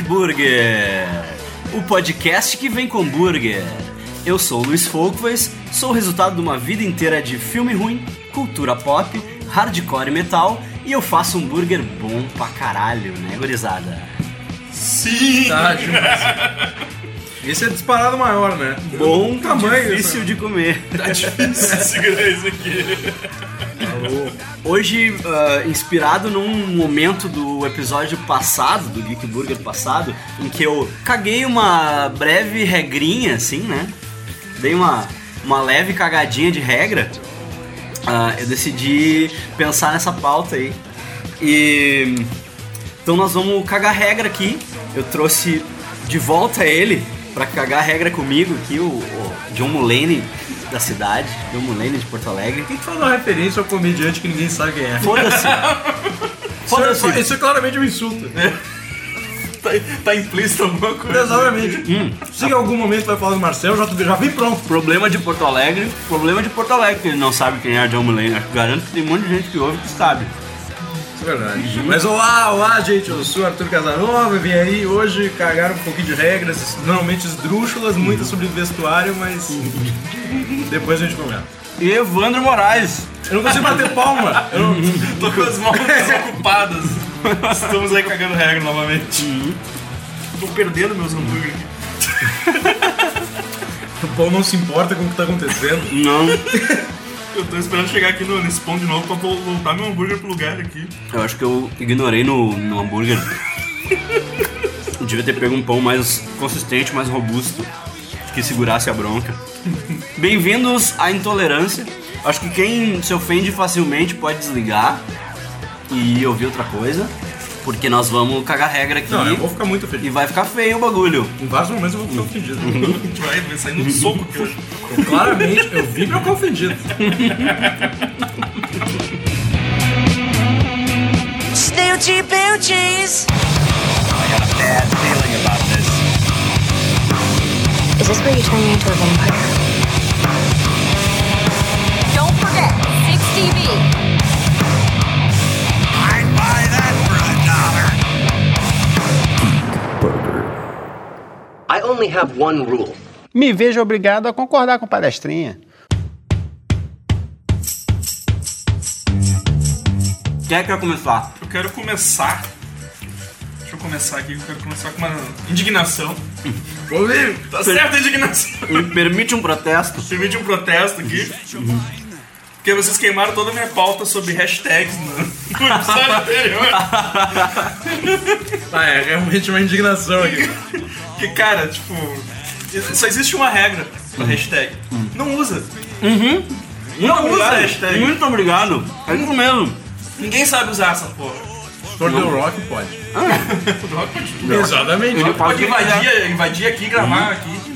Geek Burger, o podcast que vem com burger. Eu sou o Luiz Folkways, sou o resultado de uma vida inteira de filme ruim, cultura pop, hardcore e metal, e eu faço um burger bom pra caralho, né, gurizada? Sim! Tá demais. Esse é disparado maior, né? Bom, tamanho, difícil de comer. Tá difícil segurar isso aqui. Hoje, ah, inspirado num momento do episódio passado, do Geek Burger passado, em que eu caguei uma breve regrinha, assim, né? Dei uma, uma leve cagadinha de regra. ah, eu decidi pensar nessa pauta aí. E. Então nós vamos cagar regra aqui. Eu trouxe de volta ele pra cagar regra comigo aqui, o, o John Mulaney da cidade, John Mulaney de Porto Alegre. Quem que faz uma referência ao comediante que ninguém sabe quem é? Foda-se. Isso Foda-se. é, isso é claramente um insulto. Tá, tá implícito alguma coisa. Exatamente. Se em algum momento vai falar do Marcel, já, já vem pronto. Problema de Porto Alegre, problema de Porto Alegre, que ele não sabe quem é John Mulaney. Acho que Garanto que tem um monte de gente que ouve que sabe. É verdade. Mas olá, olá, gente. Eu sou o Arthur Casanova. Vim aí hoje cagar um pouquinho de regras, normalmente esdrúxulas, muitas sobre vestuário, mas depois a gente comenta. Evandro Moraes. Eu não consigo bater palma. Eu não... Tô com as mãos desocupadas. Estamos aí cagando regra novamente. Tô perdendo meus hambúrgueres aqui. O Paulo não se importa com o que tá acontecendo. Não, Eu tô esperando chegar aqui no, nesse pão de novo pra vol- voltar meu hambúrguer pro lugar aqui. eu acho que eu ignorei no, no hambúrguer. Eu devia ter pego um pão mais consistente, mais robusto, que segurasse a bronca. Bem-vindos à intolerância. Acho que quem se ofende facilmente pode desligar e ouvir outra coisa, porque nós vamos cagar regra aqui Não, eu vou ficar muito e feliz. vai ficar feio o bagulho. Em vários momentos eu vou ficar ofendido. A gente vai, vai sair no soco aqui hoje. Eu, claramente, eu vim pra ficar ofendido. Snoochie Boochies! Is this where you turn me into a vampire? Don't forget, 6TV. I only have one rule. Me vejo obrigado a concordar com palestrinha. Quem é que vai começar? Eu quero começar. Deixa eu começar aqui, eu quero começar com uma indignação. Tá certo a indignação. Me permite um protesto? Permite um protesto aqui. Porque vocês queimaram toda a minha pauta sobre hashtags no, no episódio anterior. Ah, é realmente uma indignação aqui. Que, cara, tipo, só existe uma regra pra hashtag. Não usa. Não usa a hashtag. Muito obrigado. É isso mesmo. Ninguém sabe usar essa porra. Se for The Rock, pode. Exatamente. Ele Pode invadir, invadir aqui, gravar aqui.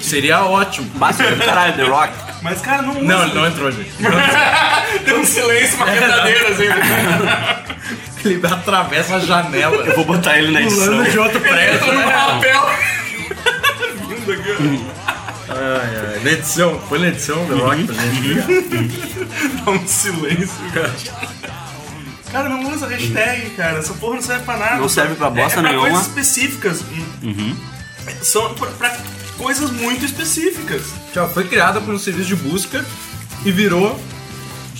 Seria ótimo. Basta do caralho, The Rock. Mas, cara, não usa. Não, ele não entrou, gente. Tem um silêncio, uma quebradeira, assim. Ele atravessa a janela. Eu vou botar ele na edição. Pulando de outro prédio. Entra no papel. Vindo aqui, Ai, ai. Na edição, foi na edição The Rock pra gente. Dá um silêncio, cara. Cara, não usa hashtag, cara. Essa porra não serve pra nada. Não serve pra bosta é, é pra nenhuma. coisas específicas. São pra, pra coisas muito específicas. Já foi criada por um serviço de busca e virou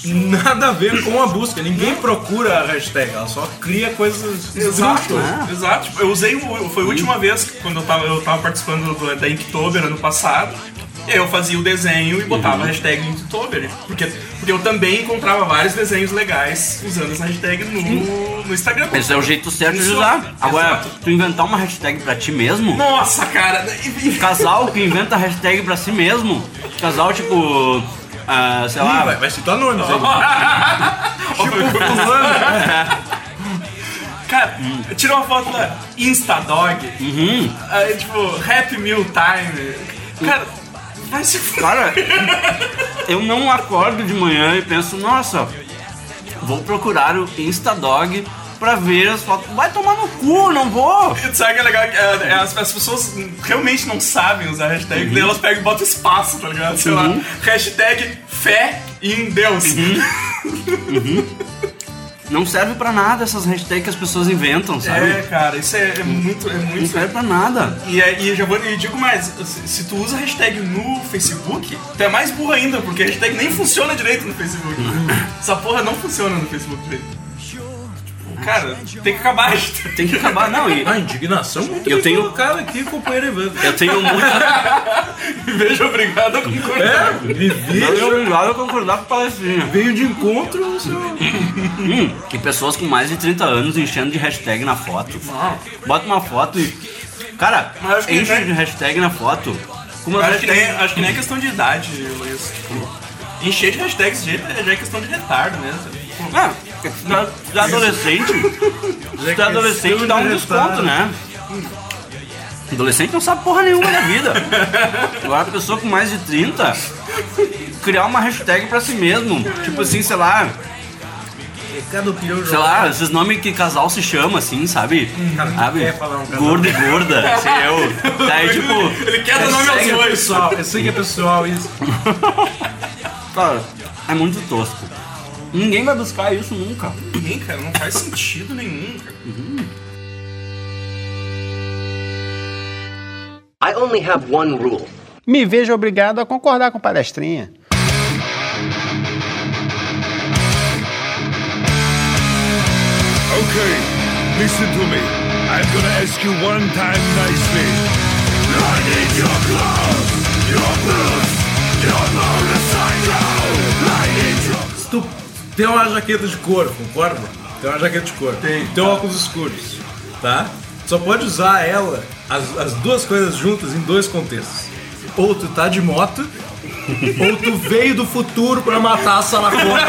nada a ver com a busca. Ninguém procura a hashtag, ela só cria coisas Exato, esdrúxulas. exato. Eu usei, foi a última vez quando eu tava, eu tava participando do, da Inktober ano passado. Eu fazia o desenho e botava a hashtag Inktober. Porque, porque eu também encontrava vários desenhos legais usando essa hashtag no, no Instagram. Esse é o jeito certo de Isso- usar. Agora, Exato. tu inventar uma hashtag pra ti mesmo. Nossa, cara. Casal que inventa hashtag pra si mesmo. Casal tipo. ah, sei lá. vai, vai citar nomes aí. Cara, tira uma foto da Instadog. Aí, tipo, Happy Meal Time. Cara, vai se. Cara, eu não acordo de manhã e penso, nossa, vou procurar o Instadog pra ver as fotos. Vai tomar no cu, não vou! Sabe o que é legal? É, é, as, as pessoas realmente não sabem usar hashtag, daí elas pegam e botam espaço, tá ligado? Sei lá, hashtag fé em Deus. Não serve pra nada essas hashtags que as pessoas inventam, sabe? É, cara, isso é, é muito. É Não muito serve pra nada. E, é- e eu já vou e digo mais, se, se tu usa hashtag no Facebook, tu é mais burro ainda, porque a hashtag nem funciona direito no Facebook. Essa porra não funciona no Facebook direito. Cara, tem que acabar hashtag. Tem que acabar, não. E A indignação muito Eu tenho- colocada aqui, companheiro Evandro. eu tenho muito. Veja, obrigado a concordar. É, me Eu vejo, obrigado a concordar com a palestrinha. veio de encontro ao seu... Hum, e pessoas com mais de 30 anos enchendo de hashtag na foto. Bota uma foto e. Cara, que enche nem- de hashtag na foto. Com umas Acho que, nem, acho que nem é questão de idade, Luiz. Tipo, encher de hashtags já é já é questão de retardo mesmo. Tipo, Ah, da, da adolescente. Se tu é adolescente, dá um desconto, né? Adolescente não sabe porra nenhuma da vida. Agora a pessoa com mais de 30 criar uma hashtag pra si mesmo. Tipo assim, sei lá, sei lá, esses nomes que casal se chama, assim, sabe? sabe? quer falar um. Gordo e gorda, assim, eu. Daí, tipo, ele quer dar nome aos dois. pessoal, eu sei que é pessoal isso. cara, é muito tosco. Ninguém vai buscar isso nunca. Ninguém, cara, não faz sentido nenhum, cara. I only have one rule. Me vejo obrigado a concordar com palestrinha. Okay, listen to me. I'm gonna ask you one time nicely. I need your clothes, your boots, your motorcycle. I need your... tem uma jaqueta de couro, concorda? Tem uma jaqueta de couro. Tem. Tem óculos escuros, tá? Só pode usar ela, as, as duas coisas juntas, em dois contextos. Ou tu tá de moto, ou tu veio do futuro pra matar a Saracona.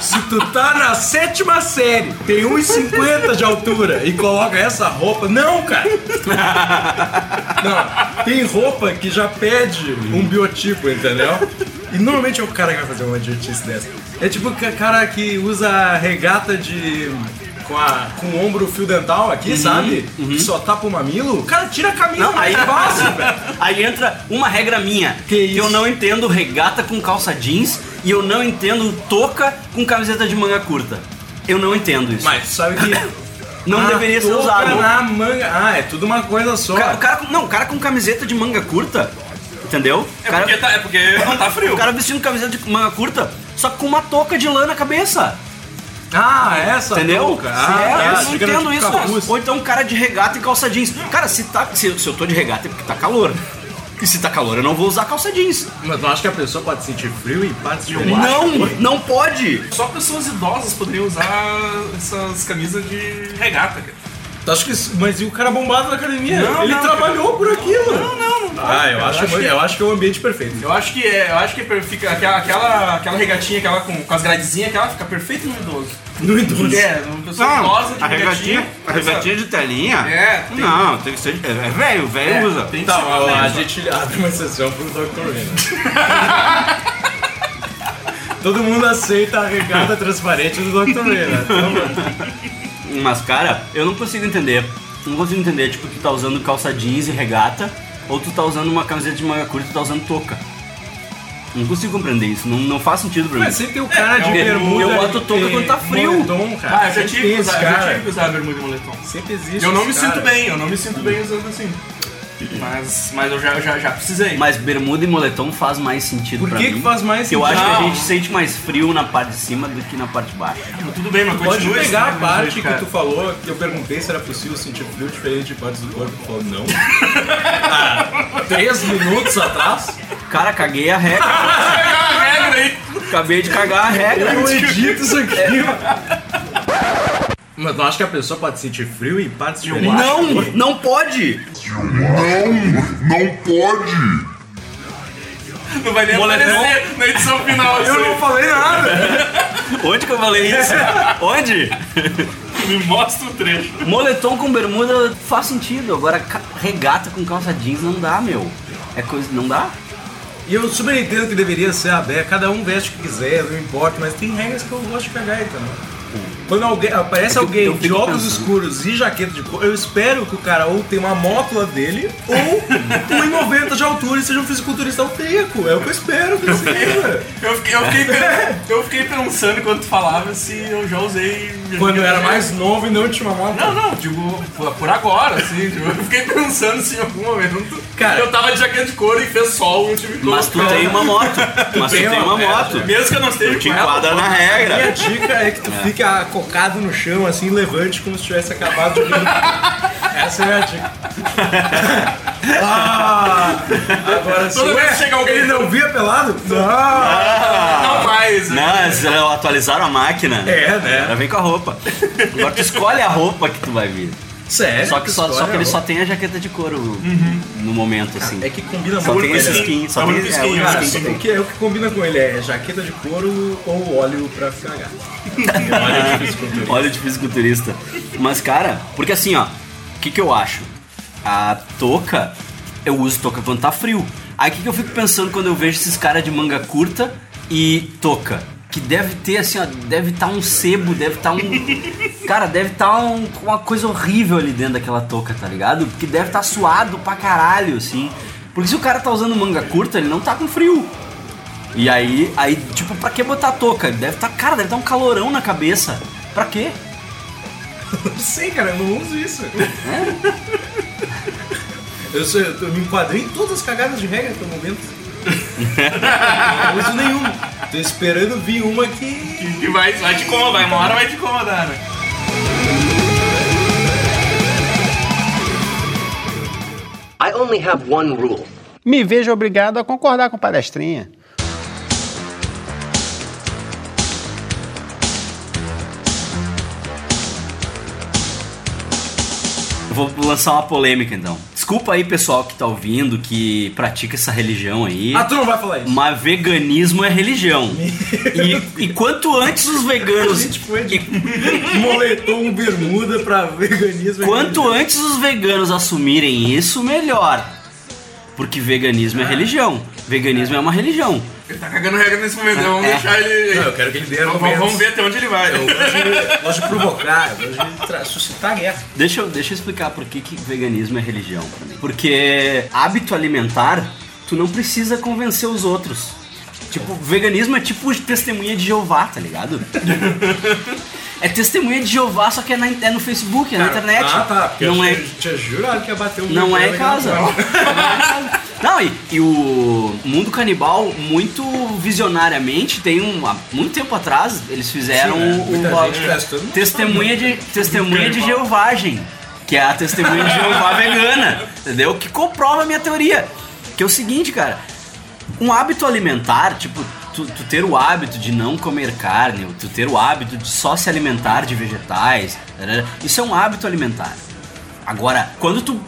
Se tu tá na sétima série, tem 1,50 de altura e coloca essa roupa. Não, cara! Não, tem roupa que já pede um biotipo, entendeu? E normalmente é o cara que vai fazer uma idiotice dessa. É tipo o cara que usa regata de. Com, a, com o ombro fio dental aqui, sabe? Que só tapa o mamilo. O cara tira a camisa. Não, aí passa, velho. Aí entra uma regra minha, Que isso? eu não entendo regata com calça jeans e eu não entendo touca com camiseta de manga curta. Eu não entendo isso. Mas sabe que. não a deveria ser usado. na manga. Ah, é tudo uma coisa só. O cara, o cara não, o cara com camiseta de manga curta, entendeu? É cara, porque, tá, é porque não tá frio. o cara vestindo camiseta de manga curta, só com uma touca de lã na cabeça. Ah, essa Entendeu? touca. É, Ah, eu tá, não fica no entendo tipo isso. capuz. Ou então um cara de regata e calça jeans. Cara, se, tá, se, se eu tô de regata é porque tá calor. E se tá calor, eu não vou usar calça jeans. Mas tu acha que a pessoa pode sentir frio em partes diferentes? Não, não pode. Só pessoas idosas poderiam usar essas camisas de regata, cara. Tu acha que mas e o cara bombado na academia? Não, Ele não, trabalhou por aquilo. Não, não, não. Ah, eu, acho, acho que- eu acho que é o ambiente perfeito. Eu acho que é, eu acho que fica aquela, aquela, aquela regatinha, aquela com, com as gradezinhas, aquela fica perfeita no idoso. No idoso. É, uma pessoa idosa de a regatinha, a regatinha de telinha? É, tem- Não, tem que ser. de- É velho, velho É, usa. tem que Tá, ser mas uma a gente abre uma exceção pro Dr. Renan. Todo mundo aceita a regata transparente do Dr. Renan. Então, Mas, cara, eu não consigo entender. Não consigo entender, tipo, tu tá usando calça jeans e regata, ou tu tá usando uma camiseta de manga curta e tu tá usando touca. Não consigo compreender isso, não, não faz sentido pra mim. mas sempre tem o cara de É, bermuda. eu boto touca e quando tá frio. moletom, cara. Ah, eu já tive, que usar, já cara. tive que usar bermuda e moletom. Sempre existe Eu não me esse sinto cara. bem, eu não me sinto bem usando assim. Mas, mas eu já, eu já, já precisei. Mas bermuda e moletom faz mais sentido Por pra que mim. que faz mais Eu sentido? acho que a Não. gente sente mais frio na parte de cima do que na parte de baixo. Tudo bem, mas Pode continua pegar a esse parte que cara. tu falou, que eu perguntei se era possível sentir frio diferente de partes do corpo. Tu falou não. Há três minutos atrás. Cara, caguei a regra. a regra aí. Acabei de cagar a regra. Eu edito isso aqui. Mas não acho que a pessoa pode sentir frio em partes diferentes? Não, não pode. Não vai nem Moletom. aparecer na edição final. Eu aí. não falei nada. Onde que eu falei isso? Onde? Me mostra o trecho. Moletom com bermuda faz sentido. Agora, regata com calça jeans não dá, meu. É coisa. Não dá? E eu super entendo que deveria ser aberto, cada um veste o que quiser, não importa, mas tem regras que eu gosto de cagar, então. Quando alguém, aparece É eu- alguém eu de óculos pensando. escuros e jaqueta de couro, eu espero que o cara ou tenha uma mótula dele ou 1,90 de altura e seja um fisiculturista austríaco. É o que eu espero que ele seja. Eu fiquei, eu, fiquei, eu fiquei pensando enquanto tu falava se eu já usei. Quando eu era mais novo e não tinha uma mótula. Não, não, digo, por, agora, assim, tipo, eu fiquei pensando se em algum momento Cara- eu tava de jaqueta de couro e fez sol e eu tive Mas tu tem uma moto. Mas tu tem uma moto. Mesmo que eu não esteja Tu te enquadra na Minha regra. dica é que tu fique acocado no chão, assim, levante como se tivesse acabado de. Essa é a dica. ah, agora sim. Toda vez que chega alguém- Ele não via pelado? Não. não mais. né? Não, eles atualizaram a máquina. É, né? Ela vem com a roupa. Agora tu escolhe a roupa que tu vai vir. Sério? Só que, só, só que ele só tem a jaqueta de couro no momento, assim. É que combina Só muito tem com esse skin. Só É o tem é, skin, o único Cara, skin só que tem. o que, é o que combina com ele é jaqueta de couro ou óleo pra ficar gato. Óleo de fisiculturista. Óleo de fisiculturista. Mas, cara, porque assim, ó, o que, que eu acho? A touca, eu uso touca quando tá frio. Aí o que, que eu fico pensando quando eu vejo esses caras de manga curta e touca? Que deve ter, assim, ó, deve estar um sebo, deve estar um. Cara, deve estar um- uma coisa horrível ali dentro daquela touca, tá ligado? Porque deve estar suado pra caralho, assim. Porque se o cara tá usando manga curta, ele não tá com frio. E aí, aí, tipo, pra que botar touca? Deve tá, cara, deve estar um calorão na cabeça. Pra quê? Não sei, cara, eu não uso isso. Eu, sou, eu me enquadrei em todas as cagadas de regra até o momento. Não uso nenhuma. Tô esperando vir uma que. Que vai, vai te incomodar, uma hora vai te incomodar, né? I only have one rule. Me vejo obrigado a concordar com palestrinha. Vou lançar uma polêmica então. Desculpa aí, pessoal que tá ouvindo, que pratica essa religião aí. Ah, tu não vai falar isso. Mas veganismo é religião. E, e quanto antes os A veganos. gente foi de moletom bermuda pra veganismo. Quanto antes os veganos assumirem isso, melhor. Porque veganismo é religião. Veganismo é uma religião. Ele tá cagando regra nesse momento, vamos É. deixar ele. Não, eu quero que ele dê Vamos, argumentos. vamos ver até onde ele vai. Eu gosto de, gosto de provocar, eu gosto de suscitar guerra. Deixa eu, deixa eu explicar por que, que veganismo é religião pra mim. Porque hábito alimentar, tu não precisa convencer os outros. Tipo, veganismo é tipo testemunha de Jeová, tá ligado? é testemunha de Jeová, só que é, na, é no Facebook, é na internet. Ah, tá. Porque Não eu é, tinha, jurado que ia bater um não é em casa. Não é casa. Não, e, e o Mundo Canibal, muito visionariamente, tem um. Há muito tempo atrás, eles fizeram Sim, né? o- o- tudo. testemunha de testemunha de Jeovagem, que é a testemunha de Jeová vegana, entendeu? Que comprova a minha teoria. Que é o seguinte, cara, um hábito alimentar, tipo, tu, tu ter o hábito de não comer carne, ou tu ter o hábito de só se alimentar de vegetais, isso é um hábito alimentar. Agora, quando tu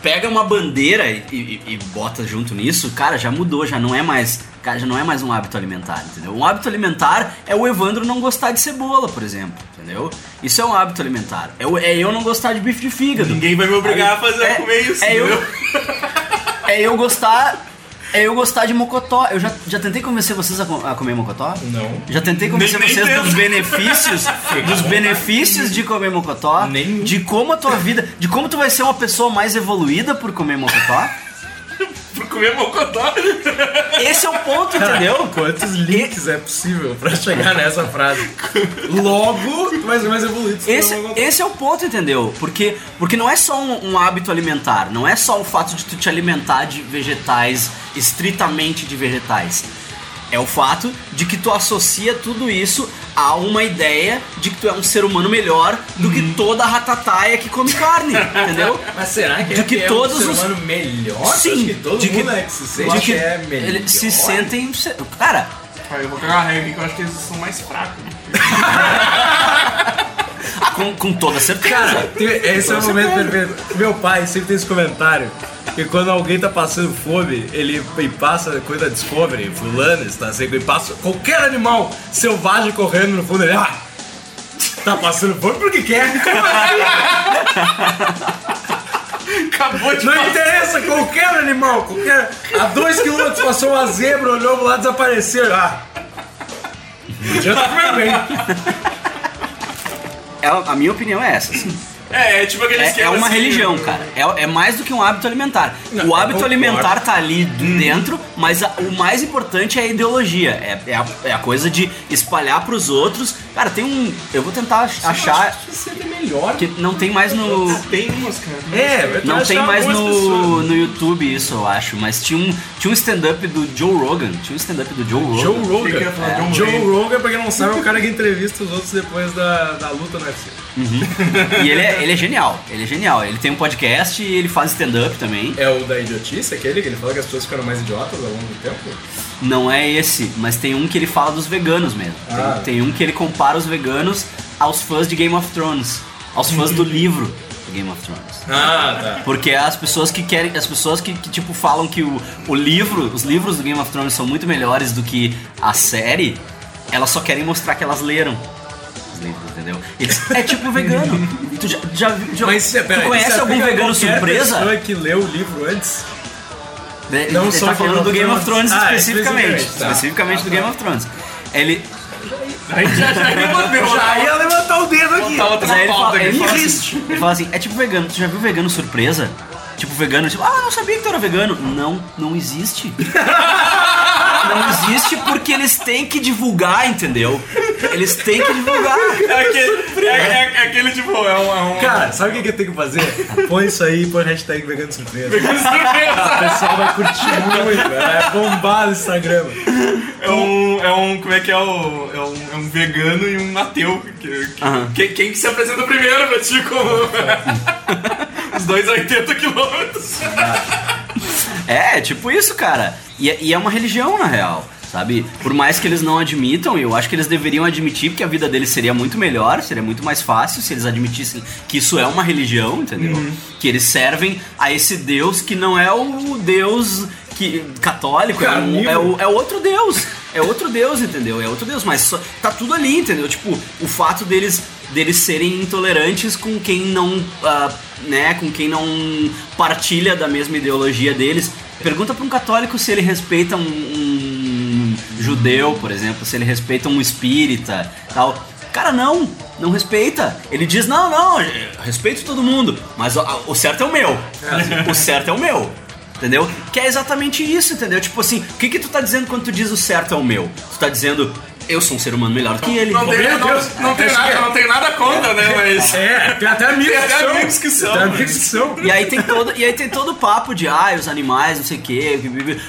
pega uma bandeira e, e- e bota junto nisso, cara, já mudou, já não é mais, cara, já não é mais um hábito alimentar, entendeu? Um hábito alimentar é o Evandro não gostar de cebola, por exemplo, entendeu? Isso é um hábito alimentar. É, é eu não gostar de bife de fígado. Ninguém vai me obrigar a fazer é, comer isso. É eu, é eu gostar. É eu gostar de mocotó. Eu já, já tentei convencer vocês a, co- a comer mocotó? Não. Já tentei convencer Nem- nem vocês dos benefícios, dos benefícios de comer mocotó, Nenhum. de como a tua vida, de como tu vai ser uma pessoa mais evoluída por comer mocotó. Comer mocotó. Esse é o ponto, entendeu? Quantos links é possível pra chegar nessa frase? Logo, mais evoluído. se Esse, esse é o ponto, entendeu? Porque, porque não é só um, um hábito alimentar, não é só o fato de tu te alimentar de vegetais, estritamente de vegetais. É o fato de que tu associa tudo isso a uma ideia de que tu é um ser humano melhor do Uhum. que toda a ratataia que come carne, entendeu? Mas será que De é que que é todos um ser os- humano melhor? Sim, que todo de que- mundo é que se de sente que é melhor. eles se sentem. Cara, eu vou cagar regra aqui que eu acho que eles são mais fracos. com, com toda certeza. Cara, esse é o momento perfeito. Meu pai sempre tem esse comentário. Que quando alguém tá passando fome, ele e passa coisa da Discovery, fulano está seco, e passa qualquer animal selvagem correndo no fundo, ele. Ah! Tá passando fome porque quer. Acabou de Não passar. interessa, qualquer animal, qualquer. A dois quilômetros passou uma zebra, olhou pro lado e desapareceu. Ah! Já tá bem. É, a minha opinião é essa. assim. É, é tipo aquele É, é uma assim, religião, né? cara. É, é mais do que um hábito alimentar. Não, o hábito alimentar tá ali d- dentro, mas a- o mais importante é a ideologia. É, é a, é a coisa de espalhar pros outros. Cara, tem um. Eu vou tentar ach- achar melhor. que não tem mais no. Tem umas, cara. É, Não tem mais no, pessoas. no YouTube isso, eu acho. Mas tinha um, tinha um stand-up do Joe Rogan. Tinha um stand-up do Joe Rogan. Joe Rogan. Quem que ia falar? É. Joe. Rogan, pra quem não sabe, é o cara que entrevista os outros depois da, da luta no UFC. E ele é, ele é genial. Ele é genial. Ele tem um podcast e ele faz stand-up também. É o da idiotice, aquele que ele fala que as pessoas ficaram mais idiotas ao longo do tempo? Não é esse, mas tem um que ele fala dos veganos mesmo. Tem- Ah. Tem, um que ele compara os veganos aos fãs de Game of Thrones. Aos fãs do livro do Game of Thrones. Ah, tá. Porque as pessoas que querem. As pessoas que, que, tipo falam que o, o livro, os livros do Game of Thrones são muito melhores do que a série, elas só querem mostrar que elas leram. Os livros, entendeu? Eles, é tipo vegano. Tu já, já, já Mas, tu peraí, conhece algum vegano surpresa? pessoa que leu o livro antes? Né? Não Ele só tá falando do Game of Thrones. Ah, especificamente. especificamente, tá. Especificamente do Game of Thrones. Ele. Aí já, já respondeu. Já ia levantar o dedo aqui. Mas aí ele fala, aqui. ele, fala assim, ele fala assim, é tipo vegano, tu já viu vegano surpresa? Tipo, vegano, tipo, ah, não sabia que tu era vegano. Não, não existe. Não existe porque eles têm que divulgar, entendeu? Eles têm que divulgar. É aquele, é, é- é aquele tipo, é um. É um Cara, sabe o que, que eu tenho que fazer? Põe isso aí e põe hashtag vegano surpresa. O surpresa. pessoal vai curtir muito, é bombar no Instagram. É um, é um. Como é que é o. É um, é um vegano e um ateu. Que, que- Aham. quem, quem que se apresenta primeiro pra ti como. Os dois a 80 quilômetros. É, tipo isso, cara. E, é- e é uma religião, na real. Sabe? Por mais que eles não admitam, eu acho que eles deveriam admitir porque a vida deles seria muito melhor, seria muito mais fácil se eles admitissem que isso é uma religião, entendeu? Que eles servem a esse Deus que não é o Deus que, católico, é, um- é o- é outro Deus. É outro Deus, entendeu? É outro Deus, mas só- tá tudo ali, entendeu? Tipo, o fato deles deles serem intolerantes com quem não, ah, né, com quem não partilha da mesma ideologia deles. Pergunta pra um católico se ele respeita um, um judeu, por exemplo, se ele respeita um espírita, tal. Cara, não, não respeita. Ele diz, não, não, respeito todo mundo, mas o, o certo é o meu. O certo é o meu. Entendeu? Que é exatamente isso, entendeu? Tipo assim, o que que tu tá dizendo quando tu diz o certo é o meu? Tu tá dizendo, eu sou um ser humano melhor do que ele. Não tem, não, Deus. não tem nada, não tem nada contra, né? Mas. É, tem até amigos Tem até que são. amigos que são, Tem amigos que são. E aí tem todo, e aí tem todo o papo de ah, os animais, não sei o quê.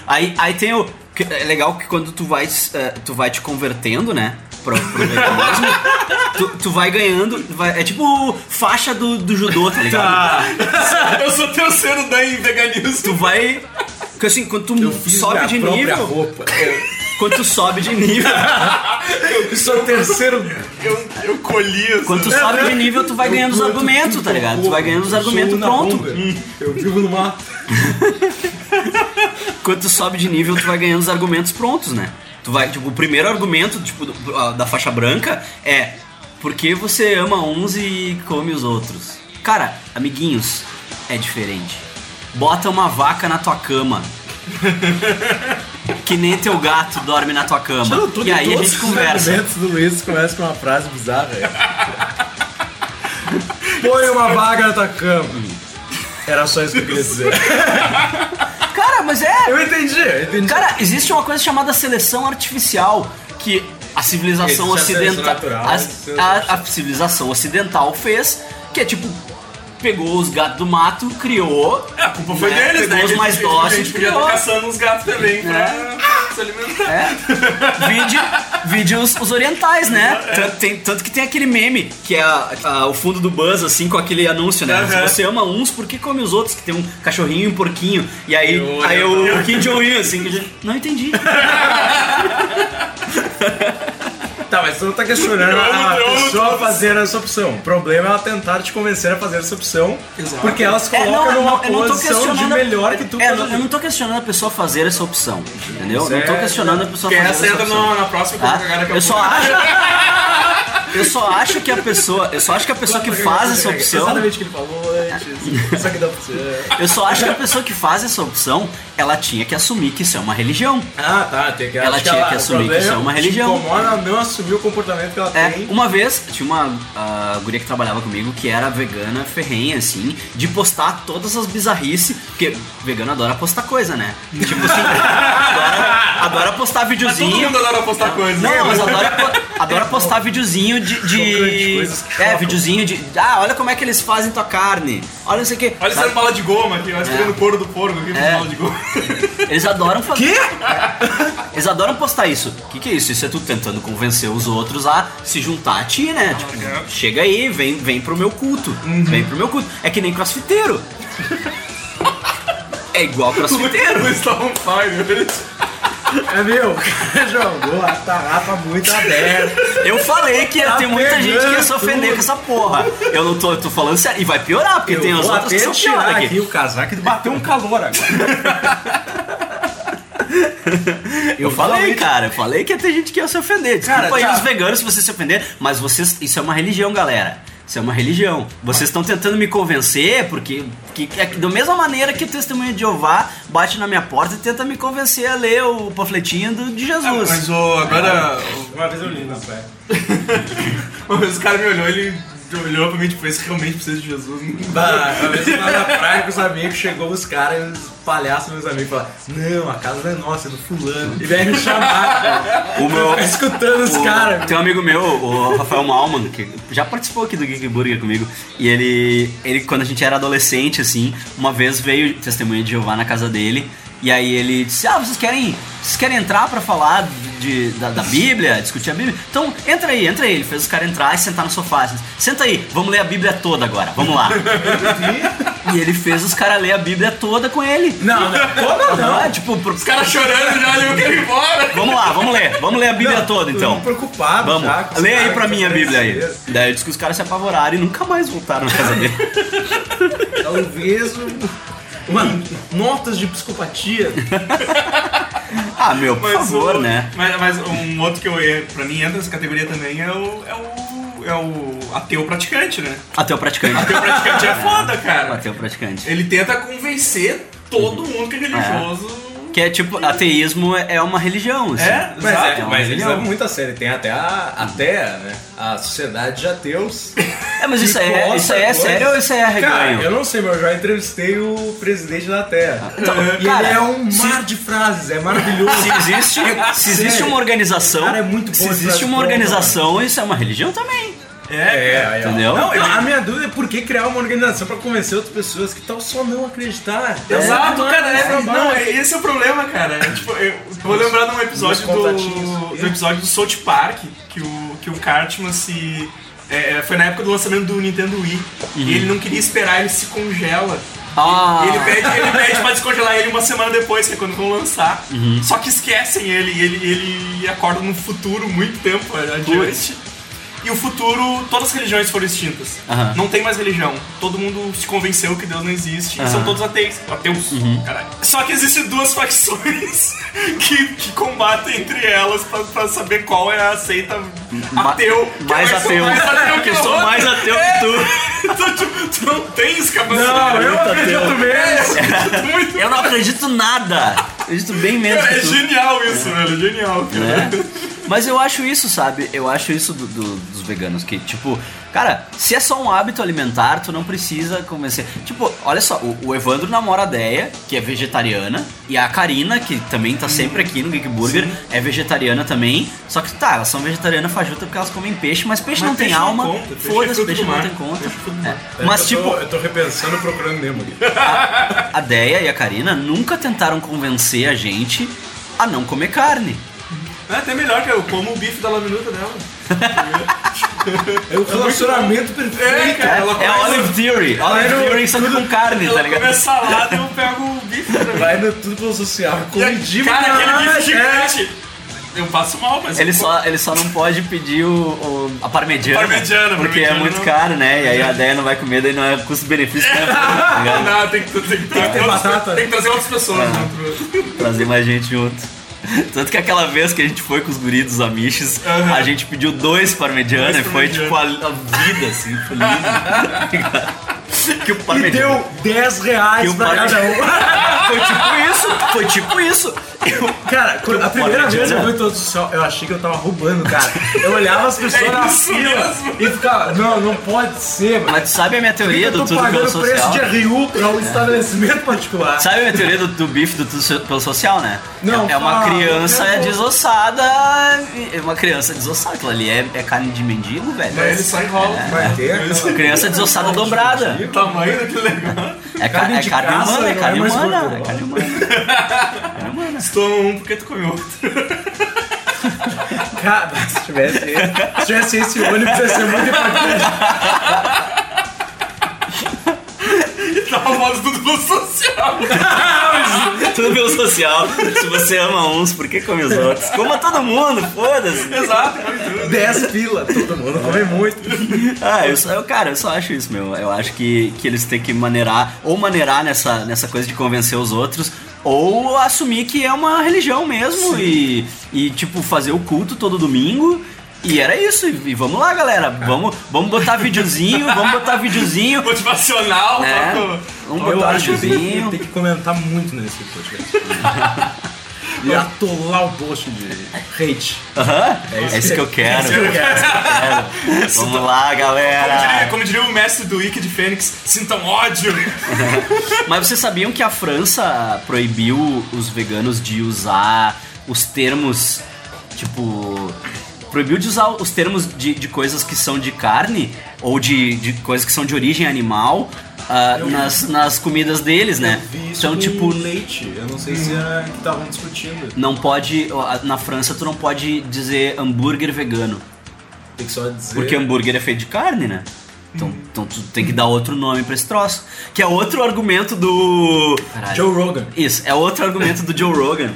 Aí, aí tem o. É legal que quando tu vai, eh, tu vai te convertendo, né? Pro, pro veganismo, tu, tu vai ganhando. vai- é tipo faixa do, do judô, tá ligado? Eu sou terceiro dan em veganismo. Tu vai. Porque assim, quando tu Eu sobe de nível. roupa. Quando tu sobe de nível. Eu sou o terceiro. Eu, eu colhi assim. Quando tu sobe de nível, tu vai ganhando os argumentos, tá ligado? Tu vai ganhando os argumentos pronto. Eu vivo no mato. Quando tu sobe de nível, tu vai ganhando os argumentos prontos, né? Tu vai, tipo, o primeiro argumento, tipo, da faixa branca é por que você ama uns e come os outros? Cara, amiguinhos, é diferente. Bota uma vaca na tua cama. Que nem teu gato dorme na tua cama. E aí a gente conversa. Os do Luiz começam com uma frase bizarra. Põe uma vaga na tua cama. Era só isso que eu queria dizer. Cara, mas é. Eu entendi, eu entendi. Cara, existe uma coisa chamada seleção artificial que a civilização Existe a seleção ocidental, natural, a, a- a civilização ocidental fez, que é tipo pegou os gatos do mato, criou, É, a culpa foi né, deles, pegou né? os mais gente- A dóceis, gente podia criou. estar caçando os gatos também pra se alimentar. É. Vide, vide os, os orientais, né? Tanto, tem- tanto que tem aquele meme, que é a- a- o fundo do Buzz, assim, com aquele anúncio, né? Se Aham. você ama uns, por que come os outros? Que tem um cachorrinho e um porquinho. E aí, E o aí oriental. o, o Kim Jong-un, assim, não entendi. Tá, mas tu não tá questionando Eu a amo pessoa fazer essa opção. O problema é ela tentar te convencer a fazer essa opção. Porque elas É, colocam não, numa não, eu não posição de melhor que tu. É, eu não tô questionando a pessoa fazer essa opção. Entendeu? Isso não tô é- questionando a pessoa fazer essa essa entra opção. na, na próxima cagada que Eu só acho. eu só acho que a pessoa, eu só acho que a pessoa que faz essa opção, Exatamente o que ele falou antes. Só que dá pra ser. eu só acho que a pessoa que faz essa opção, ela tinha que assumir que isso é uma religião. Ah, tá. Tem que, Ela tinha ela- que o assumir que isso é uma religião. incomoda não assumir o comportamento que ela É, tem. uma vez tinha uma ah, guria que trabalhava comigo que era vegana ferrenha, assim, de postar todas as bizarrices, porque vegano adora postar coisa, né? Tipo assim, adora, adora postar Todo videozinho. mundo adora postar coisas. Não, mas adora, adora postar videozinho de. Chocante, de que é, videozinho de. Ah, olha como é que eles fazem tua carne. Olha não sei o que. Olha essa bala de goma aqui, olha tirando o couro do porco aqui, É. bala de goma. Eles adoram fazer. Quê? Eles adoram postar isso. O que, que é isso? Isso é tu tentando convencer os outros a se juntar a ti, né? Tipo, chega aí, vem, vem pro meu culto. Vem pro meu culto. É que nem crossfiteiro. É igual crossfiteiro. Eles estavam fire. É meu, jogou a tarrafa muito aberta. Eu falei que ia Tá ter muita gente que ia se ofender com essa porra. Eu não tô, eu tô falando sério. E vai piorar, porque Eu tem as outras que são piores aqui. aqui. o casaco e bateu um calor agora. Eu falei, cara, eu falei que ia ter gente que ia se ofender. Desculpa Cara, aí tá. os veganos se vocês se ofender, mas vocês. Isso é uma religião, galera. Isso é uma religião. Vocês estão tentando me convencer, porque que, é que da mesma maneira que o testemunho de Jeová bate na minha porta e tenta me convencer a ler o panfletinho do, de Jesus. Mas o, agora. Uma vez eu li na fé. Uma vez o cara me olhou, ele olhou pra mim tipo, esse realmente precisa de Jesus. Bah, uma vez eu tava na praia com os amigos, chegou os caras, os palhaços, meus amigos, falaram: Não, a casa não é nossa, é do fulano. E vem me chamar, cara. O meu. Escutando os O- caras. Tem um amigo meu, o Rafael Malman, que já participou aqui do Geek Burger comigo. E ele, ele, quando a gente era adolescente, assim, uma vez veio testemunha de Jeová na casa dele. E aí ele disse: Ah, vocês querem, vocês querem entrar pra falar de, da, da Bíblia, discutir a Bíblia? Então entra aí, entra aí. Ele fez os caras entrar e sentar no sofá. Assim, Senta aí, vamos ler a Bíblia toda agora, vamos lá. e ele fez os caras ler a Bíblia toda com ele. Não, não, toda não. Ah, tipo, pro- Os caras chorando já, ele quer ir embora. vamos lá, vamos ler, vamos ler a Bíblia toda então. Tô preocupado Vamos, já. lê aí pra mim a Bíblia aí. Daí eu disse que os caras se apavoraram e nunca mais voltaram na casa dele. Talvez um- uma, notas de psicopatia. ah, meu, por favor, o- né? Mas, mas um outro que eu, pra mim entra nessa categoria também é o, é o, é o ateu praticante, né? Até o praticante. Ateu praticante é foda, cara. Até o praticante. Ele tenta convencer todo mundo que é religioso. Que é tipo, ateísmo é uma religião. Assim. É, Mas, exato. é, uma mas eles levam muito a sério. Tem até a, até, né, a sociedade de ateus. É, mas isso é, isso aí é coisa. sério ou isso aí é Cara, reganho? eu não sei, mas eu já entrevistei o presidente da Terra. e cara, ele é um mar de frases, é maravilhoso. Se existe, se existe Sério. uma organização, Cara, é muito bom se existe uma organização, isso é uma religião também. É, aí, ó. Entendeu? Não, eu- a minha dúvida é por que criar uma organização pra convencer outras pessoas que tal só não acreditar. Exato, Não cara. É, não, é- esse é o problema, cara. É, tipo, eu vou lembrar de um episódio do, do episódio do South Park que o, que o Cartman se. é, é, foi na época do lançamento do Nintendo Wii. E ele não queria esperar, ele se congela. Ah. Ele pede, ele pede pra descongelar ele uma semana depois, que é quando vão lançar. Só que esquecem ele, e ele, ele acorda num futuro muito tempo adiante. E o futuro, todas as religiões foram extintas. Aham. Não tem mais religião. Todo mundo se convenceu que Deus não existe. E são todos ateus. Ateus, Uhum. caralho. Só que existem duas facções que, que combatem entre elas pra, pra saber qual é a seita Ma- ateu. que mais é ateu. Mais ateu que Eu sou mais ateu que tu. Então, tipo, tu não tens capacidade. Não, eu Muito acredito ateu. mesmo. Muito Eu não acredito nada. Acredito bem menos que é tu. genial isso, velho. É genial, cara. né? Mas eu acho isso, sabe? Eu acho isso do- do- dos veganos, que, tipo, cara, se é só um hábito alimentar, tu não precisa convencer. Tipo, olha só, o, o Evandro namora a Deia, que é vegetariana, e a Karina, que também tá sempre aqui no Geek Burger, é vegetariana também. Só que tá, elas são vegetarianas fajuta porque elas comem peixe, mas peixe Mas não tem peixe não alma. é Foda-se, peixe não mar. tem conta. É É. Mas, eu tipo, tô, eu tô repensando procurando Nemo aqui. a Deia e a Karina nunca tentaram convencer a gente a não comer carne. É até melhor que eu como o bife da laminuta dela. É o relacionamento perfeito. É, cara. Ela É Olive Theory. Olive no- Theory só que com carne, tá ligado? come salada e eu pego o bife também. Vai no tudo pelo social. Come de Cara, aquele bife demais, gigante. Eu passo mal, mas. Ele só, ele só não pode pedir o, o- a parmegiana. Parmegiana, Porque é muito não. caro, né? E aí a ideia não vai comer, daí não é custo-benefício. Né? Tá ligado? Não, tem que, tem que, trazer ter outras- batata. tem que trazer outras pessoas. É. né, Trazer mais gente junto. Tanto que aquela vez que a gente foi com os guris dos Amiches, Aham. a gente pediu dois parmegiana e foi tipo a, a vida, assim, foi lindo. que o E deu 10 reais pra cada um. Foi tipo isso, foi tipo isso. Eu- Cara, a primeira Parmegiana. vez eu fui todo social, eu achei que eu tava roubando, cara. Eu olhava as pessoas É na fila e ficava, não, não pode ser, mano. Mas tu sabe a minha teoria eu do tudo pelo pagando preço social? de RU pra um estabelecimento particular. Sabe a minha teoria do, do bife do tudo pelo social, né? Não, é, é uma criança eu vou- desossada. É uma criança desossada. Aquilo ali é, é carne de mendigo, velho. Aí ele só enrola. Vai ter aquela- Criança desossada dobrada. O tamanho daquele negócio. É, ca- Carne é de carne caça humana, é é carne humana. É carne humana. Toma um porque tu comeu outro. Cara, se tivesse, se tivesse esse ônibus, ia ser muito importante. Tá famoso tudo no social. Tudo pelo social. Se você ama uns, por que come os outros? Coma todo mundo, foda-se. Exato, come tudo. 10 pila, todo mundo come muito. Ah, eu, só, eu, cara, eu só acho isso, meu. Eu acho que, que eles têm que maneirar, ou maneirar nessa, nessa coisa de convencer os outros, ou assumir que é uma religião mesmo e, e, tipo, fazer o culto todo domingo. E era isso, e, vamos lá, galera. Vamos, vamos botar videozinho, vamos botar videozinho. Motivacional, É. toca- Vamos Eu botar acho videozinho. tem que comentar muito nesse podcast. E atolar o post de hate. Aham, É isso é isso que- eu quero. é isso que eu quero. Vamos lá, Como diria, galera. como diria o mestre do Wiki de Fênix, sintam ódio. Mas vocês sabiam que a França proibiu os veganos de usar os termos, tipo. Proibiu de usar os termos de, de coisas que são de carne ou de, de coisas que são de origem animal ah, nas, nas comidas deles, né? Então, tipo, leite. Eu não sei se era que estavam discutindo. não pode. Na França, tu não pode dizer hambúrguer vegano. Tem que só dizer. Porque hambúrguer é feito de carne, né? Então, então tu tem que dar outro nome pra esse troço. Que é outro argumento do. Caralho. Joe Rogan. Isso, é outro argumento do Joe Rogan.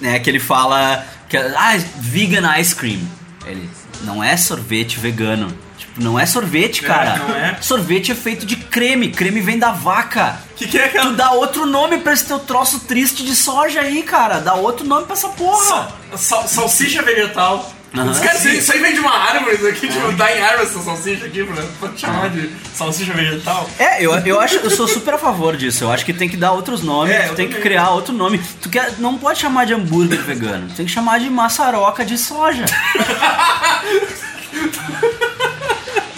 Né, que ele fala que ah, vegan ice cream. Ele não é sorvete vegano. Tipo, não é sorvete, cara. não é. Sorvete é feito de creme. Creme vem da vaca. O que, que é Tu aquela. dá outro nome pra esse teu troço triste de soja aí, cara. Dá outro nome pra essa porra. Sal- sal- salsicha vegetal. Aham. Os caras, isso, aí vem de uma árvore, isso aqui, tipo, dá em árvore essa salsicha aqui, pra, pra chamar de salsicha vegetal. É, eu, eu acho, eu sou super a favor disso. Eu acho que tem que dar outros nomes, É, tu tem que também. criar outro nome. Tu quer, não pode chamar de hambúrguer vegano, tem que chamar de maçaroca de soja.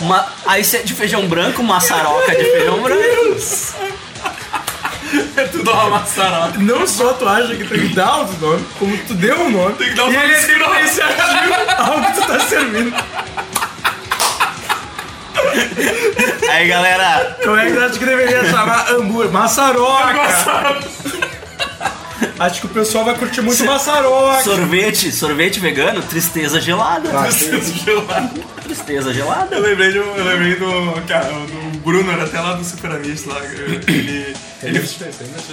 Uma, aí se é de feijão branco, maçaroca de feijão branco. É tudo uma maçaroca. Não só tu acha que tem que dar outro nome, como tu deu um nome. Tem que dar um e ele é nome diferenciativo ao que tu tá servindo. Aí galera, Como é que tu acha que deveria chamar hambúrguer? Maçaroca! Acho que o pessoal vai curtir muito maçaroca. sorvete, sorvete vegano, tristeza gelada. Gelado. Tristeza gelada. Eu lembrei, de, um- eu lembrei do, cara, do Bruno, era até lá do Super Amigos lá. Ele, ele,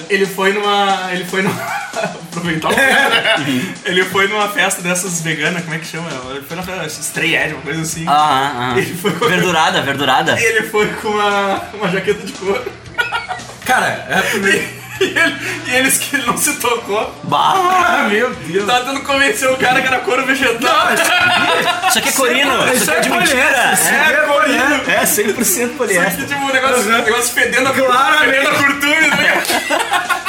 ele foi numa. Ele foi numa. aproveitar o né? Ele foi numa festa dessas veganas, como é que chama? Ele foi na festa Stray Edge, uma coisa assim. Aham, aham. Ele foi com- Verdurada, verdurada. Ele foi com uma, uma jaqueta de couro. Cara, é a primeira. E, ele, e eles que ele não se tocou. Bah, Ah, meu Deus. Tava tentando convencer o cara que era couro vegetal. isso aqui é corino, isso aqui é de mentira. isso é poliéster. É, 100% poliéster. Tipo, um negócio, um negócio fedendo a Claramente. fedendo a curtume, né?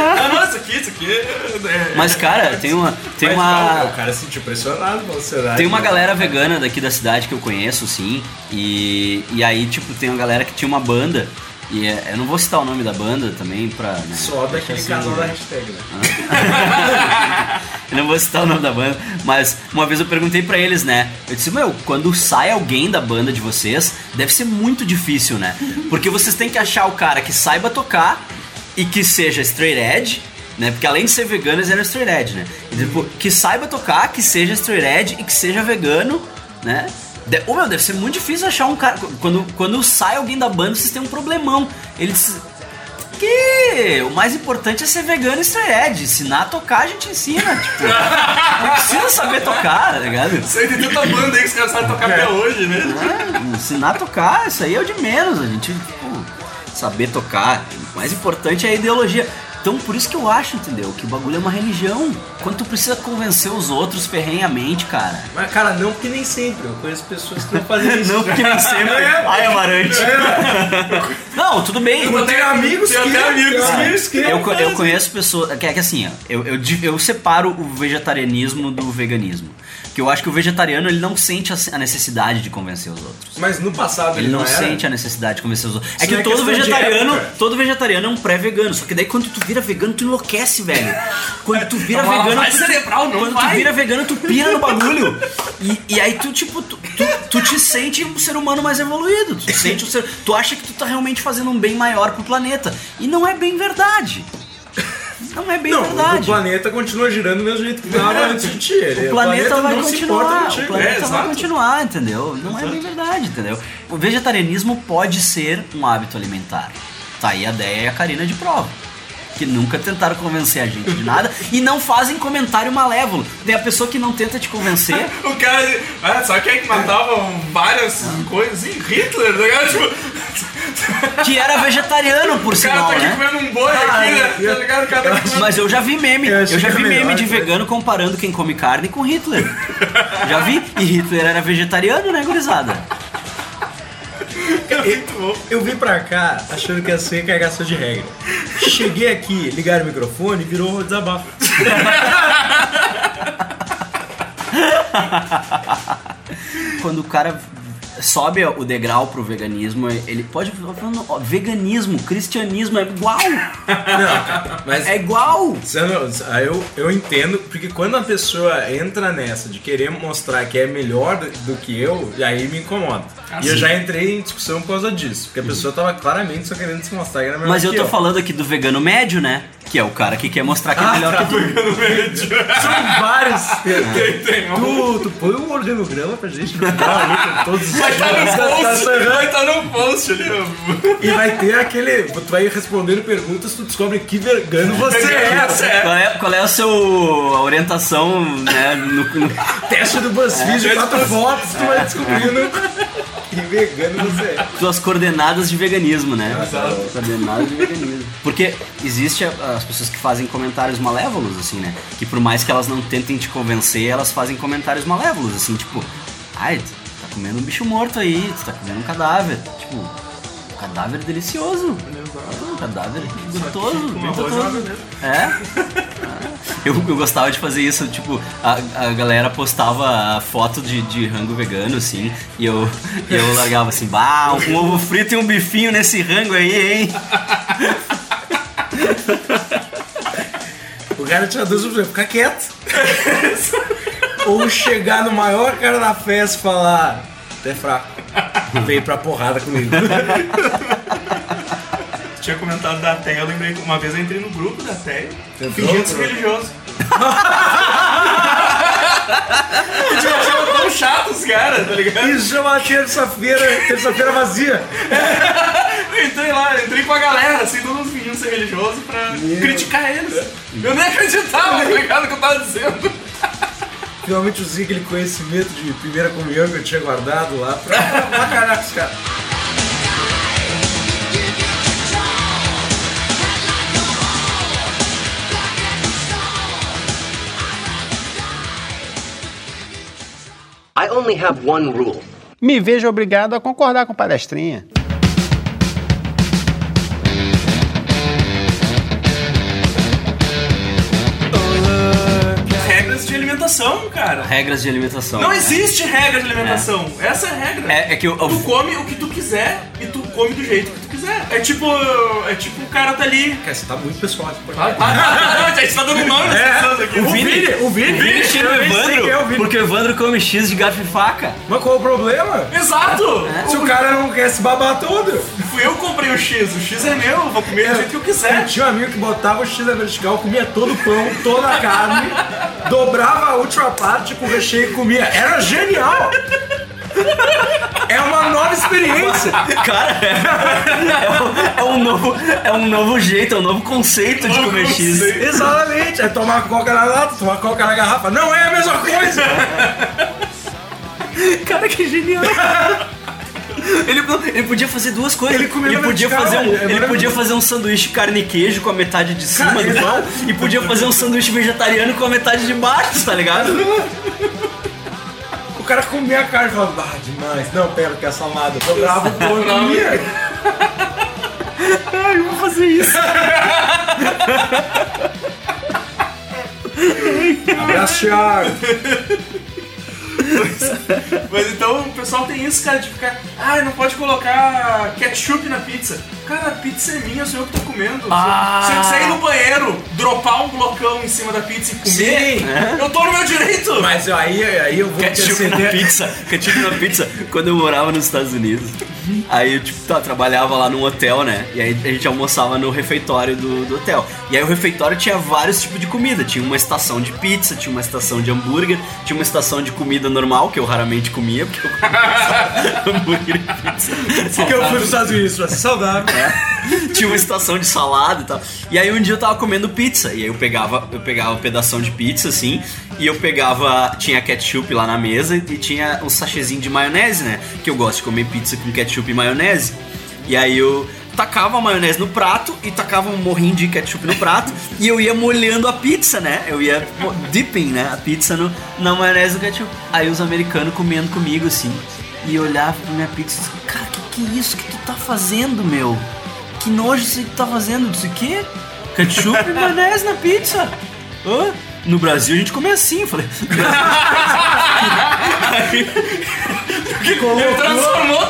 Ah, não, isso aqui, isso aqui. É, Mas cara, tem uma tem Mas, uma não, O cara se sentiu pressionado pela sociedade. Tem uma né? galera vegana daqui da cidade que eu conheço, sim. E, e aí, tipo, tem uma galera que tinha uma banda. E é- eu não vou citar o nome da banda também pra. Né, Só daquele casal da hashtag, né? Eu não vou citar o nome da banda, mas uma vez eu perguntei pra eles, né? Eu disse, meu, quando sai alguém da banda de vocês, deve ser muito difícil, né? Porque vocês têm que achar o cara que saiba tocar e que seja straight edge, né? Porque além de ser vegano, eles eram straight edge, né? E, tipo, que saiba tocar, que seja straight edge e que seja vegano, né? De, oh, meu, deve ser muito difícil achar um cara. Quando, quando sai alguém da banda, vocês têm um problemão. Eles que o mais importante é ser vegano e straight edge. Ensinar a tocar, a gente ensina. Tipo, não precisa saber tocar, tá ligado? Aí tem tanta banda aí que os caras sabem tocar até hoje, né? É, ensinar a tocar, isso aí é o de menos. A gente, tipo, saber tocar. O mais importante é a ideologia. Então por isso que eu acho, entendeu? Que o bagulho é uma religião. Quando tu precisa convencer os outros ferrenhamente, cara. Mas, cara, não porque nem sempre. Eu conheço pessoas que não fazem isso. Não porque nem sempre. Ai, Amarante. Não, tudo bem. Eu tenho amigos Tem que... até amigos cara, que- que Eu, eu conheço pessoas. Que é que assim, ó, eu, eu, eu separo o vegetarianismo do veganismo. Que eu acho que o vegetariano ele não sente a, necessidade de convencer os outros. Mas no passado Ele não era. sente a necessidade de convencer os outros. É Isso que não é todo vegetariano, todo vegetariano é um pré-vegano. Só que daí quando tu vira vegano, tu enlouquece, velho. Quando tu vira É vegano, tu, cerebral, não quando vai. tu vira vegano, tu pira no bagulho. E, e aí tu, tipo, tu, tu, tu te sente um ser humano mais evoluído. Tu te sente um ser, tu acha que tu tá realmente fazendo um bem maior pro planeta. E não é bem verdade. Não é bem Não, o verdade. planeta continua girando do mesmo jeito que estava antes de ti. O planeta, vai continuar, o planeta É, vai exato. continuar, entendeu? Não é bem verdade, entendeu? O vegetarianismo pode ser um hábito alimentar. Tá aí a Deia e a Karina de prova. Que nunca tentaram convencer a gente de nada e não fazem comentário malévolo. Tem a pessoa que não tenta te convencer. O cara, ah, sabe quem é que matava várias coisas assim? Hitler, tá ligado? Tipo, Que era vegetariano, por o cara sinal, tá aqui né? comendo um boi aqui, né? Tá ligado? O cara tá aqui comendo... Mas eu já vi meme, Eu eu, já que vi meme melhor, de né? vegano comparando quem come carne com Hitler. já vi? E Hitler era vegetariano, né, gurizada? Eu, eu vim pra cá achando que ia ser carregação de regra. Cheguei aqui, ligaram o microfone e virou desabafo. quando o cara sobe o degrau pro veganismo, ele pode falar, ó, veganismo, cristianismo é igual. Não, mas É igual. Eu, eu entendo, porque quando a pessoa entra nessa de querer mostrar que é melhor do, que eu, aí me incomoda. Ah, e eu já entrei em discussão por causa disso, porque a pessoa tava claramente só querendo se mostrar que era melhor Mas eu que tô falando aqui do vegano médio, né? Que é o cara que quer mostrar que é melhor que tu. São vários. Tem, tem. Tu, tu põe um organograma pra gente no final ali com todos os Vai estar no post, vai estar no post ali. E vai ter aquele. Tu vai respondendo perguntas, tu descobre que vegano você é. Você é. Qual é, qual é a sua orientação, né? No, no- Teste do BuzzFeed, É. quatro fotos, tu vai descobrindo que vegano você é. suas coordenadas de veganismo, né? Coordenadas de veganismo. Porque existe as pessoas que fazem comentários malévolos, assim, né? Que por mais que elas não tentem te convencer, elas fazem comentários malévolos, assim, tipo, ai, tu tá comendo um bicho morto aí, tu tá comendo um cadáver. Tipo, um cadáver delicioso. Cadáver gostoso. gostoso. É. Eu, eu gostava de fazer isso, tipo, a, a galera postava foto de, de rango vegano, assim, e eu, eu largava assim, bah, um ovo frito e um bifinho nesse rango aí, hein? O cara tinha duas opções, ficar quieto. Ou chegar no maior cara da festa e falar, tu é fraco. Veio pra porrada comigo. Tinha comentado da Teia, eu lembrei que uma vez eu entrei no grupo da Entrou, fingindo ser religioso. Eu tinha achado tão chato os caras, tá ligado? Isso chama terça-feira, terça-feira vazia. Eu entrei lá, eu entrei com a galera, assim, todo mundo fingindo ser religioso pra criticar eles. Eu nem acreditava, tá ligado, no que eu tava dizendo. Finalmente usei aquele conhecimento de primeira comunhão que eu tinha guardado lá pra bacalhar com os caras. I only have one rule. Me vejo obrigado a concordar com palestrinha. Regras de alimentação, cara. Regras de alimentação. Não existe regra de alimentação. Essa é a regra. É, é que o, Tu o- come o que tu quiser e tu come do jeito que tu quiser. É tipo. É tipo o cara tá ali. Cara, você tá muito pessoal. Ah, podcast. ah, ah, a gente tá dando nome das pessoas aqui. O Vini, o Vini, Vini o quem é o Evandro, Vini. porque o Evandro come X de garfo e faca. Mas qual o problema? Exato! Se o cara não quer se babar todo. Fui eu que comprei o X, o X é meu, eu vou comer do jeito que eu quiser. Eu tinha um amigo que botava o X na vertical, comia todo o pão, toda a carne, dobrava a última parte com o recheio e comia. Era genial! É uma nova experiência. Cara, é, é um, é um novo, é um novo jeito, é um novo conceito de comer X. Exatamente. É tomar coca na lata, tomar coca na garrafa. Não é a mesma coisa. Cara, que genial. Ele, ele podia fazer duas coisas. Ele comia ele podia fazer um, é ele podia fazer um sanduíche carne e queijo com a metade de cima Cara, do pão e podia fazer um sanduíche vegetariano com a metade de baixo, tá ligado? O cara comia a carne e falava, ah, demais. Não, pera, que é salada. Dobrava o pão e comia. Ai, eu vou fazer isso. Abraço, Thiago. Mas então o pessoal tem isso, cara, de ficar. Ah, não pode colocar ketchup na pizza. Cara, a pizza é minha, sou eu que tô comendo. Ah. Se eu sair no banheiro, dropar um blocão em cima da pizza e comer, Sim. eu tô no meu direito! Mas aí, aí eu vou Ketchup na pizza. Ketchup na pizza. Quando eu morava nos Estados Unidos, aí eu tipo, tá, trabalhava lá num hotel, né? E aí a gente almoçava no refeitório do, do hotel. E aí o refeitório tinha vários tipos de comida. Tinha uma estação de pizza, tinha uma estação de hambúrguer, tinha uma estação de comida normal, que eu raramente comia, porque eu comia hambúrguer e pizza. Porque eu fui pros Estados Unidos pra ser saudável. tinha uma estação de salada e tal. E aí um dia eu tava comendo pizza. E aí eu pegava, eu pegava um pedação de pizza, assim, e eu pegava. Tinha ketchup lá na mesa e tinha um sachêzinho de maionese, né? Que eu gosto de comer pizza com ketchup e maionese. E aí eu tacava a maionese no prato e tacava um morrinho de ketchup no prato e eu ia molhando a pizza, né? Eu ia dipping, né? A pizza no, na maionese do ketchup. Aí os americanos comendo comigo, assim. E olhava pra minha pizza e cara, que que é isso que tu tá fazendo, meu? Que nojo isso que tu tá fazendo? Disse, o quê? Ketchup e maionese na pizza? Hã? No Brasil a gente come assim, eu falei. Ele transformou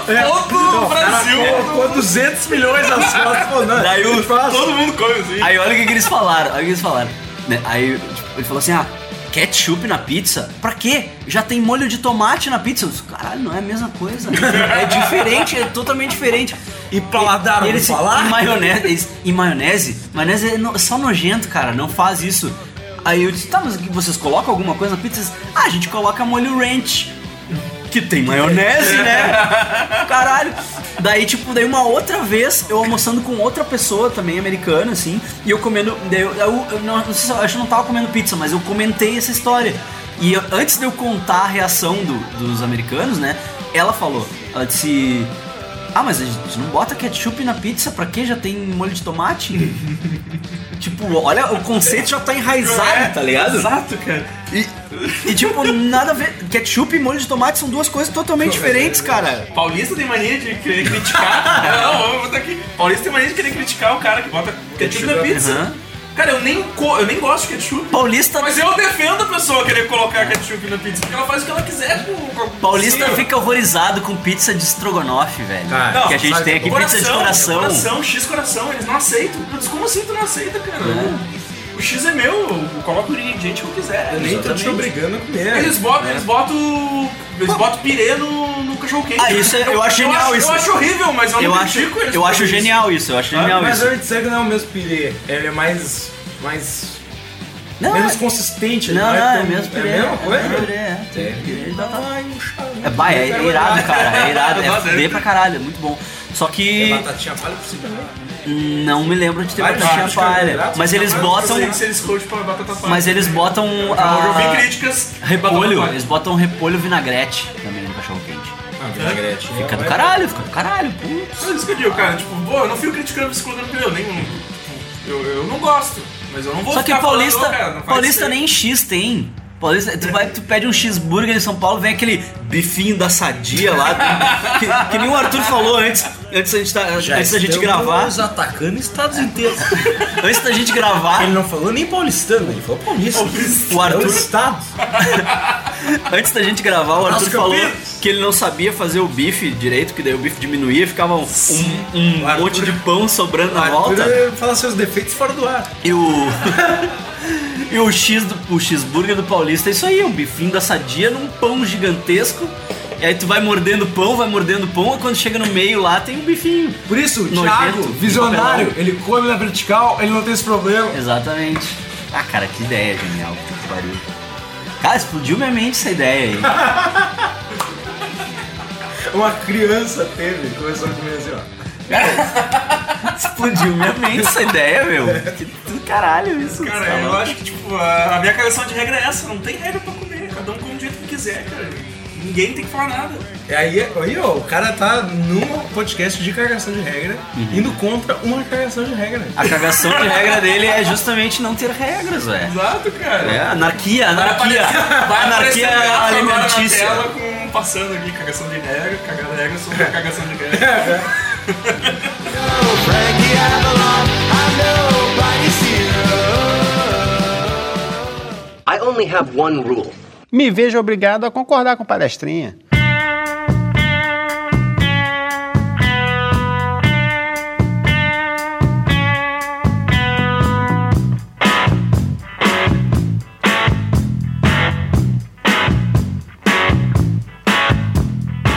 todo o Brasil. Colocou 200 milhões nas fotos. Pô, não, Daí o- Todo mundo come assim. Aí olha o que, que eles falaram, olha o que eles falaram. né? Aí tipo, ele falou assim, ah, ketchup na pizza? Pra quê? Já tem molho de tomate na pizza? Eu disse, Caralho, não é a mesma coisa. É diferente, é totalmente diferente. E paladar, Eles, vamos falar? E maionese, eles- e maionese, maionese é no- é só nojento, cara, não faz isso. Aí eu disse, tá, mas vocês colocam alguma coisa na pizza? Eles, Ah, a gente coloca molho ranch. Que tem maionese, né? Caralho. Daí, tipo, daí uma outra vez, eu almoçando com outra pessoa também, americana, assim, e eu comendo. Daí eu, eu, eu não, não sei se eu acho que não tava comendo pizza, mas eu comentei essa história. E eu- antes de eu contar a reação do- dos americanos, né? Ela falou, ela disse. Ah, mas a gente não bota ketchup na pizza, pra quê? Já tem molho de tomate? tipo, olha, o conceito já tá enraizado, tá ligado? Exato, cara. E, e, tipo, nada a ver. Ketchup e molho de tomate são duas coisas totalmente diferentes, cara. Paulista tem mania de querer criticar. não, vamos botar aqui. Paulista tem mania de querer criticar o cara que bota ketchup na pizza. Aham. Cara, eu nem, co- eu nem gosto de ketchup. Paulista, Mas eu defendo a pessoa querer colocar ketchup na pizza, porque ela faz o que ela quiser com, com Paulista fica horrorizado com pizza de estrogonofe, velho. Cara, que a gente sabe, tem aqui pizza de coração. Coração, X coração, eles não aceitam. Mas como assim tu não aceita, cara? O X é meu, eu coloco o ingrediente que eu quiser. Eu nem tô te obrigando a comer. Eles botam, eles botam. Eles botam pirê no, no cachorro quente. Ah, isso é- eu acho genial acho, isso. Eu acho horrível, mas eu, Eu não acho, critico eles eu acho isso. genial isso, eu acho genial Mas isso. eu dizer que não é o mesmo pirê. Ele é mais. mais. Não, menos é- consistente. Não, não não, é, é tão- mesmo pirê. É a mesma coisa? É, pirê, é. É. Pirê, dá- dá- Ai, um chá. É, bah, é, é irado, cara. É irado. É fuder é- pra caralho, é muito bom. Só que Batatinha palha por cima também. não me lembro de ter Vai, batatinha acho que palha. Mas eles Mas botam. Mas eles botam. Eu a- críticas. Repolho, eles botam repolho vinagrete também no cachorro quente. Ah, vinagrete. Fica do caralho, fica do caralho, putz. É isso que eu digo, cara. Tipo, pô, eu não fico criticando você colocando pneu. Nem, tipo, eu, eu não gosto. Mas eu não vou Só que falando, paulista, "Ô, cara, paulista isso aí." nem X tem. Paulista, tu, vai, tu pede um cheeseburger em São Paulo, vem aquele bifinho da sadia lá. que, que nem o Arthur falou antes, antes da gente, tá- antes da gente gravar. atacando estados inteiros. Antes da gente gravar, Ele não falou nem paulistano, ele falou paulista. o Arthur, estado. antes da gente gravar, o Arthur Nossa, falou que ele não sabia fazer o bife direito, que daí o bife diminuía, ficava um, um, um O Arthur- monte de pão sobrando na volta. é fala seus defeitos fora do ar. E o. e o X do o cheeseburger do Paulista é isso aí, um bifinho da sadia num pão gigantesco. E aí tu vai mordendo o pão, vai mordendo o pão, e quando chega no meio lá tem um bifinho. Por isso, Nojento, Thiago, visionário, ele come na vertical, ele não tem esse problema. Exatamente. Ah, cara, que ideia genial, que pariu. Cara, explodiu minha mente essa ideia aí. Uma criança teve, começou a comer assim, ó. Explodiu minha mente essa ideia, meu. Que do caralho isso. Cara, tá eu louco. acho que, tipo, a, a minha cabeção de regra é essa. Não tem regra pra comer. Cada um come do jeito que quiser, cara. Ninguém tem que falar nada. E aí, aí ó, o cara tá num podcast de cagação de regra, indo contra uma cagação de regra. A cagação de regra dele é justamente não ter regras, velho. Exato, cara. É, anarquia, Vai anarquia. aparecer, vai aparecer Anarquia gráfico agora na alimentícia. tela com, passando aqui, cagação de regra, cagada de regra sobre cagação de regra. I only have one rule. Me vejo obrigado a concordar com palestrinha.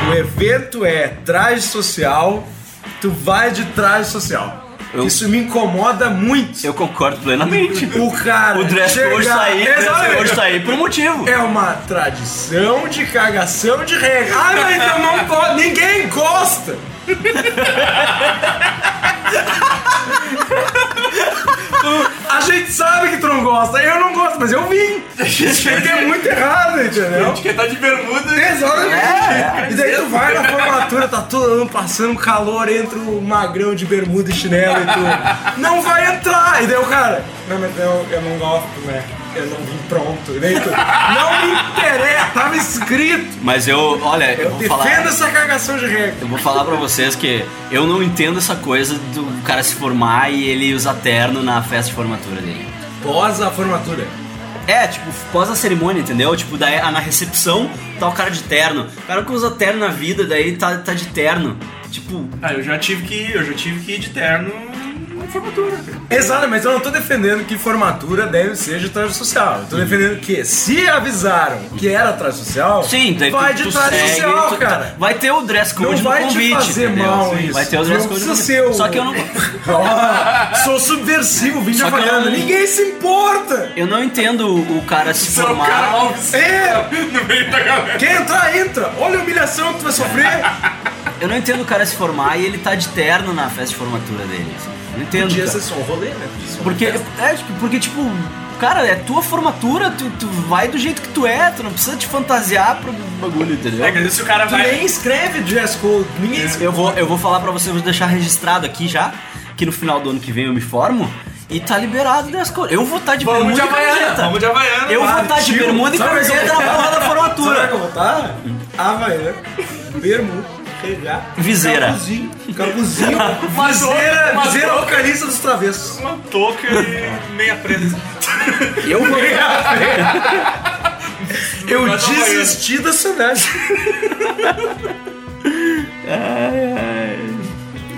O evento é traje social, tu vai de traje social. Eu- Isso me incomoda muito. Eu concordo plenamente. O cara. O dress code dress tá aí por um motivo. É uma tradição de cagação de regra. Ah, mas eu não gosto. Ninguém gosta. A gente sabe que tu não gosta. Eu não gosto, mas eu vim. Isso é muito errado, entendeu? Quem tá de bermuda. Exatamente. E daí tu vai na formatura, tá todo mundo passando calor, entra o magrão de bermuda e chinelo e tu não vai entrar. E daí o cara, não, mas eu, eu não gosto, né? Eu não vim pronto. Daí tu, não me interessa, tava escrito. Mas eu, olha, eu, Eu vou defendo falar. essa cagação de regra. Eu vou falar pra vocês que eu não entendo essa coisa do cara se formar e ele usar terno na festa de formatura dele. Pós a formatura. É, tipo, pós a cerimônia, entendeu? Tipo, daí na recepção tá o cara de terno. O cara que usa terno na vida, daí tá, tá de terno. Tipo, Ah, eu já tive que ir, eu já tive que ir de terno formatura. Exato, mas eu não tô defendendo que formatura deve ser de traje social. Eu tô defendendo que se avisaram que era traje social, sim, daí vai tu, de tu traje segue, social, tu- cara. Vai ter o dress code Não no vai convite, te fazer entendeu? mal Sim, isso. Vai ter o dress não code no precisa convite. ser o- Só que eu não... Sou subversivo, vim Havaiana. não- Ninguém se importa. Eu não entendo o cara se São formar... cara É, no meio da galera. quer entrar, entra. Olha a humilhação que tu vai sofrer. Eu não entendo o cara se formar e ele tá de terno na festa de formatura dele. assim. Entendo. Podia ser só um rolê, né? Porque, é, tipo, porque, tipo, cara, é tua formatura, tu, tu vai do jeito que tu é, tu não precisa te fantasiar pro bagulho, entendeu? É, mas se o cara Tu vai. nem escreve dress code. Ninguém escreve. Eu vou, eu vou falar pra você, vou deixar registrado aqui já, que no final do ano que vem eu me formo e tá liberado das cores. Eu vou estar de Vamos bermuda de e camiseta. vamos de Havaiana. Eu vou estar de tio, bermuda e camiseta eu na vou porra da formatura. que eu vou estar? Havaiana, bermuda, regata, Viseira. Capuzinho, capuzinho, Uma viseira, uma viseira touca. vocalista dos travessos. Uma touca e meia preta. Eu vou. Eu Mas desisti da cidade.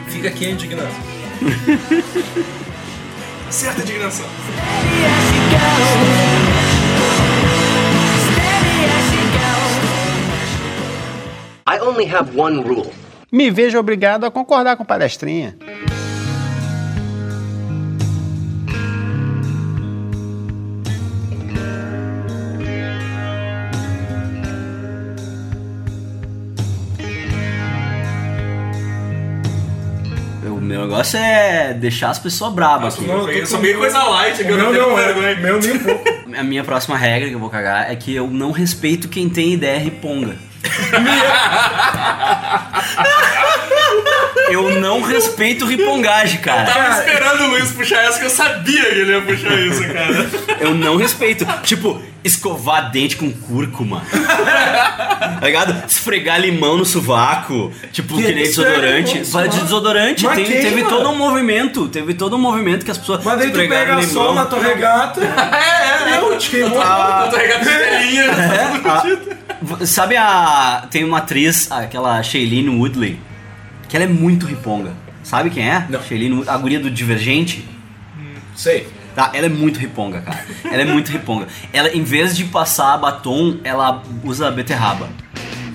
Fica aqui a indignação. Certa indignação. I only have one rule. Me vejo obrigado a concordar com palestrinha. O meu negócio é deixar as pessoas bravas aqui. Não, eu com- meio coisa light aqui, eu não tenho não é, meu nem um pouco. A minha próxima regra que eu vou cagar é que eu não respeito quem tem ideia riponga. eu não respeito ripongagem, cara. Tava esperando o Luiz puxar essa que eu sabia que ele ia puxar isso, cara. Eu não respeito. Tipo, escovar dente com cúrcuma. tá ligado? Esfregar limão no sovaco. Tipo, que, Que nem é desodorante. limão Fala de desodorante. Tem- quem, teve mano? todo um movimento. Teve todo um movimento que as pessoas. Mas daí tu pega sol na tua regata. É, é, Não, te queimou. é. Tô regando estrelinha. V- Sabe a. Tem uma atriz, aquela Shailene Woodley, que ela é muito riponga. Sabe quem é? Não. Shailene a guria do Divergente. Sei. Tá, ela é muito riponga, cara. Ela é muito riponga. Ela, em vez de passar batom, ela usa beterraba.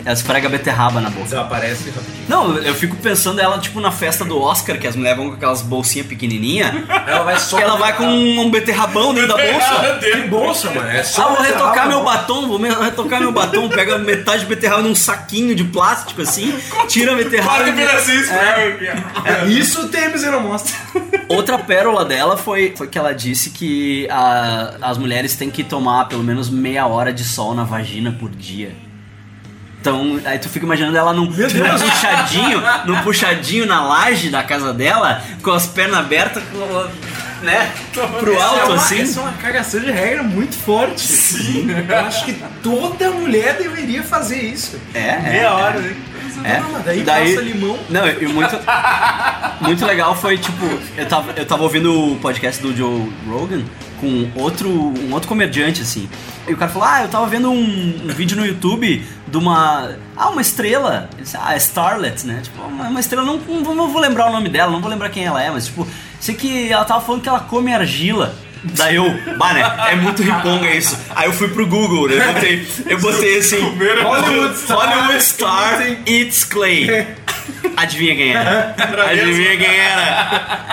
Ela esfrega beterraba na boca. Desaparece rapidinho. Não, eu fico pensando ela, tipo, na festa do Oscar, que as mulheres vão com aquelas bolsinhas pequenininhas. Ela vai só. ela vai com um beterrabão dentro da bolsa. Que bolsa, mano. É Ah, só vou retocar meu batom, vou retocar meu batom, pega metade de beterraba num saquinho de plástico assim, tira a beterraba. Corta e- um pedacinho, esfrega. É, Isso o Temes não mostra. Outra pérola dela foi, foi que ela disse que a- as mulheres têm que tomar pelo menos meia hora de sol na vagina por dia. Então, aí tu fica imaginando ela num, num puxadinho, num puxadinho na laje da casa dela, com as pernas abertas, com- né? Pro Essa é alto, uma- assim. Essa é uma cagação de regra muito forte. Sim. Eu acho que toda mulher deveria fazer isso. É, é. Meia hora, né? É. Não, daí passa limão. Não, e muito, muito legal foi, tipo, eu tava, eu tava ouvindo o podcast do Joe Rogan com outro, um outro comediante, assim. E o cara falou, ah, eu tava vendo um, um vídeo no YouTube de uma. Ah, uma estrela. Ele disse, Ah, Starlet, né? Tipo, uma, uma estrela, não, não, vou- não vou lembrar o nome dela, não vou lembrar quem ela é, mas tipo, sei que ela tava falando que ela come argila. Daí eu, bah, né? É muito riponga isso. Aí eu fui pro Google, né? Eu botei, eu botei assim: Hollywood Star, Hollywood Star Eats Clay. Adivinha quem era? Adivinha quem era?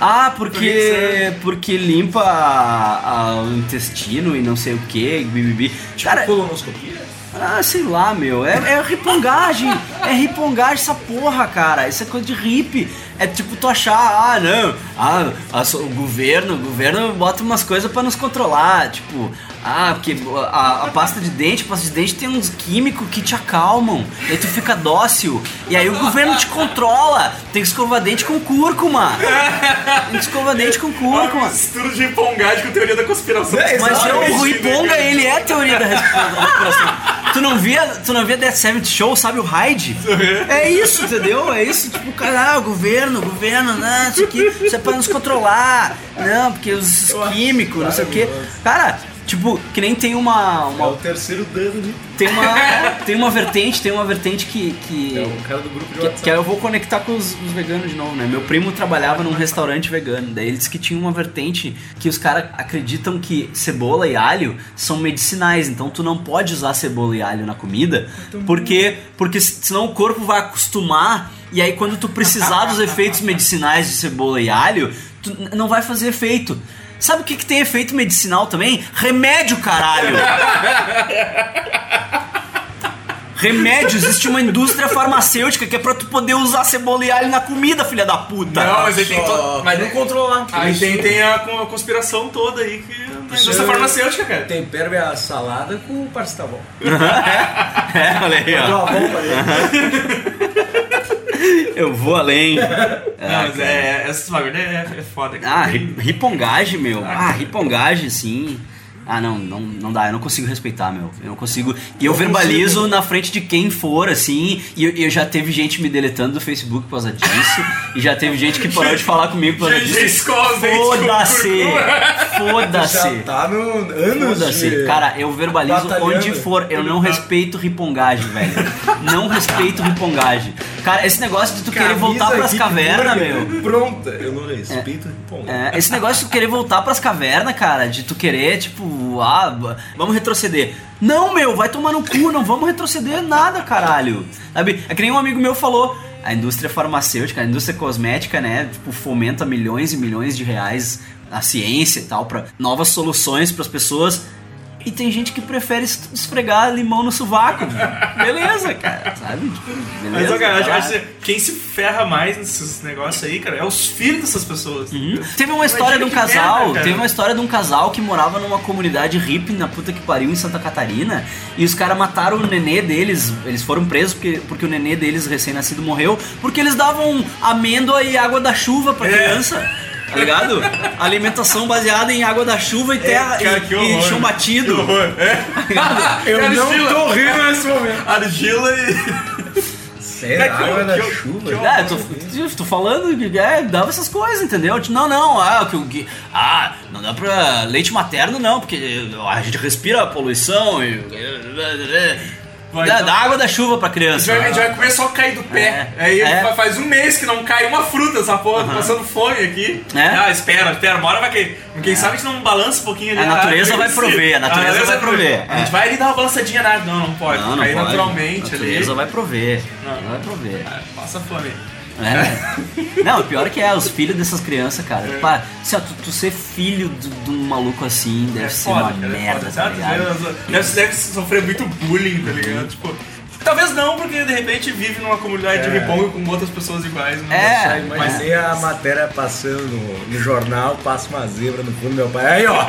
Ah, porque porque limpa a- a- o intestino e não sei o que, bibibi. Cara, Colonoscopia? ah, sei lá, meu. É, é ripongagem. É ripongagem essa porra, cara. Isso é coisa de hippie. É tipo tu achar, ah, não. Ah, o governo, o governo bota umas coisas pra nos controlar. Tipo, ah, porque a, a pasta de dente, a pasta de dente tem uns químicos que te acalmam. E aí tu fica dócil. E aí o governo te controla. Tem que escovar dente com cúrcuma. Tem que escovar dente com cúrcuma. Mistura de empongade com teoria da conspiração. Mas é o Rui Ponga, ele é a teoria da respiração. Tu não via, tu não via Death Seventh Show, sabe o Hyde? É isso, entendeu? É isso, tipo, cara, ah, o governo, o governo, não, isso aqui, isso é pra nos controlar. Não, porque os químicos, não sei o quê. Cara, tipo, que nem tem uma. É uma o terceiro dano ali. tem uma. Tem uma vertente, tem uma vertente que. que É o cara do grupo de que, WhatsApp. que aí eu vou conectar com os, os veganos de novo, né? Meu primo trabalhava num restaurante vegano, daí ele disse que tinha uma vertente que os caras acreditam que cebola e alho são medicinais, então tu não pode usar cebola e alho na comida, porque porque se- senão o corpo vai acostumar e aí quando tu precisar dos efeitos medicinais de cebola e alho, tu não vai fazer efeito. Sabe o que, que tem efeito medicinal também? Remédio, caralho! Remédio, existe uma indústria farmacêutica que é pra tu poder usar cebola e alho na comida, filha da puta. Não, mas aí tem to... Mas não controlar. Aí tem, tem a, a conspiração toda aí que a indústria farmacêutica, cara. Tempera minha salada com paracetamol. É, olha aí, Dá ó. uma bomba ali. Eu vou além. Não, mas é, essas bagulho é, é foda. Ah, ri- ripongagem, meu. Ah, ripongagem, sim. Ah, não, não, não dá, eu não consigo respeitar, meu. Eu não consigo. E eu verbalizo na frente de quem for, assim. E eu, eu já teve gente me deletando do Facebook por causa disso. e já teve gente que parou de falar comigo por causa disso. Foda-se! Foda-se! Já tá no anos Foda-se. de... Cara, eu verbalizo batalhando. onde for. Eu não respeito ripongagem, velho. Não respeito ripongagem. Cara, esse negócio de tu querer Camisa voltar pras cavernas, meu. Pronta. Eu não respeito. Bom, É, esse negócio de tu querer voltar pras cavernas, cara, de tu querer, tipo, ah, vamos retroceder. Não, meu, vai tomar no cu, não vamos retroceder nada, caralho. Sabe? É que nem um amigo meu falou. A indústria farmacêutica, a indústria cosmética, né, tipo, fomenta milhões e milhões de reais a ciência e tal, pra novas soluções pras pessoas. E tem gente que prefere es- esfregar limão no sovaco. Beleza, cara, sabe? Tipo, beleza. Mas, cara, acho, que quem se ferra mais nesses negócios aí, cara, é os filhos dessas pessoas. Uhum. Teve uma história de um casal, merda, teve uma história de um casal que morava numa comunidade hippie na puta que pariu em Santa Catarina e os caras mataram o nenê deles, eles foram presos porque, porque o nenê deles recém-nascido morreu, porque eles davam amêndoa e água da chuva pra É. criança. Tá ligado? Alimentação baseada em água da chuva e terra É, cara, e- e, chão batido. Que horror. É. eu Cara, não tô rindo nesse momento. Argila e. Que água da chuva. É, tô, tô falando que é, dava essas coisas, entendeu? Tipo, Não, não, ah, que, o que, ah, não dá pra leite materno não, porque a gente respira a poluição e. Vai, dá, então- dá água da chuva pra A criança. gente vai, a gente vai comer só cair do pé. É. Aí É. fa- faz um mês que não cai uma fruta essa porra, tô passando fome aqui. É. Ah, espera, espera, uma hora vai cair. Quem sabe a gente não balança um pouquinho ali. A natureza vai Sim. prover, a natureza vai prover. A gente É. vai ali dar uma balançadinha na. Não, não pode. Não, não cair pode. naturalmente a ali. natureza vai prover. Não. Vai prover. Ah, Passa fome. É. Não, o pior é que é, os filhos dessas crianças, cara. Pá, assim, ó, tu, tu ser filho de, de um maluco assim deve É ser foda, uma cara, é merda, foda, tá ligado? Deve, deve sofrer muito bullying, tá ligado? Tipo, talvez não, porque de repente vive numa comunidade de É. riponga com outras pessoas iguais. É. Eu imaginei a matéria passando no, no jornal, passa uma zebra no fundo do meu pai. Aí, ó.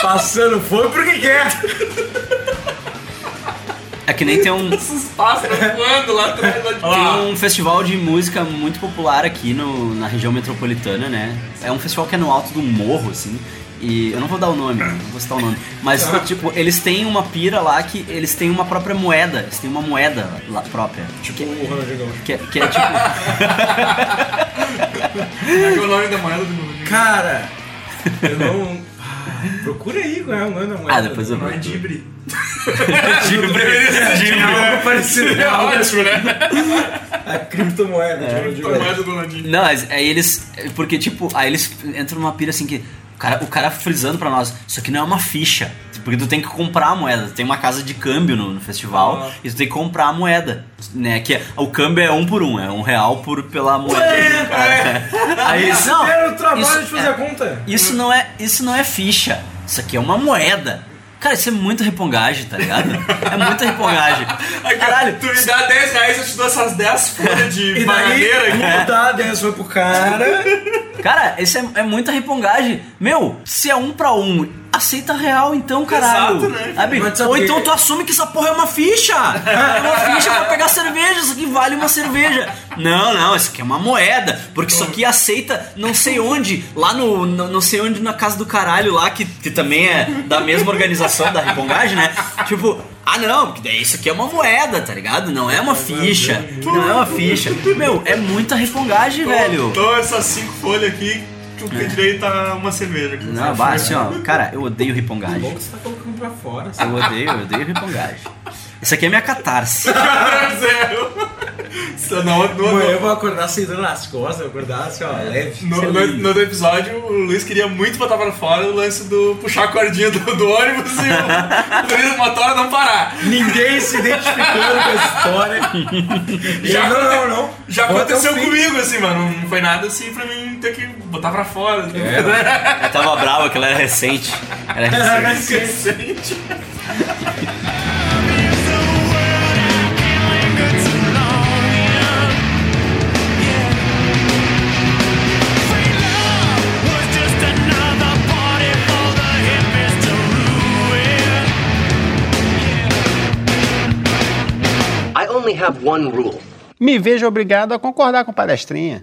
Passando fome porque quer. É que nem tem um, Esses pássaros voando lá atrás. Lá de Tem um festival de música muito popular aqui no, na região metropolitana, né? É um festival que é no alto do morro, assim. E eu não vou dar o nome, não vou citar o nome. Mas, tipo, eles têm uma pira lá que eles têm uma própria moeda. Eles têm uma moeda lá própria. Tipo o Ronaldinho Gaúcho. Que, é- que é tipo. Qual é o nome da moeda do mundo? Cara, eu não. Procura aí qual é o nome da moeda. Ah, depois eu Não é Dibre. Tinha algo parecido. É ótimo, né? A criptomoeda. É. tipo, de A moeda do Ronaldinho. Não, mas aí eles. Porque, tipo, aí eles entram numa pira assim que. O cara, o cara frisando pra nós, isso aqui não é uma ficha. Porque tu tem que comprar a moeda. Tem uma casa de câmbio no, no festival Ah. e tu tem que comprar a moeda. Né? Que é- o câmbio é um por um, é um real por, pela moeda. Aí, não, Era o trabalho isso de fazer é- a conta. Isso não, é, isso não é ficha. Isso aqui é uma moeda. Cara, isso é muito repongagem, tá ligado? É muita repongagem. Caralho, Tu me dá 10 reais, eu te dou essas 10 folhas de E daí, bananeira aqui. tu dá 10 foi pro cara. Cara, isso é, é muita repongagem. Meu, se é um pra um, aceita real então, caralho. Exato, né? Sabe? Mas sabe Ou então tu assume que essa porra é uma ficha. É uma ficha pra pegar cerveja, isso aqui vale uma cerveja. Não, não, isso aqui é uma moeda. Porque isso aqui aceita não sei onde, lá no, no- não sei onde na casa do caralho lá, que, que também é da mesma organização da repongagem, né? Tipo, ah não, isso aqui é uma moeda, tá ligado? Não é uma ficha. Não é uma ficha. Meu, é muita repongagem, velho. Então essas 5 folhas aqui, tu tem direito a uma cerveja. aqui. Não, bah, assim, ó, cara, eu odeio ripongagem. Bom que você tá colocando pra fora. Eu odeio, eu odeio ripongagem. Isso aqui é minha catarse. Zero. Não, no, Amanhã eu vou acordar sem dor nas costas, vou acordar assim, ó, leve. no, no, no outro episódio, o Luiz queria muito botar pra fora o lance do puxar a cordinha do, do ônibus e o, Luiz motora não parar. Ninguém se identificando com essa história. Já- eu, não, não, não. Já aconteceu comigo, assim, mano. Não foi nada assim pra mim ter que botar pra fora. Eu tava brava que ela era recente. Era recente. Recente. only have one rule. Me vejo obrigado a concordar com palestrinha.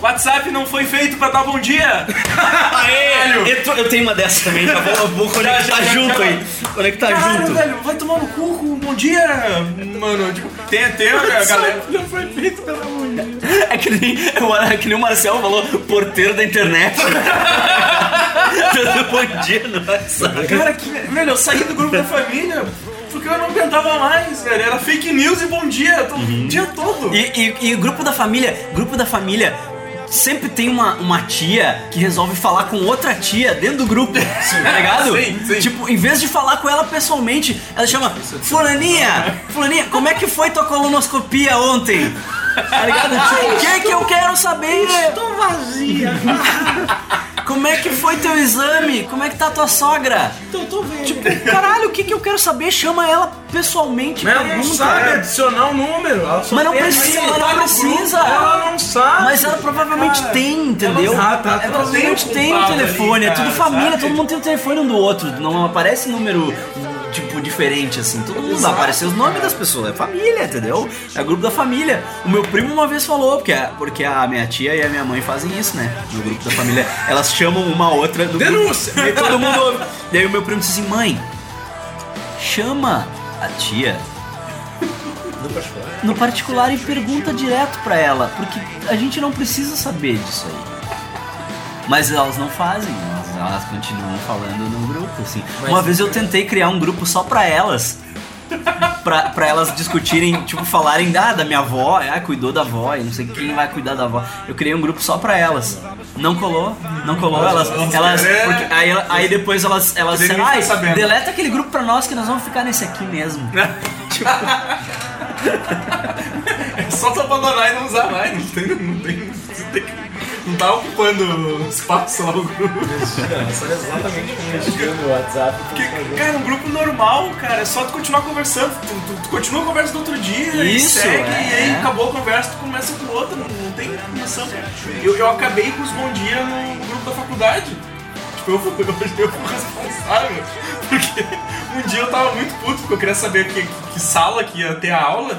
WhatsApp não foi feito pra dar bom dia. Aê, Eu, tô- eu tenho uma dessa também, já vou, eu vou conectar Já, já, já, junto já. aí. Conectar Caralho, junto. velho, vai tomar no cu com um bom dia. Mano, tipo, tem, tem a galera. Não foi feito pela mulher. É que nem, é que nem o Marcel falou, porteiro da internet. Dando bom dia no WhatsApp. Cara, que, velho, eu saí do grupo da família porque eu não aguentava mais, velho. Era fake news e bom dia, tô- o dia todo. E, e, e grupo da família, grupo da família sempre tem uma, uma tia que resolve falar com outra tia dentro do grupo, tá ligado? Sim, sim. Tipo, em vez de falar com ela pessoalmente, ela chama Fulaninha, Fulaninha, como é que foi tua colonoscopia ontem? Tá ligado? Tipo, o que que eu quero saber? Estou vazia. Como é que foi teu exame? Como é que tá tua sogra? Então, tô vendo. Tipo, caralho, o que que eu quero saber? Chama ela pessoalmente. Mas ela não sabe adicionar o número. Ela só Mas não precisa, ela tá não precisa. Ela não sabe. Mas ela provavelmente Cara, tem, entendeu? ela- Ah, tá, Ela tá. provavelmente Tem um tem um contato telefone, ali, é tudo cara, família, sabe? todo mundo tem um telefone um do outro, não aparece número tipo diferente assim, todo mundo vai aparecer os nomes das pessoas, é família, entendeu? É grupo da família. O meu primo uma vez falou, porque a, porque a minha tia e a minha mãe fazem isso, né? No grupo da família, elas chamam uma outra do Denúncia! grupo. E todo mundo ouve. Daí o meu primo disse assim: "Mãe, chama a tia no particular e pergunta direto pra ela, porque a gente não precisa saber disso aí. Mas elas não fazem, elas, elas continuam falando no grupo, assim. Uma vez eu tentei criar um grupo só pra elas. Pra, pra elas discutirem, tipo, falarem ah, da minha avó, ah, cuidou da avó, e não sei quem vai cuidar da avó. Eu criei um grupo só pra elas. Não colou, não colou, elas. elas porque aí, aí depois elas, elas disseram, sabendo." deleta aquele grupo pra nós que nós vamos ficar nesse aqui mesmo. É só tu abandonar e não usar mais. Não tem. Não tem, você tem que Não tá ocupando espaço lá o grupo. Sabe exatamente como no WhatsApp. Porque, cara, um grupo normal, cara, é só tu continuar conversando. Tu, tu- tu continua a conversa do outro dia, e Isso, segue, é. e aí acabou a conversa, tu começa com outra, não, não tem noção. Eu, eu acabei com os bom dia no grupo da faculdade. Tipo, eu fui, eu fui responsável. Porque um dia eu tava muito puto, porque eu queria saber que, que sala que ia ter a aula.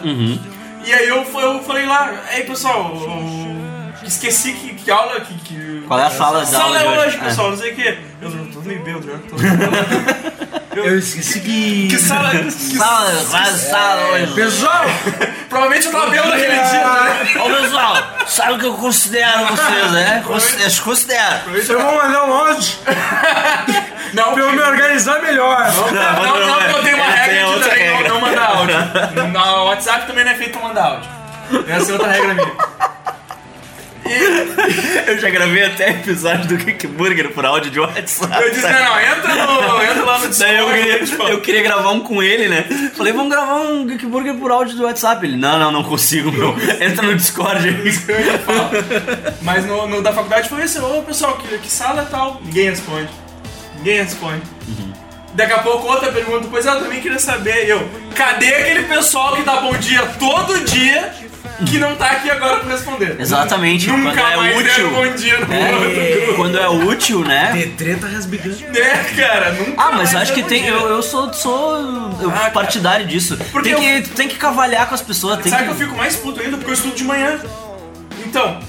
E aí eu, eu falei lá, ei pessoal, eu esqueci que, que aula que. que Qual é a sala da Sala aula é de hoje? hoje, É. pessoal, não sei o que. Eu tô meio bêbado já. Tô... Eu esqueci que. Que sala. Que Sala, vai sala hoje. Pessoal! Provavelmente eu tava bêbado naquele dia, né? Ô pessoal, sabe o que eu considero vocês, né? Eu considero. Vocês vão mandar um áudio Não, pra eu me organizar melhor. Não, não, não, eu tenho uma é regra de não, regra. não mandar áudio. No WhatsApp também não é feito pra mandar áudio. Essa é outra regra minha. Eu já gravei até episódio do Kick Burger por áudio de WhatsApp. Eu disse, não, não, entra, no, entra lá no Discord. Eu queria, eu queria gravar um com ele, né? Falei, vamos gravar um Geek Burger por áudio do WhatsApp. Ele, não, não, não consigo, meu. Entra no Discord aí. eu ia falar. Mas no, no da faculdade foi assim, ô pessoal, que, que sala é tal? Ninguém responde. Ninguém responde. Daqui a pouco outra pergunta, pois eu também queria saber, eu, cadê aquele pessoal que dá bom dia todo dia que não tá aqui agora pra responder? Exatamente, Nunca quando é mais útil. deram bom dia no É, outro. quando é útil, né? De treta rasbigando. É, cara, nunca Ah, mas mais acho que tem. Eu, eu sou, sou eu Ah, cara. partidário disso. Porque tem, eu- que, tem que cavalhar com as pessoas. Tem Sabe que... que eu fico mais puto ainda porque eu estudo de manhã. Então.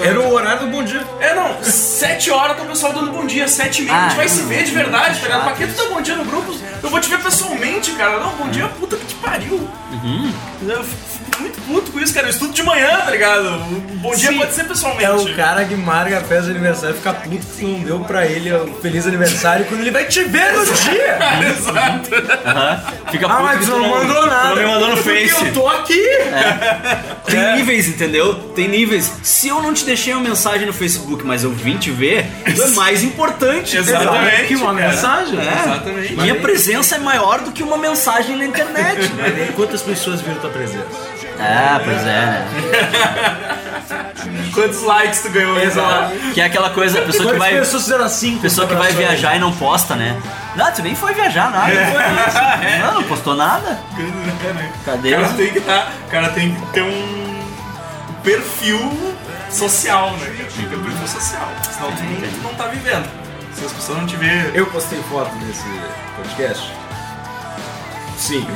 Era o horário do bom dia. É, não, sete horas tá o pessoal dando bom dia, sete e meia, a gente Ah, vai se ver de verdade, tá ligado? Pra que tu dá bom dia no grupo? Eu vou te ver pessoalmente, cara. Não, bom dia, puta que te pariu. Uhum. Eu muito puto com isso, cara. Eu estudo de manhã, tá ligado? O bom dia Sim. pode ser pessoalmente. É o cara que marca a festa de aniversário e fica puto que não deu pra ele o feliz aniversário quando ele vai te ver no dia. Exato. Aham. Fica Ah, puto mas tu não mandou nada. Não me mandou no Porque Face. eu tô aqui. Tem níveis, entendeu? Tem níveis. Se eu não te deixei uma mensagem no Facebook, mas eu vim te ver, isso é mais importante. Exatamente, Que uma cara. mensagem. É. Exatamente. Minha presença é maior do que uma mensagem na internet. Quantas pessoas viram tua presença? Ah, pois é, né? Quantos likes tu ganhou? Exato. Que é aquela coisa, a pessoa que vai. pessoas fizeram assim? Pessoa que vai viajar e não posta, né? Não, tu nem foi viajar nada. Foi isso. Não, não postou nada. Cadê? O cara tem que tá, o cara tem que ter um perfil social, né? cara? Tem que ter um perfil social. Senão tu não, tu não tá vivendo. Se as pessoas não te verem. Eu postei foto nesse podcast. Sim.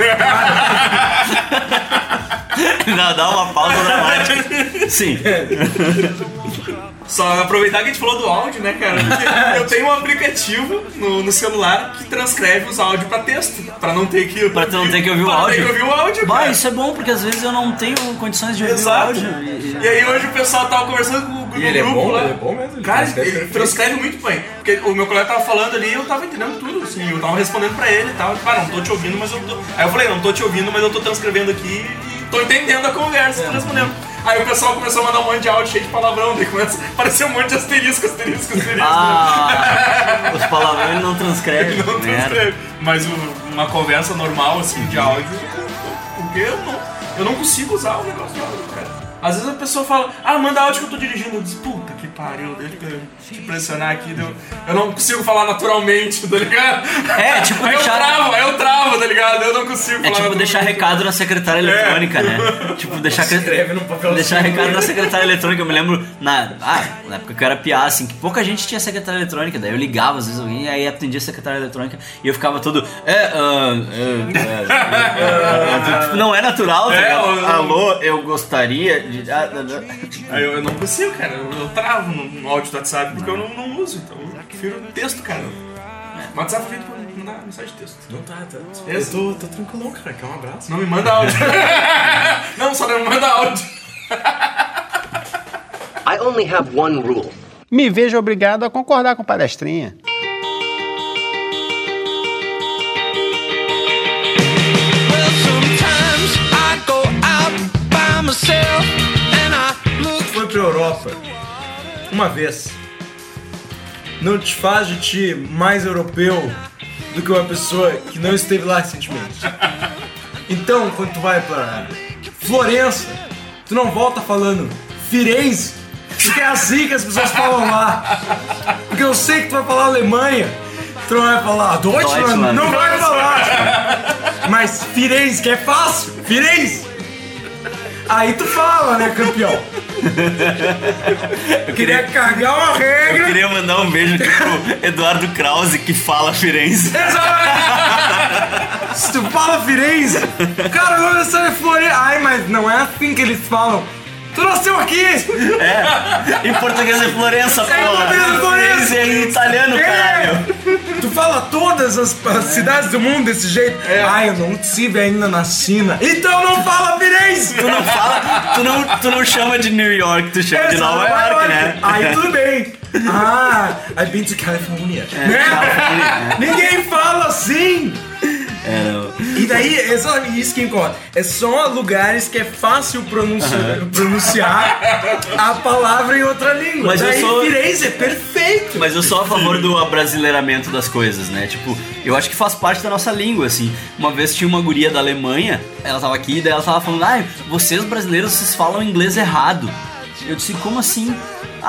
Não, dá uma pausa dramática. Sim. Só aproveitar que a gente falou do áudio, né, cara? Porque eu tenho um aplicativo no, no celular que transcreve os áudios pra texto, pra não ter que. Pra tu não ter que ouvir o pra não ter áudio. que ouvir o áudio, Bah, cara. isso é bom, porque às vezes eu não tenho condições de ouvir Exato. o áudio. E- E aí hoje o pessoal tava conversando com o grupo E ele é bom, lá. ele é bom mesmo, ele Cara, transcreve ele transcreve muito bem. Porque o meu colega tava falando ali e eu tava entendendo tudo, assim. Eu tava respondendo pra ele e tal. Ah, não tô te ouvindo, mas eu tô. Aí eu falei, não tô te ouvindo, mas eu tô transcrevendo aqui e tô entendendo a conversa, tô respondendo. Aí o pessoal começou a mandar um monte de áudio cheio de palavrão, daí começa a aparecer um monte de asterisco, asterisco, asterisco. Ah, os palavrões não transcreve. Ele não transcreve. Mas uma conversa normal, assim, de áudio, porque eu não, eu não consigo usar o negócio do áudio, cara. Às vezes a pessoa fala, ah, manda áudio que eu tô dirigindo. Eu disse, puta que pariu, deixa eu te pressionar aqui. deu- Eu não consigo falar naturalmente, tá ligado? É, tipo, aí deixar- eu travo, aí eu travo, tá ligado? Eu não consigo É falar tipo deixar recado na secretária eletrônica, né? Tipo, deixar Escreve num papelzinho. Deixar recado na secretária eletrônica. Eu me lembro, na, ah, na época que eu era piá, assim, que pouca gente tinha secretária eletrônica. Daí eu ligava, às vezes alguém, e aí atendia a secretária eletrônica e eu ficava todo. É, ah, é, é, é, tipo, não é natural, tá É, ligado? eu- Alô, eu gostaria de. Ah, ah, ah. Aí eu, eu não consigo, cara. Eu, eu travo no, no áudio do WhatsApp porque eu não, não uso. Então eu prefiro texto, cara. O WhatsApp é feito pra mandar mensagem de texto. Não tá, tá. Eu tô, tô tranquilão, cara. Quer um abraço? Não me manda áudio. não, só não me manda áudio. I only have one rule. Me vejo obrigado a concordar com palestrinha. Foi pra Europa uma vez. Não te faz de ti mais europeu do que uma pessoa que não esteve lá recentemente. Então, quando tu vai pra Florença, tu não volta falando Firenze, Porque é assim que as pessoas falam lá. Porque eu sei que tu vai falar Alemanha. Tu não vai falar Deutschland, Deutschland. não vai falar. Mas Firenze, que é fácil, Firenze. Aí tu fala, né, campeão? Eu queria cagar uma Eu regra. queria mandar um beijo pro Eduardo Krause, que fala Firenze. Se tu fala Firenze, cara, não é Florença. Ai, mas não é assim que eles falam. Tu nasceu aqui! Em português é Florença, pô. português é Florença. É em italiano, É. caralho. Tu fala todas as, as cidades do mundo desse jeito. Ai, eu não estive ainda na China. Então não fala Firenze! Tu não fala, tu não, tu não chama de New York, tu chama de Nova York, né? Aí tudo bem. Ah, I've been to California. É, Né? Ninguém fala assim. É, não. E daí, é só isso que importa. É só lugares que é fácil pronunciar, pronunciar a palavra em outra língua. Mas eu daí sou- Firenze é perfeito. Mas eu sou a favor do abrasileiramento das coisas, né? Tipo, eu acho que faz parte da nossa língua, assim. Uma vez tinha uma guria da Alemanha, ela tava aqui, daí ela tava falando, ai, vocês brasileiros, vocês falam inglês errado. Eu disse, como assim?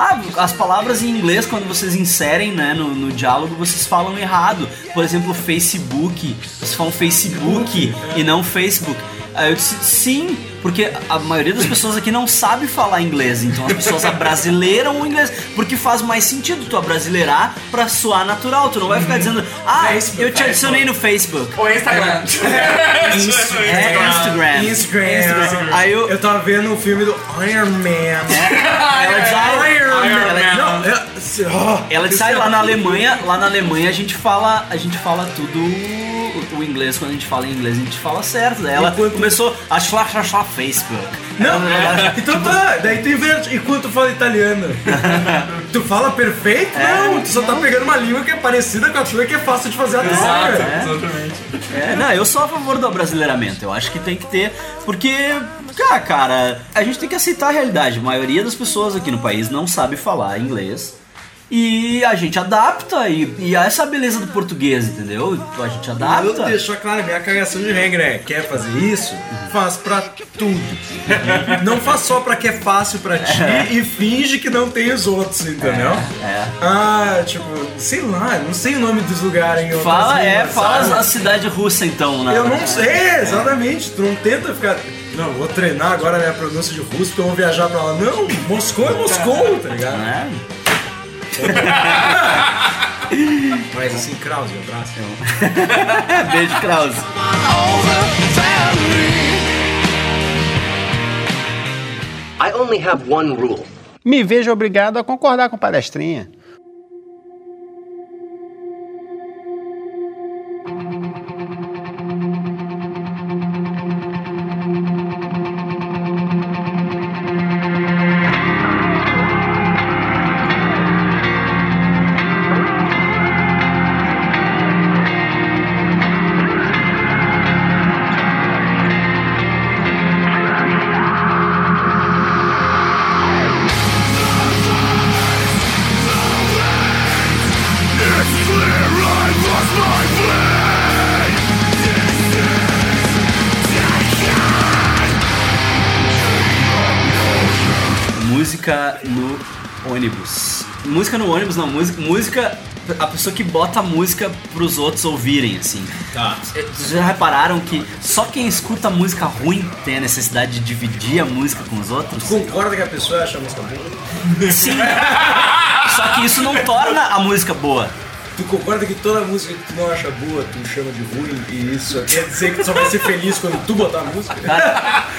Ah, as palavras em inglês, quando vocês inserem né, no, no diálogo, vocês falam errado. Por exemplo, Facebook, vocês falam Facebook e não Facebook. Aí eu disse, sim, porque a maioria das pessoas aqui não sabe falar inglês, então as pessoas abrasileiram o inglês, porque faz mais sentido tu abrasileirar pra soar natural, tu não vai ficar dizendo, ah, eu te adicionei no Facebook. Ou Instagram. Isso, é Instagram. Instagram. Aí eu- eu tava vendo o filme do Iron Man. Ela diz, Iron ela- Man. Não, eu, Ela disse, ah, lá na Alemanha, lá na Alemanha a gente fala, a gente fala tudo o, inglês, quando a gente fala em inglês, a gente fala certo. Daí ela Enquanto- começou a falar Facebook. Não, Ela- então tá, daí tu inverte. E quando tu fala italiano? tu fala perfeito? não, tu só tá pegando uma língua que é parecida com a tua que é fácil de fazer a troca. É. Exatamente. É, não, eu sou a favor do abrasileiramento. Eu acho que tem que ter, porque, cara, cara, a gente tem que aceitar a realidade. A maioria das pessoas aqui no país não sabe falar inglês. E a gente adapta, e, e essa é a beleza do português, entendeu? A gente Eu adapta. deixo claro, minha cagação de regra é: quer fazer isso? Faz pra tudo. não faz só pra que é fácil pra ti e finge que não tem os outros, entendeu? É. Ah, tipo, sei lá, não sei o nome dos lugares em Fala, é, línguas, fala sabe? a cidade russa então, né? Eu não sei, exatamente. Tu não tenta ficar. Não, vou treinar agora a minha pronúncia de russo porque eu vou viajar pra lá. Não, Moscou é Moscou, tá ligado? É. Mas assim, Krause, um abraço. Beijo, Krause. I only have one rule. Me vejo obrigado a concordar com palestrinha. Não, música, música a pessoa que bota a música pros outros ouvirem, assim. Tá. Vocês já repararam que só quem escuta música ruim tem a necessidade de dividir a música com os outros? Concorda que a pessoa acha a música boa? Sim. Só que isso não torna a música boa. Tu concorda que toda música que tu não acha boa, tu chama de ruim e isso quer dizer que tu só vai ser feliz quando tu botar a música?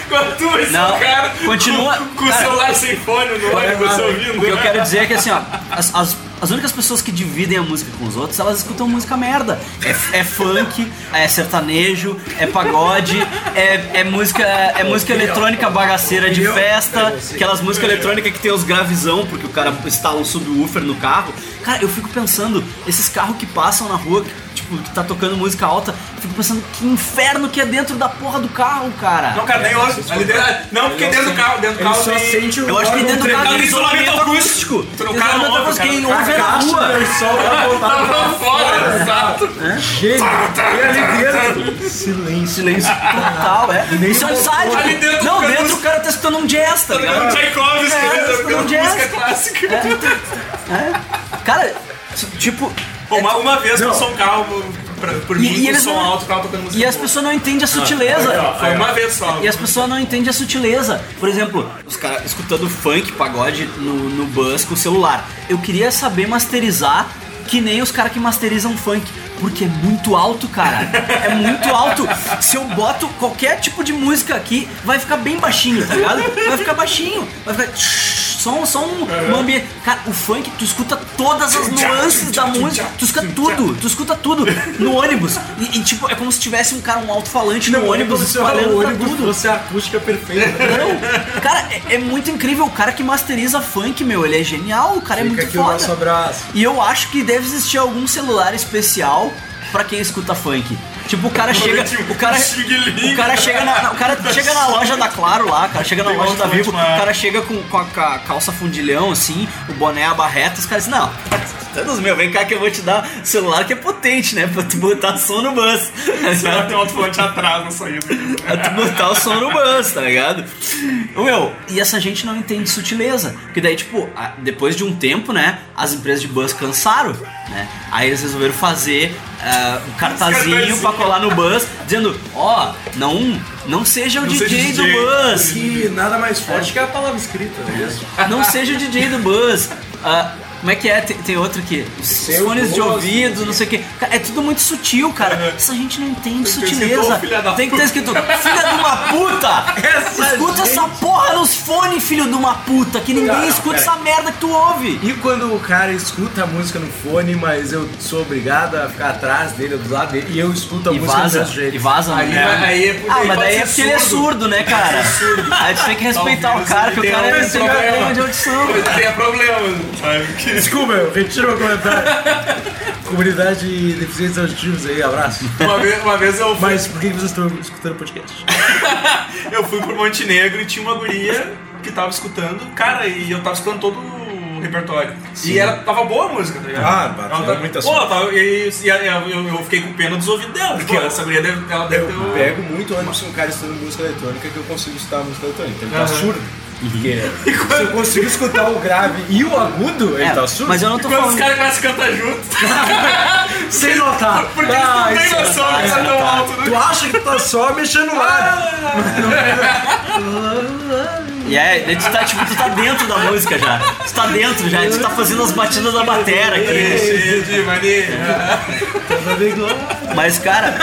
Quando tu ser Não, cara continua- com, com o cara, celular sem fone no ônibus ouvindo. O que eu quero dizer é que assim, ó, as, as, as únicas pessoas que dividem a música com os outros, elas escutam música merda. É, é funk, é sertanejo, é pagode, é, é música é música eletrônica bagaceira de festa, aquelas músicas eletrônicas que tem os gravizão, porque o cara instala um subwoofer no carro. Cara, eu fico pensando, esses carros que passam na rua, tipo, que tá tocando música alta, eu fico pensando que inferno que é dentro da porra do carro, cara. Não, cara, nem dentro, não, porque dentro do carro, dentro do carro só tem... sente o Eu acho que dentro do carro tem isolamento acústico. Tem carro não isolamento ouve, acústico, Quem cara. ouve é na rua. voltar Tá pra fora, exato. gênio. E ali dentro, silêncio. Silêncio total, é. Isso é um sádico. Ali dentro Não, dentro o cara tá escutando um jazz, tá Tá ligado? ligado? Tchaikovsky, É, né? escutando Porque jazz. música clássica. Cara, tipo. Pô, Uma, uma vez Não. passou um carro pra- por E- mim e eles som não- alto, tava tocando música E as pessoas não entendem a sutileza. Foi uma vez só. E as pessoas não entendem a sutileza. Por exemplo, os caras escutando funk, pagode no, no bus com o celular. Eu queria saber masterizar que nem os caras que masterizam funk. Porque é muito alto, cara. É muito alto. Se eu boto qualquer tipo de música aqui, vai ficar bem baixinho, tá ligado? Vai ficar baixinho. Vai ficar. Só, um- só um, um ambiente. Cara, o funk, tu escuta todas as nuances da música. Tu escuta tudo. Tu escuta tudo no ônibus. E, e, tipo, é como se tivesse um cara, um alto-falante no ônibus o espalhando pra ônibus tudo. fosse a acústica perfeita. Não, cara, é, é muito incrível. O cara que masteriza funk, meu, ele é genial. O cara é Fica muito aqui o nosso foda. abraço. E eu acho que deve existir algum celular especial pra quem escuta funk. Tipo, o cara chega. O cara, o cara chega na, o cara chega na loja da Claro lá, o cara chega na loja da Vivo, o cara chega com, com a ca- calça fundilhão, assim, o boné a barreta, os caras dizem, não, todos meu, vem cá que eu vou te dar um celular que é potente, né? Pra tu botar som no bus. Ela tem um alto-falante atrás na saída. É tu botar o som no bus, tá ligado? Meu, e essa gente não entende sutileza. Porque daí, tipo, depois de um tempo, né, as empresas de bus cansaram, né? Aí eles resolveram fazer ah, um cartazinho pra colar no bus, dizendo, ó, não, não seja o Não seja DJ do DJ. bus. Que nada mais forte que a palavra escrita, não é isso? Não seja o DJ do bus. Ah, como é que é? Tem, tem outro que os fones de ouvido, não sei o que. É tudo muito sutil, cara. Essa gente não entende que ter sutileza. escrito, "Ô, filha da Tem que ter escrito, filha de uma puta! Essa escuta gente- essa porra nos fones, filho de uma puta, que ninguém escuta essa merda que tu ouve. E quando o cara escuta a música no fone, mas eu sou obrigado a ficar atrás dele, do lado dele, e eu escuto a E música vaza, do jeito. e vaza, Aí, né? vai- aí, é- Ah, mas daí é porque ele é surdo, né, cara? Aí tu tem que respeitar o Talvez cara, ele que o cara um tem problema de audição. Tem problema, sabe? Desculpa, eu retiro meu comentário. Comunidade de deficientes auditivos aí, abraço. Uma vez, uma vez eu fui, Mas por que vocês estão escutando o podcast? eu fui pro Montenegro e tinha uma guria que tava escutando, cara, e eu tava escutando todo o repertório. E ela tava boa a música, tá ligado? Ah, bateu ela tava, muita Pô, ela tava, e, e eu, eu, eu fiquei com pena dos ouvidos dela, porque essa guria deve, ela deve ter Eu o... pego muito ônibus se um cara estudando música eletrônica que eu consigo escutar a música eletrônica. Ele tá Aham. surdo. Porque se eu consigo escutar o grave e o agudo, ele É, tá surdo. mas eu não tô Quando os falando. caras começam a cantar junto, sem notar. porque eles não têm noção que tá tão alto, né? Tu acha que tu tá só mexendo lá? E é, tu tá, tipo, tu tá dentro da música já. Tu tá dentro já, tu tá fazendo as batidas da batera aqui. Cheio de mania. Mas, cara,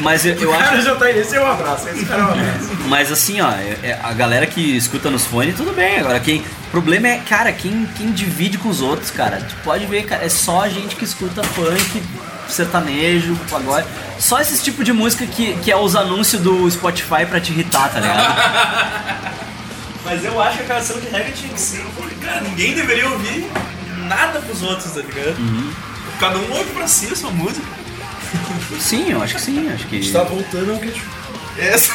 mas eu, eu O acho. cara já tá aí. Esse é um abraço. Esse cara é um abraço. Mas assim, ó, é- é- a galera que escuta nos fones, tudo bem. Agora, quem. O problema é, cara, quem, quem divide com os outros, cara. Tu pode ver, cara, é só a gente que escuta funk, sertanejo, pagode. Só esse tipo de música que, que é os anúncios do Spotify pra te irritar, tá ligado? Mas eu acho que a canção de reggae tinha que ser. Cara, ninguém deveria ouvir nada pros outros, tá ligado? Cada um ouve pra si a sua música. Sim, eu acho que sim, acho que. Tá voltando ao que Essa.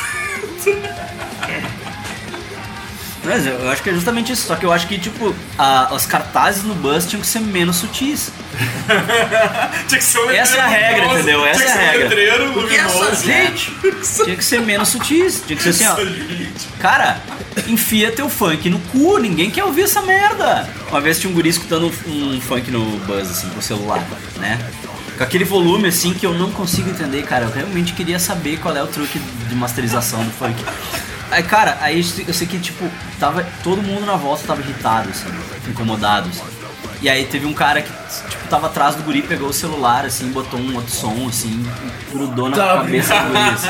Mas eu acho que é justamente isso. Só que eu acho que, tipo, a- os cartazes no bus tinham que ser menos sutis. Tinha que ser um Essa é a regra, luminoso, entendeu? Essa tinha que é a um regra. letreiro Porque essa luminoso. gente tinha que ser menos sutis. Tinha que ser assim, ó. Cara, enfia teu funk no cu, ninguém quer ouvir essa merda. Uma vez tinha um guri escutando um, um funk no buzz, assim, com o celular, né? Com aquele volume, assim, que eu não consigo entender, cara. Eu realmente queria saber qual é o truque de masterização do funk. Aí, cara, aí eu sei que, tipo, tava, todo mundo na volta tava irritado, assim, incomodado, assim. E aí teve um cara que, tipo, tava atrás do guri, pegou o celular, assim, botou um outro som, assim, e grudou na Tá cabeça do guri, assim.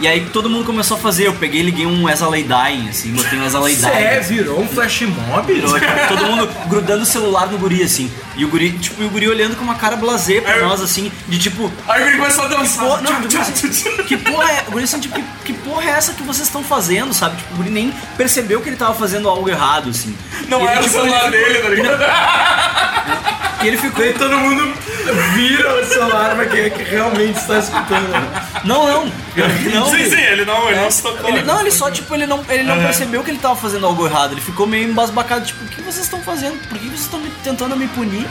E aí todo mundo começou a fazer, eu peguei e liguei um As a Lay Dying, assim, botei um As a Lay Dying. É, virou um flash mob? Virou, tipo, todo mundo grudando o celular no guri, assim. E o guri, tipo, e o guri olhando com uma cara blasé pra Aí nós, assim, de tipo. Aí ele começou a dançar. Pô, não, tipo assim, que porra é. O guri assim, tipo, que, que porra é essa que vocês estão fazendo, sabe? Tipo, o guri nem percebeu que ele tava fazendo algo errado, assim. Não E ele, era o tipo, celular ele dele, tá ligado? E ele ficou. Daí todo mundo vira o celular pra quem é que realmente está escutando. Não, não. Não, sim, sim, ele não, ele não se tocou. Ele, não, ele só, tipo, ele não, ele não percebeu que ele tava fazendo algo errado. Ele ficou meio embasbacado, tipo, o que vocês estão fazendo? Por que vocês estão me- tentando me punir?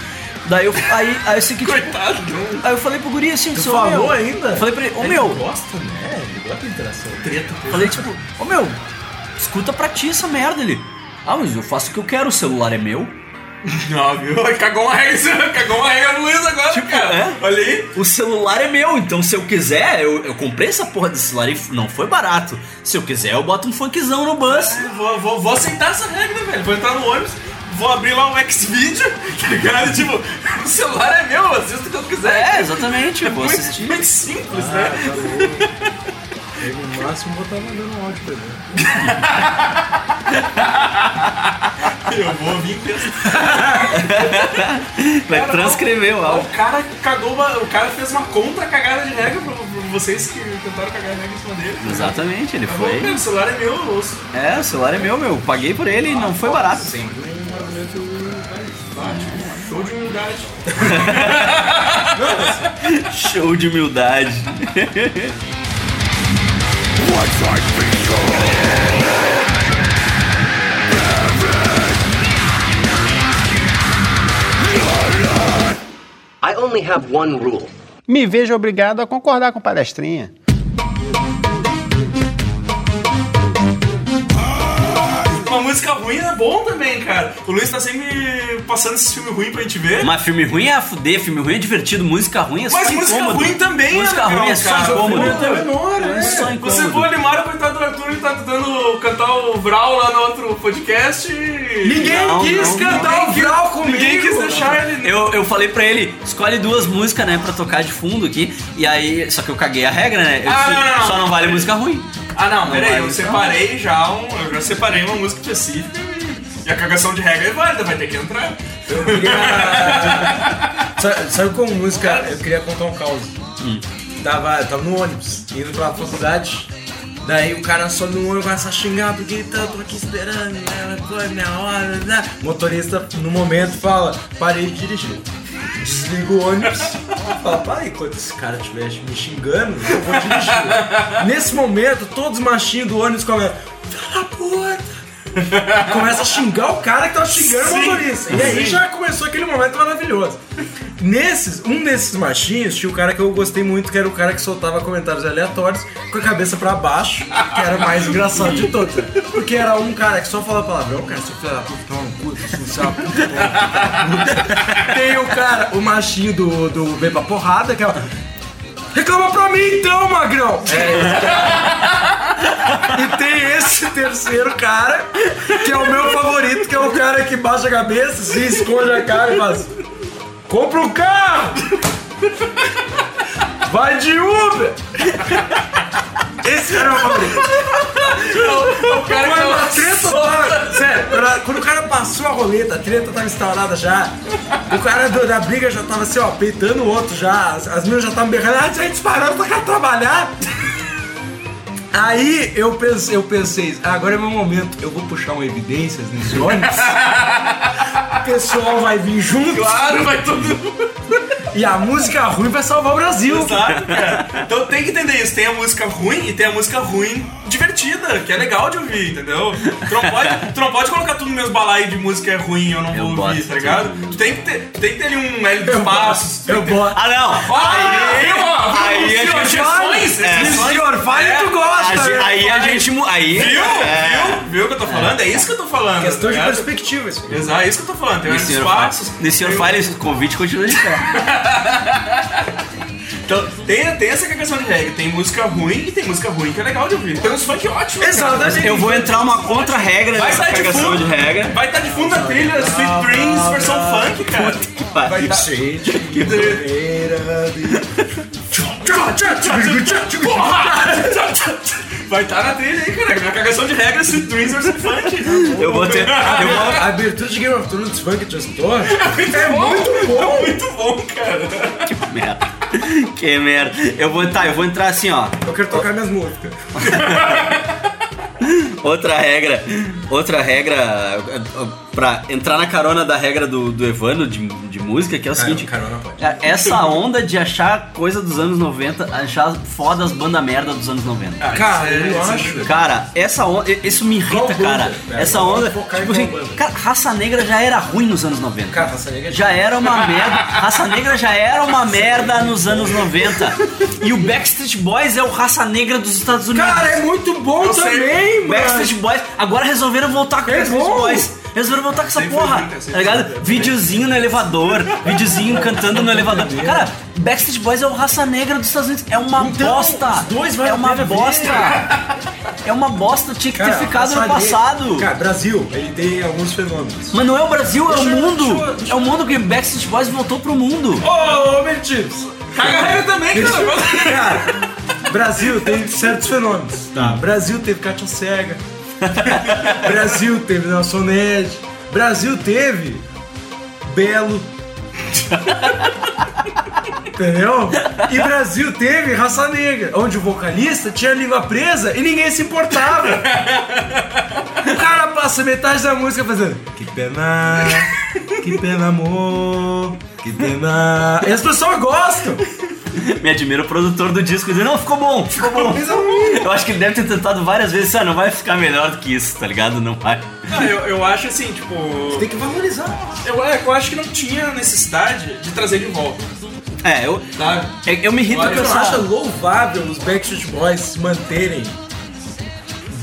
Daí eu, aí, aí eu sei que, tipo, Coitado. aí eu falei pro guri assim, Tu seu falou meu, ainda? Falei pra ele, ô Ele meu, gosta, né? Ele gosta de interação. Treta. falei tipo, ô meu, escuta pra ti essa merda ele. Ah, mas eu faço o que eu quero, o celular é meu. Não, viu? Cagou uma regra, cagou uma regra no Luiz agora, Tipo, cara. é? Olha aí. O celular é meu, então se eu quiser, eu, eu comprei essa porra desse celular e não foi barato. Se eu quiser, eu boto um funkzão no bus. Vou, vou, vou aceitar essa regra, velho. Vou entrar no ônibus, vou abrir lá o Xvideo, tá ligado? Tipo, o celular é meu, eu assisto o que eu quiser. É, exatamente, eu vou muito, assistir. muito simples, Ah, né? tá no máximo botar mandando um áudio pra ele. Eu vou vir pensando. Vai transcrever o O áudio. cara cagou uma, O cara fez uma contra cagada de regra pra, pra vocês que tentaram cagar regra em cima dele. Exatamente, ele Tá bom, foi. meu, O celular é meu, eu ouço. É, o celular é meu, meu. Paguei por ele e não foi barato. Sempre um argumento Show de humildade. Show de humildade. I only Me vejo obrigado a concordar com palestrinha. Música ruim é bom também, cara. O Luiz tá sempre passando esses filmes ruins pra gente ver. Mas filme ruim é a fuder, filme ruim é divertido, música ruim é só Mas música incômodo. ruim também Música é legal, ruim é só cara. incômodo. É menor, É só Você incômodo. for animar o coitado do Arthur, ele tá tentando cantar o Vral lá no outro podcast. e- Ninguém Não, quis não, cantar o Vral comigo. Ninguém quis deixar ele. Eu, eu falei pra ele, escolhe duas músicas, né, pra tocar de fundo aqui. E aí, só que eu caguei a regra, né? Eu Ah, disse, não, não, não. Só não vale música ruim. Ah, não, peraí, eu então. separei já um. Eu já separei uma música específica e. E a cagação de regra é válida, vai ter que entrar. Eu queria... sabe, como música? Eu queria contar um caos. Tava, eu tava no ônibus, indo pra faculdade. Daí o cara sobe no ônibus, começa a xingar, porque tá, tô aqui esperando, né? Foi minha hora, né? Motorista, no momento, fala, parei de dirigir. Desliga o ônibus. Fala, para enquanto esse cara estiver me xingando, eu vou dirigir. Nesse momento, todos os machinhos do ônibus começam, da puta! Começa a xingar o cara que tava xingando o Sim, motorista. E aí sim. já começou aquele momento maravilhoso. Nesses, um desses machinhos tinha o cara que eu gostei muito, que era o cara que soltava comentários aleatórios com a cabeça pra baixo, que era o mais engraçado de todos. Porque era um cara que só falava palavrão, cara, seu filho da puta, toma cu, uma puta. Tem o cara, o machinho do, do Beba Porrada, que é o, Reclama pra mim então, magrão! E tem esse terceiro cara, que é o meu favorito, que é o cara que baixa a cabeça, se esconde a cara e faz. Compra um carro! Vai de Uber! Esse era o meu favorito. O cara Quando a tava- treta tava. Sério, quando- o cara passou a roleta, a treta tava instaurada já. O cara do- da briga já tava assim, ó, peitando o outro já. As, as meninas já estavam berrando, ah, a gente parou pra cá trabalhar. Aí eu pensei, eu pensei, "Ah, agora é meu momento, eu vou puxar um evidências nesse ônibus. o pessoal vai vir junto Claro, vai todo mundo. E a música ruim vai salvar o Brasil. Exato, cara. Então tem que entender isso. Tem a música ruim e tem a música ruim divertida, que é legal de ouvir, entendeu? Tu não pode, tu não pode colocar tudo no mesmo balaio de música é ruim e eu não Eu vou ouvir, tá ligado? Tu tem que ter, tu tem que ter ali um L dos Eu passos. Eu boto. Ah, não! Aí, ó, aí a gente exceções, É, senhor fale, É, tu gosta, A gente- né? aí a gente. Aí, Viu? É. Viu? Viu o que eu tô falando? É isso que eu tô falando. Questão tá de ligado? perspectiva isso. Exato, é isso que eu tô falando. Tem O L dos passos. senhor esse convite continua de pé. Então, tem, tem essa questão de regra. Tem música ruim e tem música ruim que é legal de ouvir. Tem uns funk ótimos. Exatamente. cara. Eu vou entrar uma contra-regra Vai nessa estar de cagação fundo. de regra. Vai estar de fundo a trilha Sweet Dreams versão funk, cara. Vai tá- Vai estar na trilha aí, cara. Na cagação de regra Sweet Dreams versão funk. Eu vou ter. Eu vou, A abertura de Game of Thrones Funk Just Door É muito bom. É muito bom, cara. merda. Que merda. Eu vou, tá, eu vou entrar assim, ó. Eu quero tocar minhas músicas. Outra regra. Outra regra. Pra entrar na carona da regra do, do Evandro de, de música, que é o seguinte. carona pode. é, Essa onda de achar coisa dos anos 90, achar foda as bandas merda dos anos 90. Ah, Cara, é- eu isso é acho. Cara, essa onda, isso me irrita, cara. Essa onda, tipo assim, cara, Raça Negra já era ruim nos anos 90. Cara, Raça Negra Já era uma merda. Raça Negra já era uma merda nos anos 90. E o Backstreet Boys é o Raça Negra dos Estados Unidos. Cara, é muito bom Eu sei. também, mano. Backstreet Boys. Agora resolveram voltar com o É Backstreet bom. Boys. Resolveram voltar com essa Sempre porra. sempre Tá ligado? Videozinho no elevador. Videozinho cantando no elevador. Cara, Backstreet Boys é o Raça Negra dos Estados Unidos. É uma Então, bosta. os dois vale é uma ver. bosta. É uma bosta. Tinha que Cara, ter ficado no passado. Cara, Brasil, ele tem alguns fenômenos. Mas não é o Brasil, é o eu- mundo. deixa eu- deixa É o mundo que Backstreet Boys voltou pro mundo. Ô, ô, Meritíveis. Cagarreira também, cara. Cara, Brasil tem certos fenômenos. Tá. Brasil teve Katia Cega. Brasil teve Nelson Ned. Brasil teve Belo. Entendeu? E Brasil teve Raça Negra, onde o vocalista tinha a língua presa e ninguém se importava. O cara passa metade da música fazendo Que pena, que pena amor, que pena. E as pessoas gostam. Me admira o produtor do disco dizendo, não, ficou bom, ficou bom. Eu acho que ele deve ter tentado várias vezes, ah, não vai ficar melhor do que isso, tá ligado? Não vai. Não, eu, eu acho assim, tipo. Tem que valorizar. Eu, é, eu acho que não tinha necessidade de trazer de volta. É, eu, Sabe? é- eu me irrito com eu acho essa... louvável os Backstreet Boys se manterem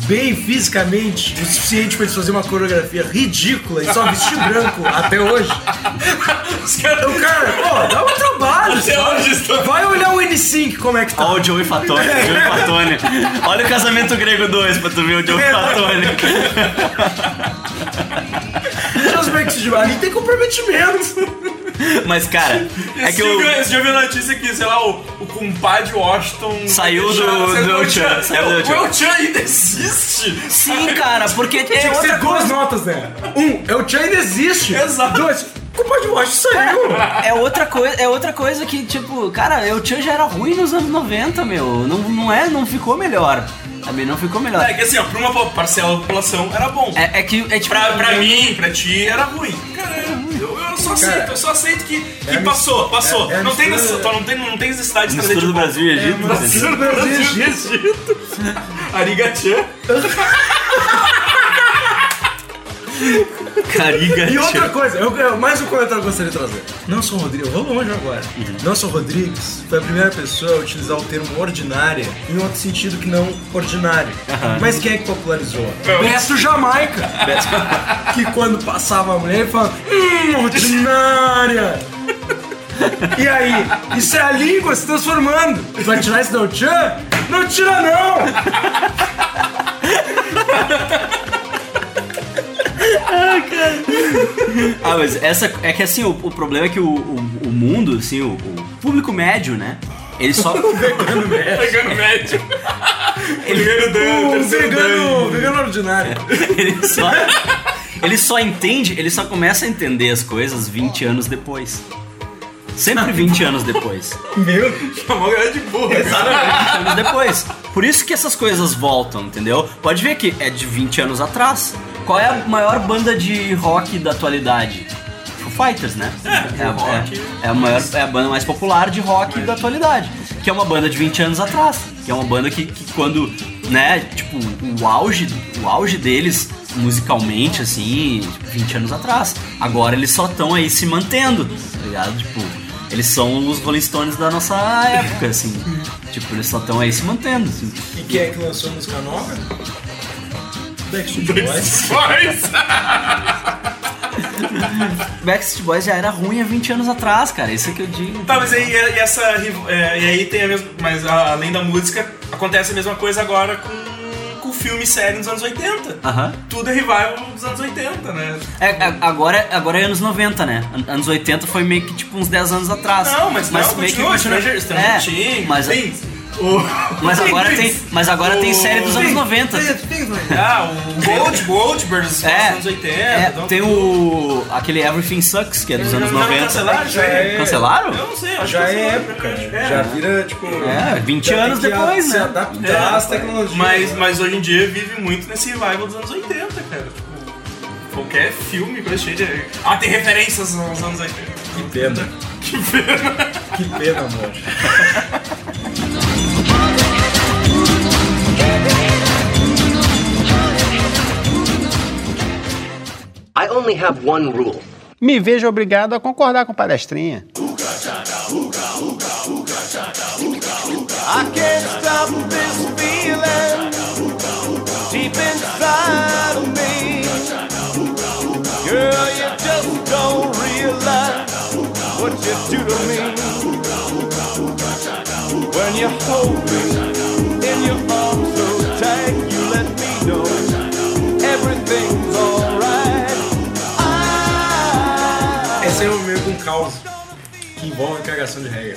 bem fisicamente o suficiente pra eles fazerem uma coreografia ridícula e só vestir branco até hoje. Os caras. O cara, pô, dá um trabalho. Até sabe? hoje estão- Vai olhar o N5 como é que tá. Olha o Joey Fatone, Joey Fatone. Olha o Casamento Grego 2 pra tu ver o Joey É. Fatone. Os Backstreet Boys ali tem comprometimento. Mas, cara, é que viu, você já viu a notícia que, sei lá, o, o compadre Washington. Saiu do- do El Chan. saiu do O El-Chan. El Chan ainda existe? Sim, cara, porque é Tinha outra ser duas notas, né? Um, é o Chan ainda existe. Exato. Dois, o compadre Washington saiu. É outra coisa, é outra coisa que, tipo, cara, o Chan já era ruim nos anos 90, meu. Não, não é, não ficou melhor. Sabe, não ficou melhor. É que assim, ó, pra uma parcela da população era bom. É, é que, é tipo... Pra, pra mim, pra ti, era ruim. Cara, eu, eu só aceito, Cara, eu só aceito que, que é passou, passou. é- é não, tem mistura- não, tem, não tem necessidade de trazer Mistura de do volta. Brasil e Egito. né? Mistura do Brasil e Egito. Arigatchan. Cariga, E outra coisa, eu, eu- mais um comentário que eu gostaria de trazer. Nelson Rodrigues, eu vou longe agora. Nelson Rodrigues foi a primeira pessoa a utilizar o termo ordinária em outro sentido que não ordinário. Mas quem é que popularizou? Beto Jamaica. que quando passava a mulher ele falava, hum, ordinária. E aí, isso é a língua se transformando. Vai tirar isso do tchan? Não tira não! Ah, mas essa é que assim, o, o problema é que o, o, o mundo, assim, o, o público médio, né? Ele só. Pegando médio. Primeiro dano, O terceiro vegano, dano. vegano ordinário. ele só. Ele só entende, ele só começa a entender as coisas 20 anos depois. Sempre 20 anos depois. Meu Chamou a galera de burro. 20 anos depois. Por isso que essas coisas voltam, entendeu? Pode ver que é de 20 anos atrás. Qual é a maior banda de rock da atualidade? Foo Fighters, né? É, a- rock. é- é a maior, é a banda mais popular de rock da atualidade. Que é uma banda de 20 anos atrás. Que é uma banda que, que quando, né, tipo, o auge, o auge deles musicalmente, assim, tipo, 20 anos atrás. Agora eles só estão aí se mantendo, tá ligado? Tipo, eles são os Rolling Stones da nossa época, assim. Tipo, eles só estão aí se mantendo, assim. E quem é que lançou música nova? Backstreet Boys. Boys. Backstreet Boys já era ruim há 20 anos atrás, cara. Isso é que eu digo. Tá, mas aí, e essa, é, e aí tem a mesma. Mas a- além da música, acontece a mesma coisa agora com, com filme e série nos anos 80. Aham. Tudo é revival dos anos 80, né? É, é, agora, agora é anos 90, né? An- Anos 80 foi meio que tipo uns 10 anos atrás. Não, mas, não, meio que continua, Stranger, Stranger É, Things, mas, Things. Mas agora tem, mas agora tem série dos anos 90. Ah, o Gold, Goldbergs dos É, anos 80. é, então- tem o aquele Everything Sucks que é dos anos já 90. cancelaram? Já é- Cancelaram? Eu não sei, acho Já que é época. é. Já vira, tipo. É, 20 já tem anos depois, se né? adaptar É, às tecnologias. Mas, mas hoje em dia vive muito nesse revival dos anos 80, cara. Tipo, qualquer filme, coisa cheia de. Ah, tem referências aos anos 80. Que pena. Que pena. Que pena, amor. I only have one rule. Me vejo obrigado a concordar com palestrinha. I can't stop this que envolve cagação de regra.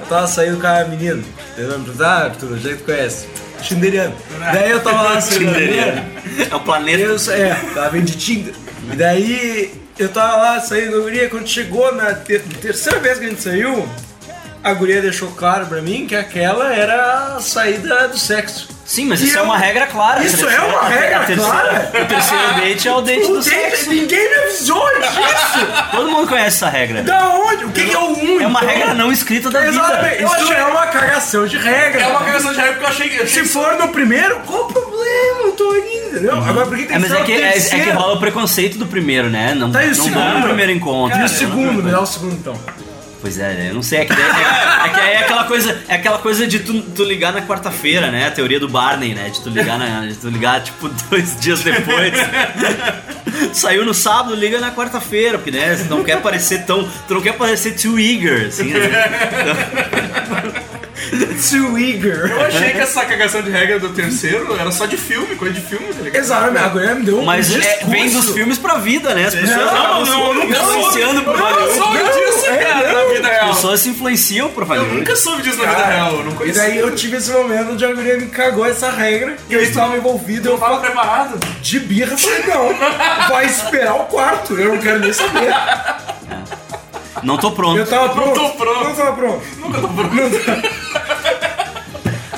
eu tava saindo com a menina, entendeu? Ah, Arthur, já que tu conhece. Tinderiano. Daí eu tava lá menina. É o planeta. Eu, é, tava vendo de Tinder. E daí eu tava lá saindo com a guria, quando chegou na ter- terceira vez que a gente saiu, a guria deixou claro pra mim que aquela era a saída do sexo. Sim, mas E isso é eu- uma regra clara. Isso A é uma regra terceira- clara? O terceiro date é o date do O date- sexo. Ninguém me avisou disso! Todo mundo conhece essa regra. Da onde? O que, que é o um? É uma então? regra não escrita da Exatamente. vida. Isso é uma cagação de regra. É uma cagação de regra porque eu achei que. Se for no primeiro, qual o problema? Eu tô indo, entendeu? Agora por que tem É, mas ser é que, é, é que rola o preconceito do primeiro, né? Não, Tá, e o não segundo? dá no primeiro encontro. E o né? segundo, me dá o segundo então. Pois é, eu não sei. É que, daí- é, é que é aquela coisa, é aquela coisa de tu, tu ligar na quarta-feira, né? A teoria do Barney, né? De tu ligar, na, de tu ligar tipo dois dias depois. Saiu no sábado, liga na quarta-feira, porque né? Tu não quer parecer tão. Tu não quer parecer too eager, assim, né? Too eager. Eu achei que essa cagação de regra do terceiro era só de filme, coisa de filme, tá ligado? Exato, a guria me deu um Mas é, vem dos filmes pra vida, né? As pessoas Não, não, eu nunca soube. influenciando por Eu nunca Hollywood. soube disso, é, cara, não. na vida As real. pessoas se influenciam por Eu Hollywood. nunca soube disso na vida real, eu não E conhecia. daí eu tive esse momento onde a guria me cagou essa regra e eu estava envolvido. Eu Eu tava preparado. de birra falei, não, vai esperar o quarto, eu não quero nem saber. Não tô pronto. Eu tava pronto. tô pronto. Não tava pronto. Nunca tô pronto.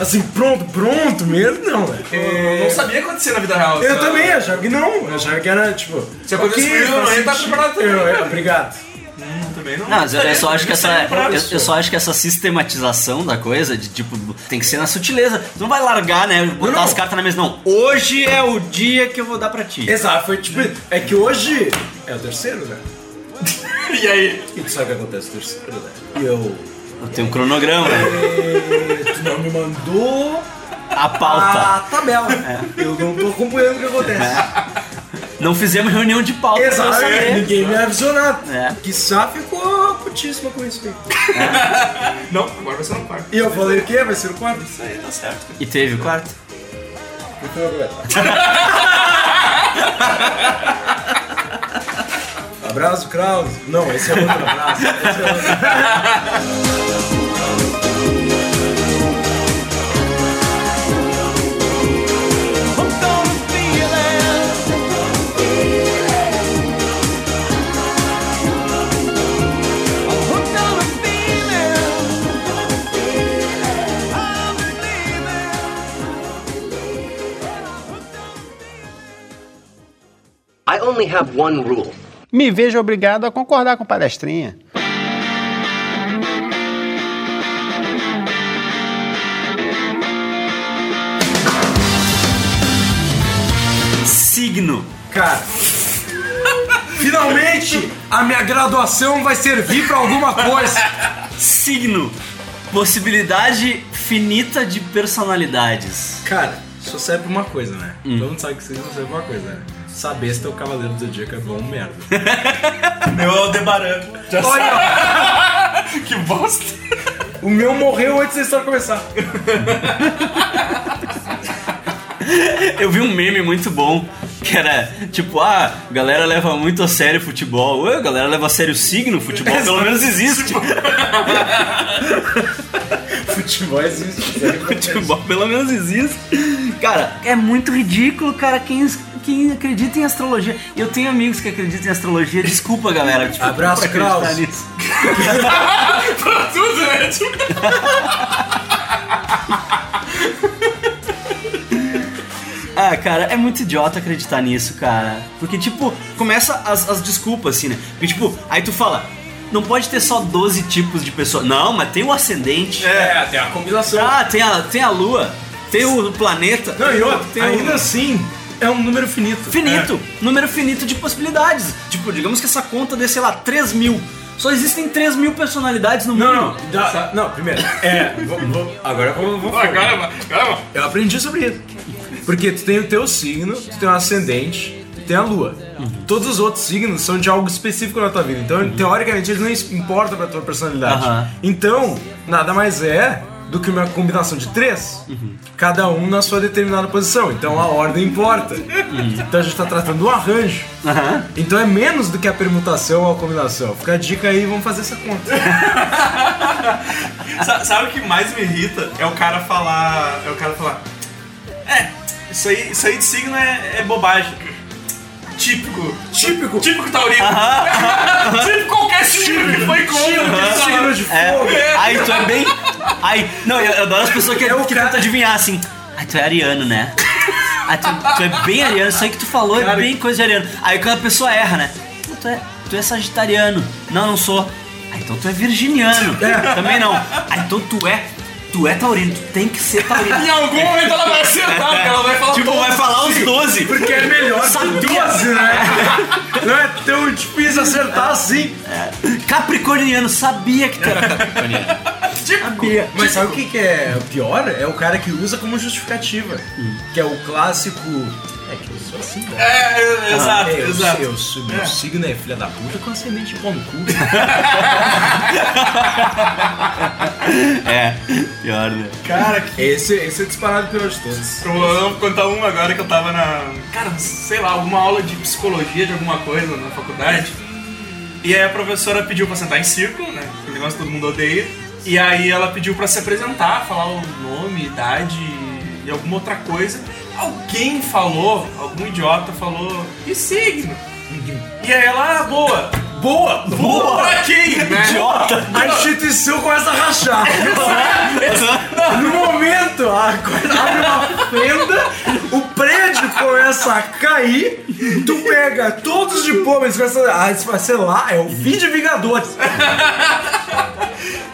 Assim, pronto, pronto mesmo, não, velho. Eu não sabia acontecer na vida real. Eu sabe? também achava que não. Eu achava que era tipo. Se acontecesse ok, comigo, eu estar sentido. preparado também. Eu- eu- Obrigado. Também não. Não, mas eu, eu só acho que essa. Eu, eu só acho que essa sistematização da coisa, de tipo, tem que ser na sutileza. Tu não vai largar, né? Botar não. as cartas na mesa, não. Hoje é o dia que eu vou dar pra ti. Exato, foi tipo. É que hoje é o terceiro, né? E aí? E tu sabe o que acontece no terceiro? E eu. Eu tenho um cronograma, eh, tu não me mandou A pauta. a tabela. Eu não tô acompanhando o que acontece. Não fizemos reunião de pauta saber. ninguém me avisou nada. É. Quiçá ficou putíssima com isso aí. Não, agora vai ser no quarto. E eu falei o quê? Vai ser o quarto? Isso aí, tá certo. E teve o quarto? Abraço, Kraus. Não, esse é outro abraço. Esse é outro. I only have one rule. Me vejo obrigado a concordar com palestrinha. Signo. Cara, finalmente a minha graduação vai servir pra alguma coisa. Signo. Possibilidade finita de personalidades. Cara, só serve pra uma coisa, né? Todo mundo sabe que não serve pra uma coisa, né? Saber se teu cavaleiro do Zodíaco é bom ou merda. Meu Aldebaran. Já Olha. Que bosta. o meu morreu antes da história começar. Eu vi um meme muito bom que era tipo, ah, galera leva muito a sério futebol. Ué, a galera leva a sério o signo, futebol pelo menos existe. Futebol existe. né? futebol pelo menos existe. Cara, é muito ridículo, cara, quem, quem acredita em astrologia. Eu tenho amigos que acreditam em astrologia. Desculpa, galera. Tipo, Abraço, Kraus. nisso. pra tudo, né? Ah, cara, é muito idiota acreditar nisso, cara. Porque, tipo, começa as, as desculpas, assim, né? Porque, tipo, aí tu fala, não pode ter só 12 tipos de pessoa. Não, mas tem o ascendente. É, tem a combinação. Ah, tem a, tem a lua, tem o planeta. Não, e outro, tem o- ainda assim, é um número finito. Finito. Número finito de possibilidades. Tipo, digamos que essa conta dê, sei lá, 3 mil. Só existem 3 mil personalidades no Não, mundo. não, dá- não, primeiro, é, vou- vou- agora eu vou, Agora, agora, Eu aprendi sobre isso. Porque tu tem o teu signo, tu tem o ascendente, tu tem a lua. Todos os outros signos são de algo específico na tua vida. Então, teoricamente, eles não importam pra tua personalidade. Aham. Então, nada mais é do que uma combinação de três, cada um na sua determinada posição. Então a ordem importa. Então a gente tá tratando do arranjo. Aham. Então é menos do que a permutação ou a combinação. Fica a dica aí, vamos fazer essa conta. Sa- Sabe o que mais me irrita? É o cara falar. É o cara falar. É, isso aí, isso aí de signo é, é bobagem. Típico. Típico. Típico taurino. Típico qualquer signo que foi contra. Signo de É, fogo. aí tu é bem. Aí, não, eu, eu adoro as pessoas que, É que cara- tentam adivinhar assim. Ai, tu é ariano, né? Ai, tu, tu é bem ariano, isso aí que tu falou é Cara, bem coisa de ariano. Aí quando a pessoa erra, né? "Pô, Tu é, tu é sagitariano. Não, não sou. Ah, então tu é virginiano. Também não. Ah, então tu é. Tu é taurino, tu tem que ser taurino. Em algum momento ela vai acertar, porque ela vai falar. Tipo, vai falar os 12. Porque é melhor que Sabia. 12, né? Não é tão difícil acertar assim. Capricorniano, sabia que tu era capricorniano. Sabia. Mas sabe o que, que é o pior? É o cara que usa como justificativa. Que é o clássico. É que eu sou assim, né? É, é, exato, É, eu, exato. Eu, sou- meu signo é filha da puta com ascendente pau no cu. É, pior, né? Cara, que. Esse, esse é disparado pior de todos. Eu vou contar um agora que eu tava na. Cara, sei lá, alguma aula de psicologia de alguma coisa na faculdade. E aí a professora pediu pra sentar em círculo, né? Que negócio que todo mundo odeia. E aí ela pediu pra se apresentar, falar o nome, idade e alguma outra coisa. Alguém falou, algum idiota falou, e signo? E aí ela, ah, boa. Boa! Boa pra quem? Né? Idiota! A instituição começa a rachar. No momento, a coisa abre uma fenda, o prédio começa a cair, tu pega todos os diplomas começa a. Ah, sei lá, é o fim de Vingadores.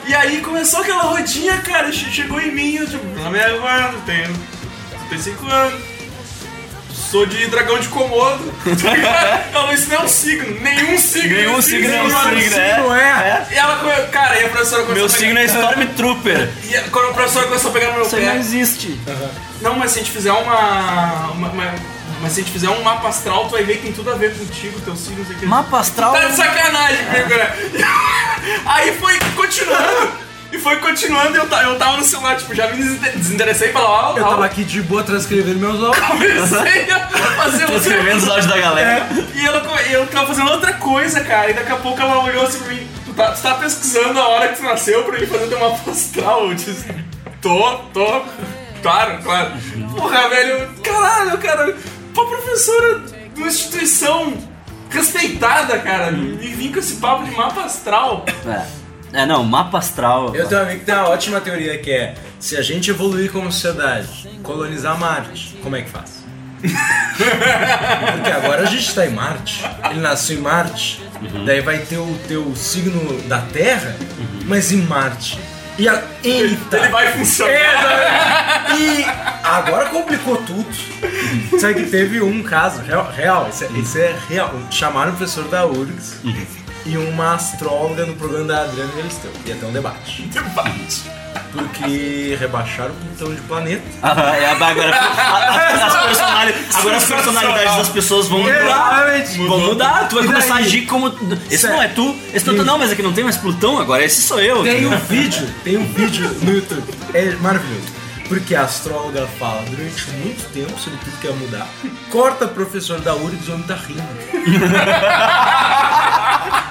E aí começou aquela rodinha, cara, che- chegou em mim, eu tipo, meu nome é Eduardo, tenho 35 anos, sou de dragão de Komodo. Ela isso não é um signo, nenhum signo. Nenhum signo é um mano. signo, é. Não é? E ela, come- cara, e a professora começou Meu a pegar- signo é Stormtrooper. E a- quando a professora começou a pegar no meu Isso aí não pé, existe. não, mas se a gente fizer uma, uma- uma- mas se a gente fizer um mapa astral, tu vai ver que tem tudo a ver contigo, teu signo, não sei o que. Mapa astral. Tá de sacanagem comigo, né? Aí foi continuando. E foi continuando e eu, eu tava no celular, tipo, já me desinter- desinteressei pela aula. Eu tava aqui de boa transcrevendo meus áudios. Comecei a fazer escrevendo os áudios da galera. E ela, eu tava fazendo outra coisa, cara. E daqui a pouco ela olhou assim pra mim. Tu tá, tu tá pesquisando a hora que tu nasceu pra mim fazer teu mapa astral? Eu disse, tô, tô. Claro, claro. Porra, velho. Caralho, cara. Pô, professora de uma instituição respeitada, cara. Me vim com esse papo de mapa astral. É. É, não, mapa astral. Eu tenho um amigo que tem uma ótima teoria que é: se a gente evoluir como sociedade, colonizar Marte, como é que faz? Porque agora a gente tá em Marte, ele nasceu em Marte, daí vai ter o teu signo da Terra, mas em Marte. E a... Eita! Ele vai funcionar. É, e agora complicou tudo. Sabe que teve um caso, real, real esse, é- esse é real. Chamaram o professor da URGS e uma astróloga no programa da Adriana Galisteu. Ia ter um debate. Debate. Porque rebaixaram o Plutão de planeta. Aham, é, agora, a- a- as personali- agora as personalidades das pessoas vão mudar. Exatamente. Vão mudar, tu vai E começar a daí? agir como. Esse Certo. não é tu, esse não é tu, não, mas aqui não tem mais Plutão agora, esse sou eu. Tem um vídeo, tem um vídeo no YouTube. É maravilhoso. Porque a astróloga fala durante muito tempo sobre tudo que ia mudar. Corta o professor da URGS e o homem tá rindo.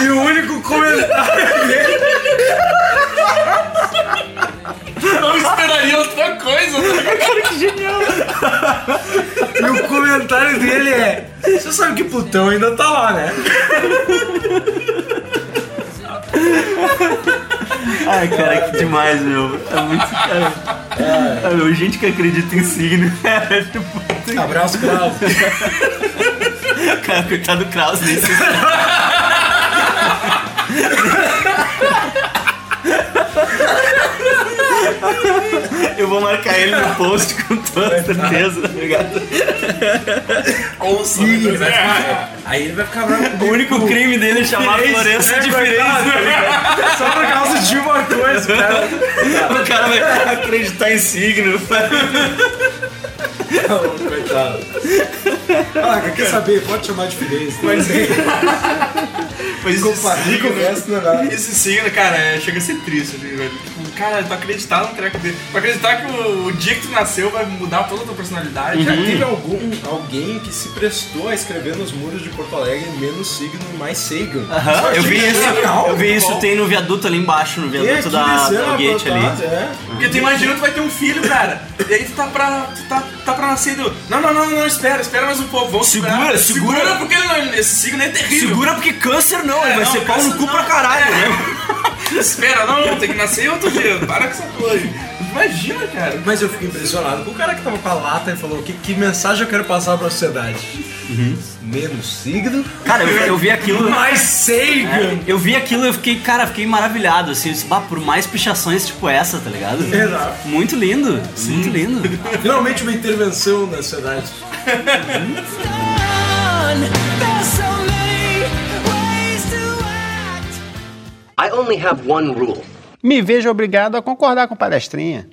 e o único comentário dele Não esperaria outra coisa, né? E o comentário dele é: Você sabe que Plutão ainda tá lá, né? Ai, cara, que demais, meu. É muito. Cara, meu, gente que acredita em signo. É, tipo, Abraço, Klaus. Cara, coitado do Kraus nesse. Eu vou marcar ele no post com toda certeza, tá ligado? Ouça, Ih, mas vai é- ficar- Aí ele vai ficar bravo O único crime dele é chamar Florença de coitado, diferença. Só por causa de uma coisa, cara. O cara vai acreditar em signo. Coitado. Ah, quer saber? Pode chamar de diferença. Mas Mas esse compartilha com o signo, não é esse signo, cara, é- chega a ser triste, assim, velho. Cara, tu acreditar num treco dele. Tu acreditar que o, o dia que tu nasceu vai mudar toda a tua personalidade. Já teve algum, alguém que se prestou a escrever nos muros de Porto Alegre menos signo e mais Sagan. Aham, eu vi isso. Eu vi isso, tem no viaduto ali embaixo, no viaduto da, da Gate ali. É. Porque tu imagina que tu vai ter um filho, cara. E aí tu tá pra. Tu tá, tá pra nascer do. Não, não, não, não, espera, espera mais um pouco. Vamos Segura, segurar. segura. porque ele- esse signo é terrível. Segura porque câncer não, ele vai não, ser pau no cu não. pra caralho, É. né? Espera, não, não, tem que nascer outro dia. Para com essa aí. Imagina, cara. Mas eu fiquei impressionado com o cara que tava com a lata e falou: que, que mensagem eu quero passar pra sociedade? Menos signo, Cara, eu, eu vi aquilo. mais Sagan! Eu vi aquilo e eu fiquei, cara, fiquei maravilhado, assim, eu disse, bah, por mais pichações tipo essa, tá ligado? Exato. Muito lindo, muito lindo. Finalmente uma intervenção na sociedade. I only have one rule. Me vejo obrigado a concordar com palestrinha.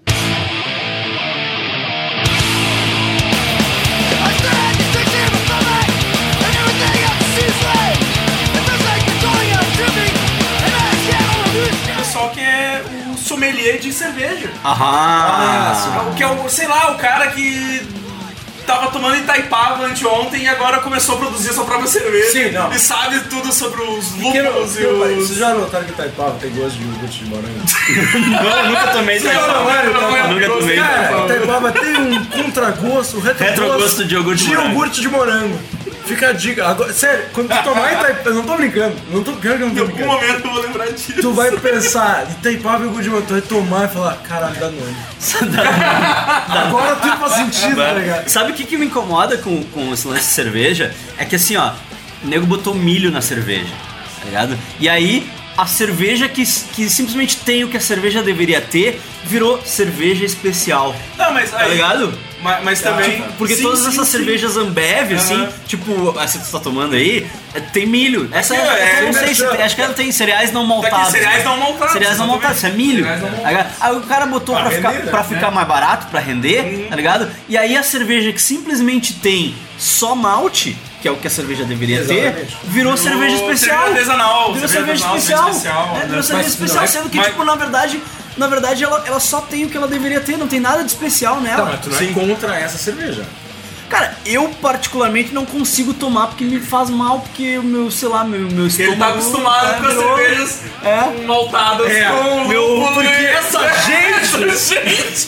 O pessoal que é o sommelier de cerveja. Aham. O que é o, sei lá, o cara que tava tomando Itaipava anteontem e agora começou a produzir sua própria cerveja. Sim, não. E sabe tudo sobre os lúpulos e os... vocês já notaram que Taipava tem gosto de iogurte de morango? Não, nunca tomei Itaipava. não, não, não, não, Nunca tomei. Cara, Taipava tem um contragosto, um retrogosto, Retrogosto de iogurte de de morango. iogurte de morango. Fica a dica. Agora, sério, quando tu tomar Itaipava, eu não tô brincando, não tô, que eu não Em tô algum brincando. momento eu vou lembrar disso. Tu vai pensar, Itaipava e de morango, tu vai tomar e falar, caralho, dá nome. Agora tudo faz sentido, tá ligado? Sabe o que, que me incomoda com, com esse lance de cerveja? É que assim, ó, o nego botou milho na cerveja, tá ligado? E aí, a cerveja que, que simplesmente tem o que a cerveja deveria ter, virou cerveja especial, Não, mas tá aí... ligado? Mas, mas também... Porque Sim, todas sim, essas sim. cervejas Ambev, assim, tipo, essa que tu tá tomando aí, é- tem milho. Essa É, é, é, eu não sei se merchan. tem, acho que ela tem cereais não maltados. cereais não maltados, Cereais não exatamente. maltados, isso é milho. Tá? Aí o cara botou pra, Pra ficar, render, né? pra ficar mais barato, pra render, Uhum. tá ligado? E aí a cerveja que simplesmente tem só malte, que é o que a cerveja deveria ter, Exatamente. virou, cerveja cerveja especial. artesanal, Virou cerveja cerveja artesanal, especial. cerveja especial, É, né? virou cerveja Mas especial, é- sendo que, mas- tipo, na verdade, na verdade ela, ela só tem o que ela deveria ter, não tem nada de especial nela. Tá, mas tu não é contra essa cerveja. Cara, eu particularmente não consigo tomar porque me faz mal, porque o meu, sei lá, meu, meu Ele estômago... tá acostumado é, com as virou- cervejas É. maltadas É, com meu- porque essa gente- Essa gente...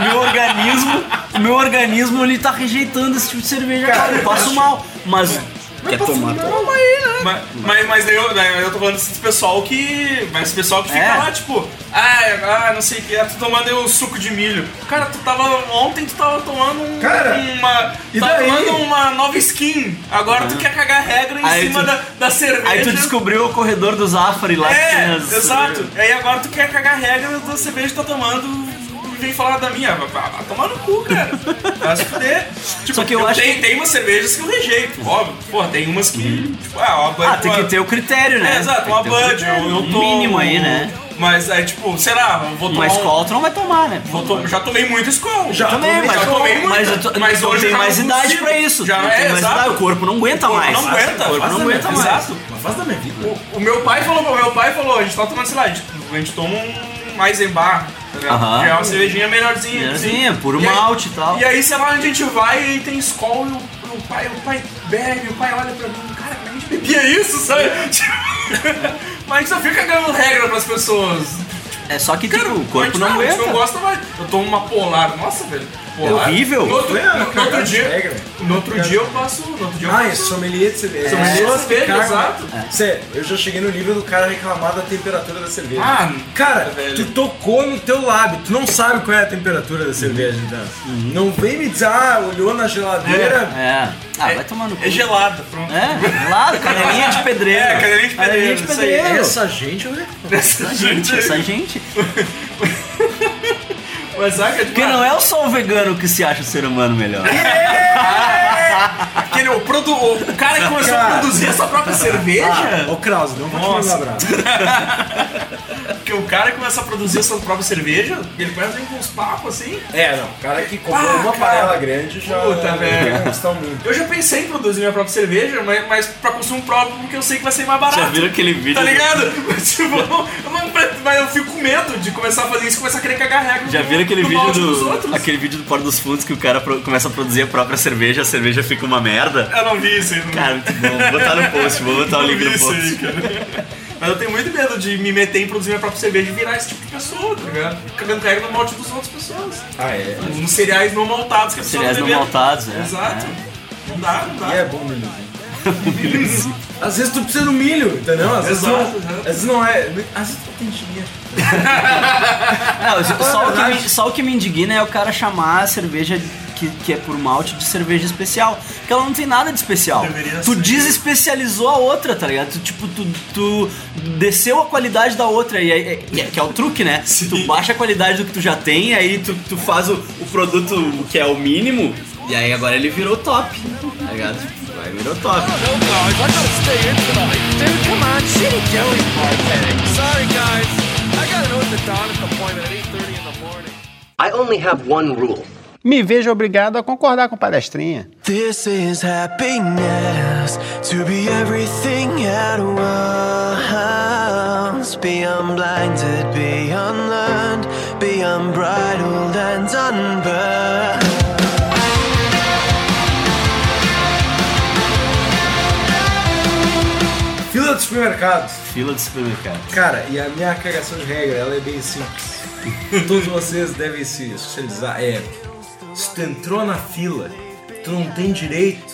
Meu organismo, o meu organismo, ele tá rejeitando esse tipo de cerveja, cara, eu passo mal. Mas, quer tomar, toma aí, né? Mas, mas, mas daí eu, daí eu tô falando desse pessoal que. Mas esse pessoal que fica É. lá, tipo, ah, ah, não sei o que, tu tomando o suco de milho. Cara, tu tava. Ontem tu tava tomando um, Cara, uma. e tava daí? tomando uma nova skin. Agora tu quer cagar regra em Aí cima tu- da, da cerveja. Aí tu descobriu o corredor do Zafari lá que É, tinha as- exato. Aí agora tu quer cagar regra da cerveja que tá tomando. Vem falar da minha. Vai, vai tomar no cu, cara. Vai se fuder. Tipo, Só que eu acho tem, tem umas cervejas que eu rejeito, óbvio. Porra, tem umas que. Tipo, ah, uma Bud- Ah, tem que uma- ter o critério, né? é, exato, uma que Bud, eu, eu tô. mínimo aí, né? Mas aí, tipo, sei lá, eu vou tomar. Mas um- tu não vai tomar, né? vou to- Já tomei muito Skol. Já tomei, mas, já tomei muito. mas, eu tô- Mas hoje tem eu mais idade consigo. pra isso. Já é, tem mais exato. idade, o corpo não aguenta O corpo mais. não aguenta, o corpo não aguenta mais. Exato. Mas faz da minha vida. O, o meu pai falou, o meu pai falou, a gente tá tomando, sei lá, a gente, a gente toma um Eisenbar, tá ligado? Aham. Que é uma cervejinha melhorzinha. Melhorzinha, assim. puro E aí- malte e tal. E aí, sei lá, onde a gente vai e tem Skol e o, o pai, o pai bebe, o pai olha pra mim, cara, como a gente bebia isso, sabe? Mas a gente só fica dando regra pras pessoas. É só que, Cara, tipo, o corpo não gente aguenta. não gosta mais. Eu tomo uma polar, nossa, velho. É horrível. No outro, no outro de dia, no outro dia eu passo. No outro dia eu Ah, passo. é sommelier de cerveja. Sommelier de que cerveja, exato. Sério, eu já cheguei no nível do cara reclamar da temperatura da cerveja. Ah, cara, velho. tu tocou no teu lábio, tu não sabe qual é a temperatura da cerveja, então. Não vem me dizer, ah, olhou na geladeira. É. Ah, vai tomar no cu. É gelado, pronto. É, claro, canelinha de pedreiro. É, canelinha de Canelinha pedreiro, de isso aí. pedreiro. Essa gente, olha. Essa gente, essa gente. Mas saca, tipo, Porque não é só o vegano que se acha o ser humano melhor. aquele, o, produ, o cara que começou a Cara. produzir a sua própria cerveja. Ô Kraus, não vou te Nossa. mandar abraço. Porque o cara começa a produzir a sua própria cerveja, ele começa a vir com uns papos assim. É, não, o cara que comprou Ah, uma cara. panela grande já Puta, velho. Eu já pensei em produzir minha própria cerveja, mas, mas pra consumo próprio, porque eu sei que vai ser mais barato. Já viram aquele vídeo? Tá do- ligado? Mas, tipo, não- não mas eu fico com medo de começar a fazer isso e começar a querer cagar regra. Já viram aquele no vídeo do. Aquele vídeo do Porto dos Fundos que o cara pro- começa a produzir a própria cerveja, a cerveja fica uma merda? Eu não vi isso aí. Não, Cara, muito bom. Vou botar no post, vou botar o link vi no isso aí, post. cara. Mas eu tenho muito medo de me meter em produzir minha própria cerveja e virar esse tipo de pessoa, tá ligado? Cagando regra no malte dos outras pessoas. Ah, é. Nos cereais não maltados que a pessoa Cereais não bebendo. maltados, é. Exato. Não dá, não dá. E é bom milho. Às vezes tu precisa do milho, entendeu? Às vezes, Exato, não, exato. às vezes não é. Às vezes tu tem dinheiro. Não, só, o que me, só o que me indigna é o cara chamar a cerveja que, que é por malte de cerveja especial. Porque ela não tem nada de especial. Deveria tu ser. desespecializou a outra, tá ligado? Tu, tipo, tu, tu desceu a qualidade da outra. E aí, é- que é o truque, né? Tu baixa a qualidade do que tu já tem, aí tu, tu faz o, o produto que é o mínimo. E aí agora ele virou top. Tá ligado? Vai virou top. I only have one rule. Me vejo obrigado a concordar com palestrinha. This is happiness to be everything at once. Be unblinded, be unlearned, be unbridled and unburned. Fila do supermercado. Fila de supermercado. Cara, e a minha cagação de regra, ela é bem simples. Todos vocês devem se socializar. É, se tu entrou na fila, tu não tem direito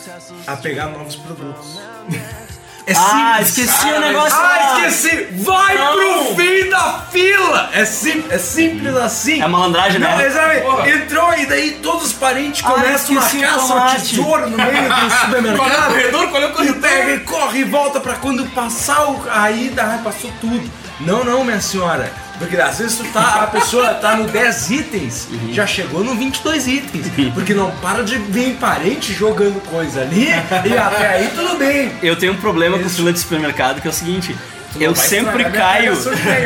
a pegar novos produtos. É Ah, esqueci o negócio Ah, esqueci! Vai pro fim da fila! É, sim, é simples assim. É malandragem, Não, né? exatamente. Porra. Entrou e daí todos os parentes Ah, começam uma esqueci o caça ao tesouro no meio do Qual é o supermercado. corredor? Qual é o E corredor? pega e corre e volta pra quando passar o, a ida, ai, passou tudo. Não, não, minha senhora. Porque às vezes tu tá, a pessoa tá no 10 itens, já chegou no 22 itens. Porque não para de vir parente jogando coisa ali e até aí tudo bem. Eu tenho um problema com fila de supermercado que é o seguinte, eu sempre caio,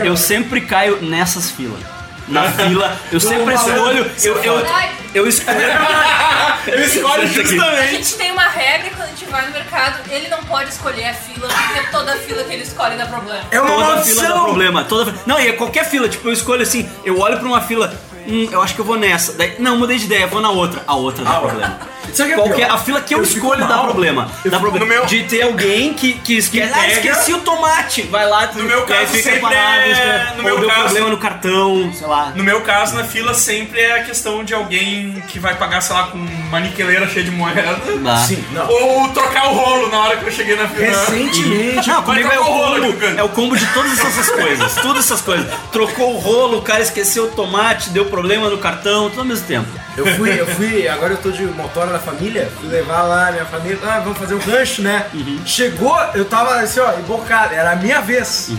eu mano. sempre caio nessas filas. Na fila, eu sempre escolho, eu, eu, eu escolho. Ele escolhe a justamente. gente tem uma regra quando a gente vai no mercado, ele não pode escolher a fila, porque toda fila que ele escolhe dá problema. É uma Toda fila dá problema. Toda... Não, e é qualquer fila, tipo, eu escolho assim, eu olho pra uma fila, hum, eu acho que eu vou nessa. Daí, não, mudei de ideia, vou na outra. A outra dá problema. Sabe o que é Qualquer, pior? a fila que eu, Eu escolho dá problema. Dá problema. meu- De ter alguém que, que esquece. ah, esqueci o tomate. Vai lá, No meu aí caso, fica sempre parado, é- no ou meu deu caso- problema no cartão, sei lá. No meu caso, na fila sempre é a questão de alguém que vai pagar, sei lá, com uma niqueleira cheia de moeda. Sim, não. Ou trocar o rolo na hora que eu cheguei na fila. Recentemente, Não, comigo é o, trocar o rolo aqui no combo, é o combo de todas essas coisas. Todas essas coisas. Trocou o rolo, o cara esqueceu o tomate, deu problema no cartão, tudo ao mesmo tempo. Eu fui, eu fui, agora eu tô de motora da família, fui levar lá a minha família, ah, vamos fazer um rancho, né? Chegou, eu tava assim, ó, embocado, era a minha vez.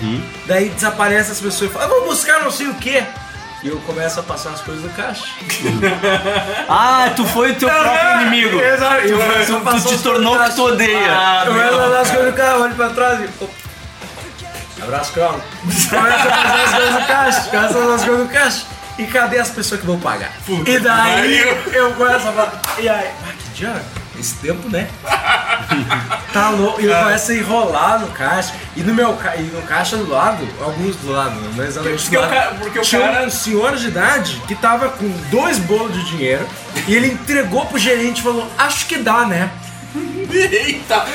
Daí desaparece as pessoas e falam, ah, vou buscar não sei o quê. E eu começo a passar as coisas no caixa. Ah, tu foi o teu próprio inimigo. Exato. Eu começo a Tu, tu te tornou o que tu odeia. Ah, Eu começo a as coisas no carro, olho pra trás e. opa. Abraço, Crown. Começa a passar as coisas no caixa, começa a passar as coisas no caixa. E cadê as pessoas que vão pagar? e daí pariu. eu começo a falar. E aí, Esse tempo, né? tá louco. E eu começo a enrolar no caixa. E no meu ca... e no caixa do lado, alguns do lado, não exatamente Porque do o lado. porque o tinha cara- um senhor de idade que tava com dois bolos de dinheiro. E ele entregou pro gerente e falou: Acho que dá, né? Eita!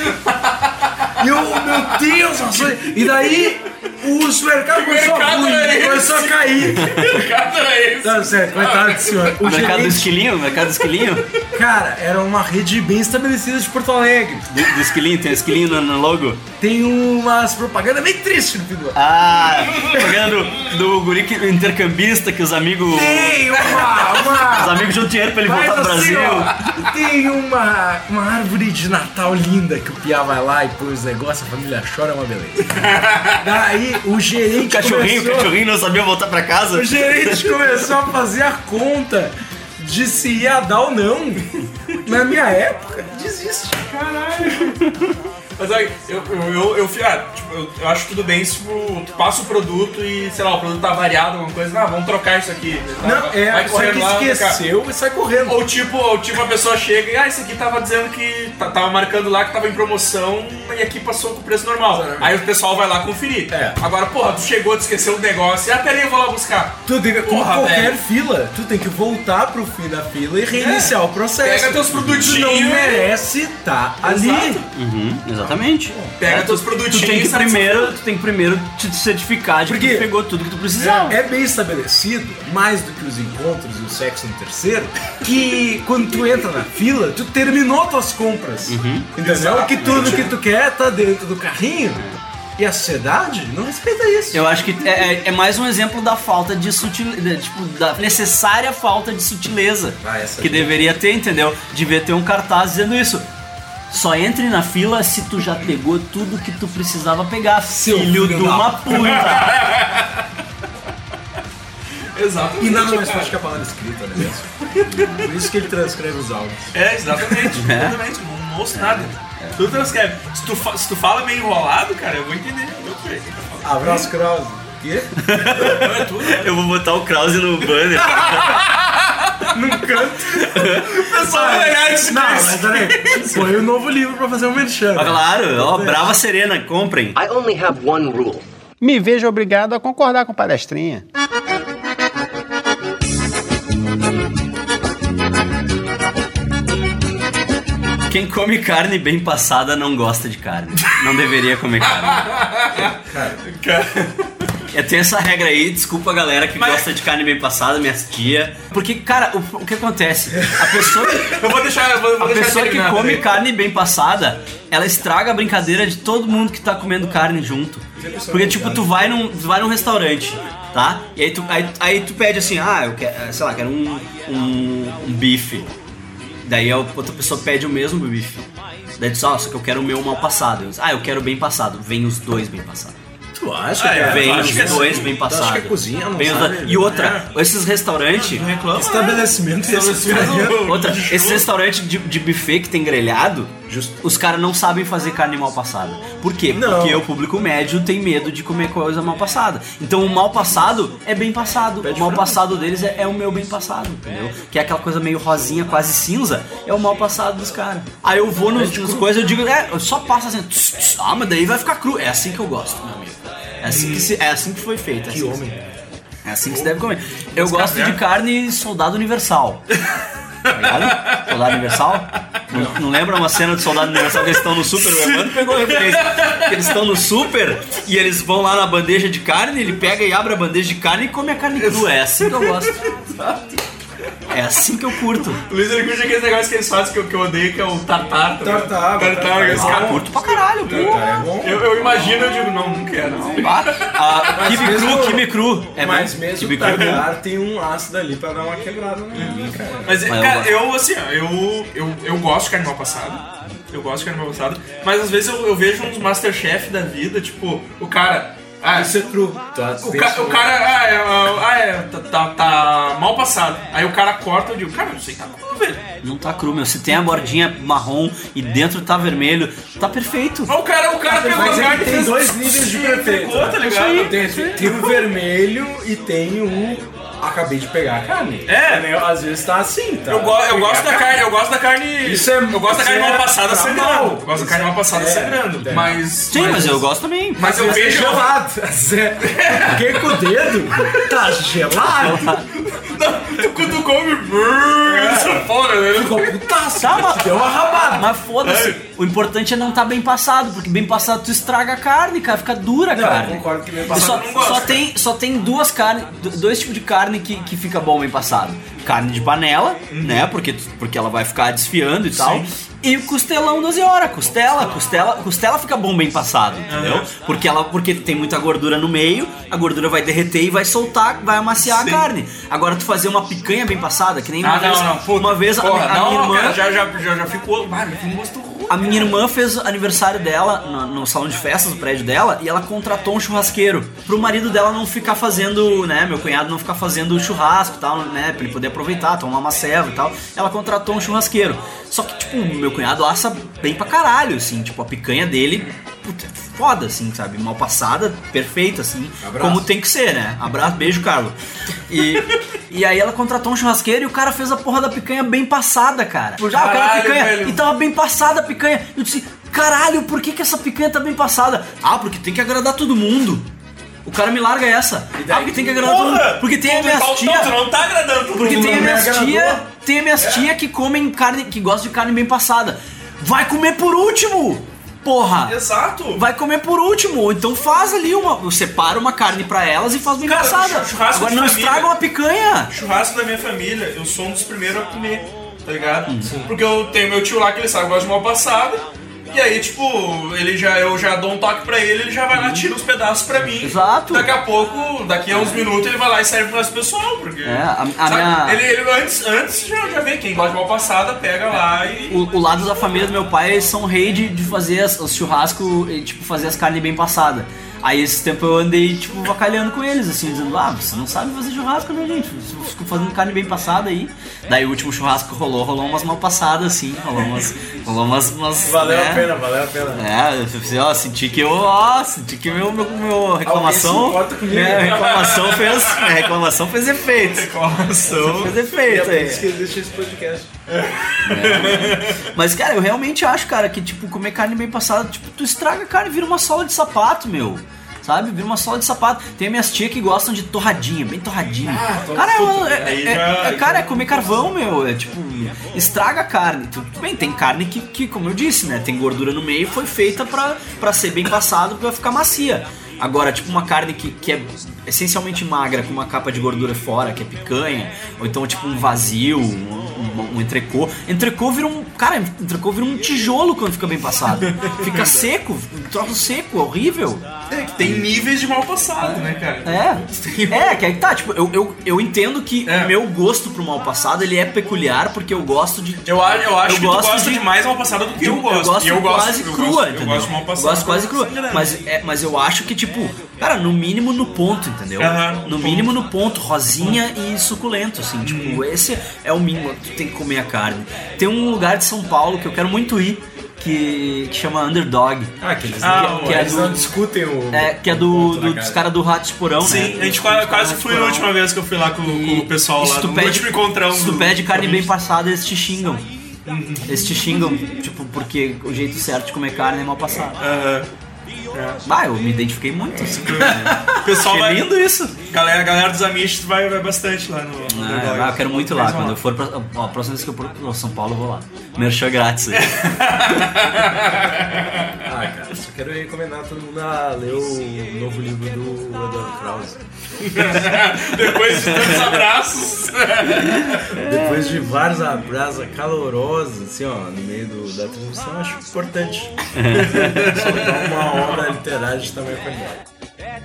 E eu, meu Deus, nossa, e daí o supermercado começou a mercado ruir, esse? começou a cair. Cara, era esse. Não, sério, coitado do senhor. O mercado do gerente, esquilinho, o mercado do esquilinho. cara, era uma rede bem estabelecida de Porto Alegre. Do, do esquilinho, tem esquilinho no, no logo. Tem umas propagandas bem tristes no do ano. Ah, propaganda do, do guri que- intercambista que os amigos. Tem uma, Os uma... amigos juntam dinheiro pra ele Mas voltar pro assim, Brasil. ó, tem uma, uma árvore de Natal linda que o Pia vai lá e põe os negócios, a família chora, é uma beleza. Daí o gerente Cachorrinho, começou, cachorrinho não sabia voltar pra casa. o gerente começou a fazer a conta de se ia dar ou não. Na minha época, desiste. Mas aí, eu, eu, eu, eu, ah, tipo, eu, eu acho tudo bem se tipo, tu passa o produto e, sei lá, o produto tá variado, alguma coisa, ah, vamos trocar isso aqui. Não, é, Vai só que lá, esqueceu e sai correndo. Ou tipo, ou tipo a pessoa chega e, ah, esse aqui tava dizendo que tá- tava marcando lá que tava em promoção e aqui passou com o preço normal. Aí o pessoal vai lá conferir. É. Agora, porra, tu chegou, tu esqueceu o negócio, ah, peraí, eu vou lá buscar. Tu tem, como Porra, qualquer velho. fila, tu tem que voltar pro fim da fila e reiniciar o processo. Pega teus Tu não produtinhos. merece estar ali. Exato. Uhum, exatamente. Pega teus Tu produtinhos tem que primeiro, tu tem que primeiro te certificar de que Porque- tu pegou tudo que tu precisava. É bem estabelecido, mais do que os encontros e o sexo no terceiro, que quando tu entra na fila, tu terminou tuas compras. Entendeu? Exato. Que tudo que tu quer tá dentro do carrinho. E a sociedade não respeita isso. Eu acho que é, é- é mais um exemplo da falta de sutileza, tipo, da necessária falta de sutileza Ah, que aqui. deveria ter, entendeu? Devia ter um cartaz dizendo isso. Só entre na fila se tu já pegou tudo que tu precisava pegar, Seu filho, filho de uma puta. Exato. E nada mais forte que a palavra escrita, né? Por isso que ele transcreve os áudios. É, exatamente, exatamente. Não, ouço nada. Tu transcreve. Se tu, se tu fala meio enrolado, cara, eu vou entender. Eu sei tá. Abraço, Krause. Quê? Não é né? Eu vou botar o Krause no banner. Num canto. Pessoal, é isso, Não, mas peraí. Põe o novo livro pra fazer um merchan. Ah, claro, ó, Brava Serena, comprem. I only have one rule. Me vejo obrigado a concordar com palestrinha. Quem come carne bem passada não gosta de carne. Não deveria comer carne. Cara, Eu tenho essa regra aí, desculpa a galera que Mas- gosta de carne bem passada, minhas tia. Porque, cara, o, o que acontece? A pessoa, eu vou deixar. Eu vou, vou a deixar pessoa que come carne bem passada, ela estraga a brincadeira de todo mundo que tá comendo carne junto. Porque, tipo, tu vai num, tu vai num restaurante, tá? E aí tu, aí, aí tu pede assim, ah, eu quero, sei lá, quero um, um, um bife. Daí a outra pessoa pede o mesmo bife. Daí tu diz, ó, só que eu quero o meu mal passado. Eu diz, ah, eu quero bem passado. Vem os dois bem passados. Tu acha, Ah, é? Vem eu acho que é dois assim. bem acha passados. que a cozinha não os sabe? E outra, esses restaurantes. Não reclama. Estabelecimento Estabelecimento. Outra, esse restaurante de, de buffet que tem grelhado, Justo. os caras não sabem fazer carne mal passada. Por quê? Não. Porque o público médio tem medo de comer coisa mal passada. Então o mal passado é bem passado. o mal passado deles é, é o meu bem passado, entendeu? Que é aquela coisa meio rosinha, quase cinza, é o mal passado dos caras. Aí eu vou nos, nas coisas eu digo, é, eu só passa assim, tss, tss, ah, mas daí vai ficar cru. É assim que eu gosto, amigo. É assim que, se, é assim que foi feito. é Que assim homem. é assim que se deve comer. Eu gosto de carne soldado universal. Tá ligado? Soldado universal? Não, não lembra uma cena de soldado universal que eles estão no super? O Evandro pegou a referência. Eles estão no super e eles vão lá na bandeja de carne, ele pega e abre a bandeja de carne e come a carne crua. É assim que eu gosto. É assim que eu curto. O Luiz ele curte aqueles negócios que eles fazem que eu, que eu odeio, que é o tartar. tá? Tartar, Tartar, esse Ah, cara- curto pra caralho, pô. É. Eu, eu imagino, eu digo, não, não quero. Não. Ah, kibe cru, kibe cru. É Mas bom. mesmo Kibe tartar tem um ácido ali pra dar uma quebrada no mim, cara. Mas, eu cara, eu, assim, ó, eu, eu, eu gosto de carne mal passada. Eu gosto de carne mal passada. Mas às vezes eu, eu vejo uns Masterchef da vida, tipo, o cara. Ah, Isso é true. Tá, o, ca- o cara, ah, é, ah, é, tá, tá, tá mal passado. Aí o cara corta, eu digo, cara, isso aí tá cru, velho. Não tá cru, meu. Se tem a bordinha marrom e dentro tá vermelho, tá perfeito. Mas o cara, o cara pegou Mas a carne e tem fez dois níveis de perfeito. Pegou, tá ligado? Tem, tem o vermelho e tem o. Acabei de pegar a carne. É. Entendeu? Às vezes tá assim, tá? Eu, go eu gosto da a carne, eu gosto da carne. Isso é- eu gosto da carne isso é mal passada sangrando. mal. Eu gosto da carne mal passada É, sangrando. é. Mas. Sim, mas eu gosto também. Mas eu Mas é vejo. gelado. Zé. Peguei com o dedo. Tá gelado. Não, tu não come. brrr, Essa porra, né? Ficou putaço. Tá, mas, Deu uma rabada. mas foda-se. O importante é não estar bem passado, porque bem passado tu estraga a carne, cara, fica dura a Não, eu carne. concordo que bem passado só, eu não gosto, só tem, só tem duas carnes, do- dois tipos de carne que, que fica bom bem passado. Carne de panela, né? Porque, porque ela vai ficar desfiando e tal. E costelão 12 horas. Costela, costela, costela fica bom bem passado, entendeu? Porque ela porque tem muita gordura no meio, a gordura vai derreter e vai soltar, vai amaciar Sim. a carne. Agora tu fazer uma picanha bem passada, que nem uma Ah, vez, não, não. Puta, uma vez a, porra, a não, minha irmã cara, já, já, já, já ficou. Um gosto ruim. a minha irmã fez aniversário dela no, no salão de festas do prédio dela e ela contratou um churrasqueiro pro marido dela não ficar fazendo, né, meu cunhado não ficar fazendo churrasco e tal, né, pra ele poder aproveitar, tomar uma ceva e tal. Ela contratou um churrasqueiro. Só que, tipo, meu cunhado assa bem pra caralho, assim, tipo, a picanha dele, puta, foda, assim, sabe? Mal passada, perfeita, assim, Abraço. como tem que ser, né? Abraço, beijo, Carlos. E, e aí ela contratou um churrasqueiro e o cara fez a porra da picanha bem passada, cara. Tipo, ah, eu quero a Caralho, picanha. velho. E tava bem passada a picanha. Eu disse, caralho, por que, que essa picanha tá bem passada? Ah, porque tem que agradar todo mundo. O cara me larga essa. Ah, porque tem que agradar todo Porra! mundo. Porque tem a minha tia. Tu não tá agradando todo Porque mundo. tem minhas tia, tem minhas tia que comem carne, que gostam de carne bem passada. Vai comer por último! Porra! Exato. Vai comer por último, então faz ali uma. Separa uma carne pra elas e faz bem Cara, passada. churrasco Agora não família. estragam a picanha. Churrasco da minha família, eu sou um dos primeiros a comer, tá ligado? Porque eu tenho meu tio lá que ele sabe que gosta de mal passada. E aí, tipo, ele já, eu já dou um toque pra ele, ele já vai lá, tira os pedaços pra mim. Exato. Daqui a pouco, daqui a uns minutos, ele vai lá e serve pro nosso pessoal. Porque, É, a- a sabe? minha- ele, ele antes, antes já, já vê quem gosta de mal passada, pega lá e. O, o lado da família do meu pai são rei de, de fazer as, os churrascos e tipo fazer as carnes bem passadas. Aí esse tempo eu andei tipo vacalhando com eles, assim, dizendo, ah, você não sabe fazer churrasco, né, gente? Ficam fazendo carne bem passada aí. Daí o último churrasco rolou, rolou umas mal passadas, assim, rolou umas. Rolou umas. umas Valeu né? a pena, valeu a pena. É, eu falei, ó, senti que eu, ó, senti que meu, meu, meu reclamação. Comigo. minha reclamação fez. Minha reclamação fez efeito. Reclamação. Fez E é efeito por isso que existe esse podcast. Mas, cara, eu realmente acho, cara, que, tipo, comer carne bem passada, tipo, tu estraga a carne e vira uma sola de sapato, meu. Sabe? Vira uma sola de sapato. Tem minhas tias que gostam de torradinha, bem torradinha. cara, é, é- é- é- cara, é comer carvão, meu. É tipo, estraga a carne. Tudo bem, tem carne que, que, como eu disse, né? Tem gordura no meio foi feita pra, pra ser bem passado, pra ficar macia. Agora, tipo, uma carne que, que é essencialmente magra, com uma capa de gordura fora, que é picanha, ou então, tipo, um vazio, um, um, um entrecô. Entrecô vira um. Cara, entrecô vira um tijolo quando fica bem passado. Fica seco, um troço seco, horrível. É, que tem níveis de mal passado, né, cara? É, é, que aí tá, tipo, eu, eu, eu entendo que É. o meu gosto pro mal passado, ele é peculiar, porque eu gosto de... Eu, acho- eu acho Eu que gosto gosta de- de, mais mal passada do que eu, gosto. gosto E eu gosto quase eu crua, gosto, entendeu? Eu gosto de mal Eu passada. gosto quase crua. Mas, é, mas eu acho que, tipo, cara, no mínimo no ponto, entendeu? Aham, no mínimo no ponto, rosinha e suculento, assim. Tipo, esse é o mínimo que tu tem que comer a carne. Tem um lugar de São Paulo que eu quero muito ir, que, que chama Underdog. Ah, que eles, Ah, não, que é eles do- não discutem o. É, que é do, do- dos caras do Ratos Porão, né? Sim, a gente quase, quase na Porão. última vez que eu fui lá com, com o pessoal lá no pede- último encontrão. Se tu pede carne bem passada, eles te xingam. Eles te xingam, tipo, porque o jeito certo de comer carne é mal passado. Aham. Ah, eu me identifiquei muito. Assim. O pessoal Achei vai. lindo isso. Galera, a galera dos Amish vai, vai bastante lá no. no É, Underdog. ah, eu quero muito ir lá. Quando eu for pra. Ó, a próxima vez que eu for pra São Paulo, eu vou lá. Merchan grátis aí. Ah, cara, só quero recomendar todo mundo a ler o novo livro do Adolfo Krause. Depois de tantos abraços. Depois de vários abraços calorosos, assim, ó, no meio do- da transmissão, acho importante. Soltar uma obra literária de tamanho qualidade.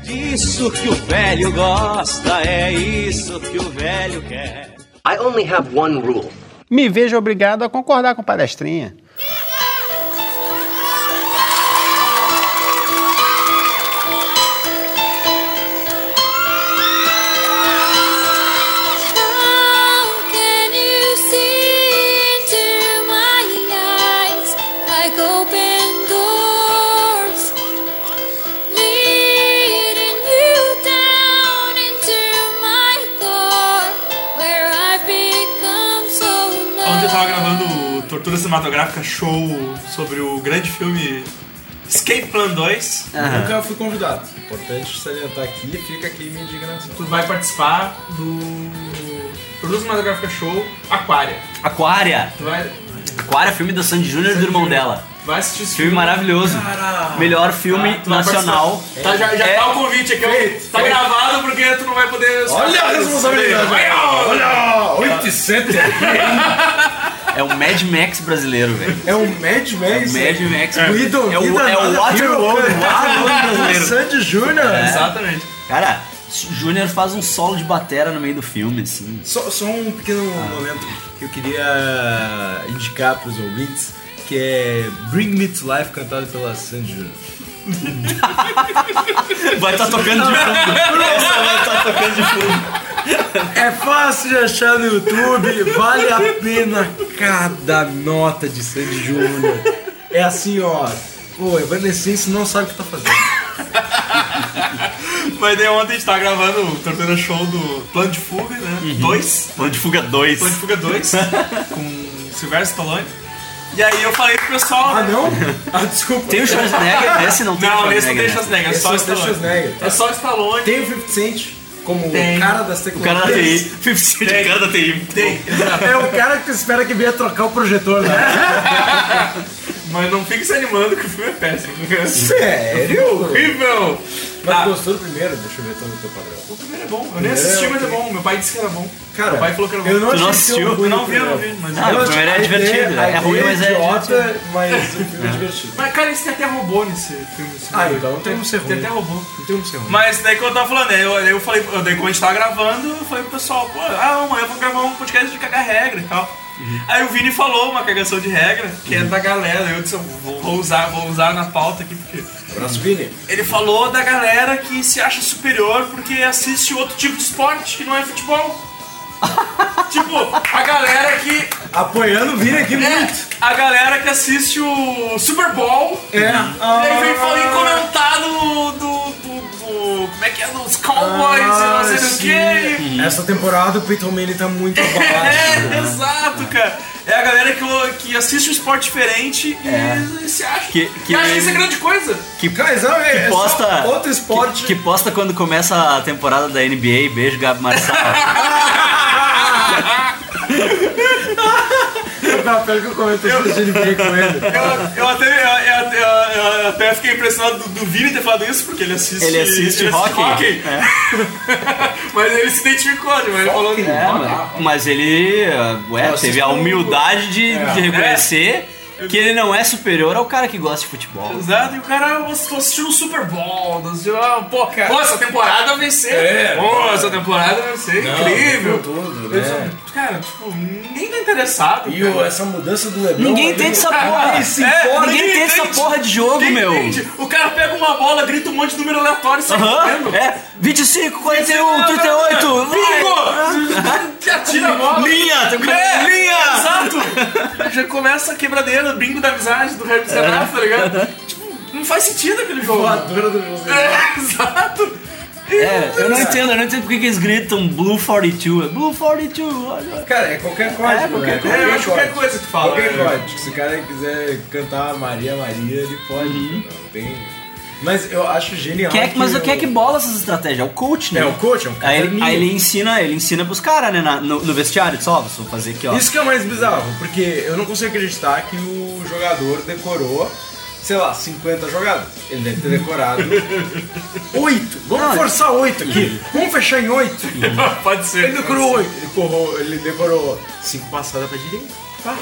Disso que o velho gosta, é isso que o velho quer. I only have one rule. Me vejo obrigado a concordar com palestrinha. Tortura Cinematográfica Show sobre o grande filme Escape Plan 2. Nunca fui convidado. Importante salientar aqui, fica aqui minha indignação. Tu vai participar do Produz Cinematográfica Show, Aquária. Aquária. Tu vai, Aquária, filme da Sandy Júnior e do irmão dela. vai assistir esse Filme maravilhoso. Melhor filme Tá, tu vai nacional. Tá, já já É- tá o convite aqui. ó. tá gravado porque tu não vai poder... Olha a responsabilidade. Olha, 8 e 7. É o Mad Max brasileiro, velho. É um Mad Max. Mad Max. We don't É o- é o Waterworld, brasileiro. Sandy Júnior. Exatamente. Cara, Júnior faz um solo de batera no meio do filme, assim. Só, só um pequeno momento que eu queria indicar para os ouvintes, que é Bring Me to Life, cantado pela Sandy Júnior. Vai estar tocando de fundo. Essa vai estar tocando de fundo. É fácil de achar no YouTube, vale a pena cada nota de Sandy Júnior. É assim, ó. Pô, Evanescence não sabe o que tá fazendo. Mas daí ontem a gente tá gravando o Tortura Show do Plano de Fuga, né? Dois. Plano de Fuga 2. Plano de Fuga 2. com Silvestre Stallone. E aí eu falei pro pessoal... Ah, né? não? Ah, desculpa. Tem o Schwarzenegger? Nesse não tem o Não, nesse não tem Schwarzenegger. Schwarzenegger, é Esse só não o tem Stallone. Schwarzenegger. É só o Stallone. Tem o 50 Cent como Tem. o cara das O tecnologias. cara da TI. 50 Cent, o cara da TI. Tem. É o cara que tu espera que venha trocar o projetor, né? Mas não fique se animando que o filme é péssimo. Sério? Horrível! Mas Tá. gostou do primeiro? Deixa eu ver então o teu padrão. O primeiro é bom. Eu nem assisti, mas é bom. Meu pai disse que era bom. Cara, Meu pai falou que era bom. eu não Tu não assistiu? Eu não vi, eu não vi. Mas, Ah, Eu o primeiro é divertido. a É ruim, mas é idiota, mas o filme é divertido. mas, cara, esse tem até robô nesse filme. esse Ah, então não tem como ser Tem ruim. até robô. Não tem como ser ruim. Mas daí que eu tava falando, eu, eu falei, eu- daí quando a gente tava gravando, eu falei pro pessoal, pô, ah, amanhã eu vou gravar um podcast de cagar regra e tal. Aí o Vini falou uma cagação de regra, que é da galera. Eu disse, vou, vou usar, vou usar na pauta aqui, porque. Abraço, Vini. Ele falou da galera que se acha superior porque assiste outro tipo de esporte, que não é futebol. tipo, a galera que. Apoiando o Vini aqui É, muito. a galera que assiste o Super Bowl. É. E aí vem falando em comentar do, do, do, do- Como é que é? Dos Cowboys e não sei do que. Essa temporada o Peyton Manning tá muito abaixo. É, né? exato, cara. É a galera que, que assiste um esporte diferente e, É. e se acha. Que- que- e acha que isso é grande coisa. Que, exato, é, é só posta. outro esporte. Que, que posta quando começa a temporada da NBA. Beijo, Gabi Marçal. Que eu comentei de NBA com ele. Eu, eu até, eu, eu até- eu- eu até fiquei impressionado do, do Vini ter falado isso, porque ele assiste. Ele assiste hockey. mas ele se identificou, né? Mas ele falou. É, mas, mas ele ué, teve a humildade de, de reconhecer que ele não é superior ao cara que gosta de futebol. Exato, e o cara, eu tô assistindo o Super Bowl, tô assistindo, ah, pô, pô, essa temporada vai ser. É, pô, essa temporada vai ser incrível. Tudo, né? Cara, tipo, ninguém tá interessado. E cara. essa mudança do Lebron. Ninguém entende essa ninguém porra. se É. Ninguém ninguém tem essa entende. porra de jogo, Ninguém meu. entende. O cara pega uma bola, grita um monte de número aleatório e sai correndo. é. 25, 41, 38. vai. Bingo! Atira a bola. Linha, tem que É, linha. Exato! Já começa a quebradeira, bingo da amizade do Hermes Renato, tá ligado? Tipo, não faz sentido aquele jogo. Voadora do José. É, exato! É, eu não entendo, eu não entendo porque que eles gritam Blue 42. É Blue 42. olha. Cara, é qualquer código, É, qualquer né? coisa. É, eu acho que qualquer coisa que tu fala. Qualquer né? código. Se o cara quiser cantar Maria Maria, ele pode. Não tem. Mas eu acho genial. É que, mas o- quem é que bola essas estratégias? É o coach, né? É o coach, é um Aí, caderninho. aí ele ensina, ele ensina pros caras, né? na- no, no vestiário, só, vou fazer aqui, ó. Isso que é o mais bizarro, porque eu não consigo acreditar que o jogador decorou, sei lá, 50 jogadas. Ele deve ter decorado 8. Vamos Não, forçar 8 aqui. Vamos fechar em 8. Pode ser. Ele decorou 8. Ele, corrou, ele decorou 5 passadas pra direita. Pá,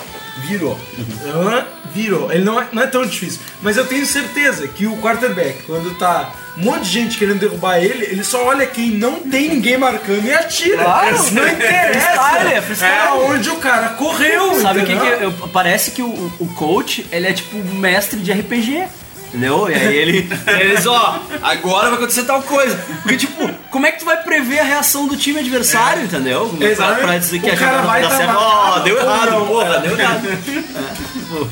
virou. Hã? virou. Ele não é, não é tão difícil. Mas eu tenho certeza que o quarterback, quando tá um monte de gente querendo derrubar ele, ele só olha quem não tem ninguém marcando e atira. Claro. Não interessa. Freestyle, é onde o cara correu. Sabe o que, que eu- parece que o, o coach, ele é tipo mestre de RPG. Entendeu? E aí ele. Eles, ó, agora vai acontecer tal coisa. Porque, tipo, como é que tu vai prever a reação do time adversário, entendeu? Pra, Exatamente. pra dizer que O a jogada vai dar tá certo. Ó, deu errado, não, porra, é. deu errado. É, tipo,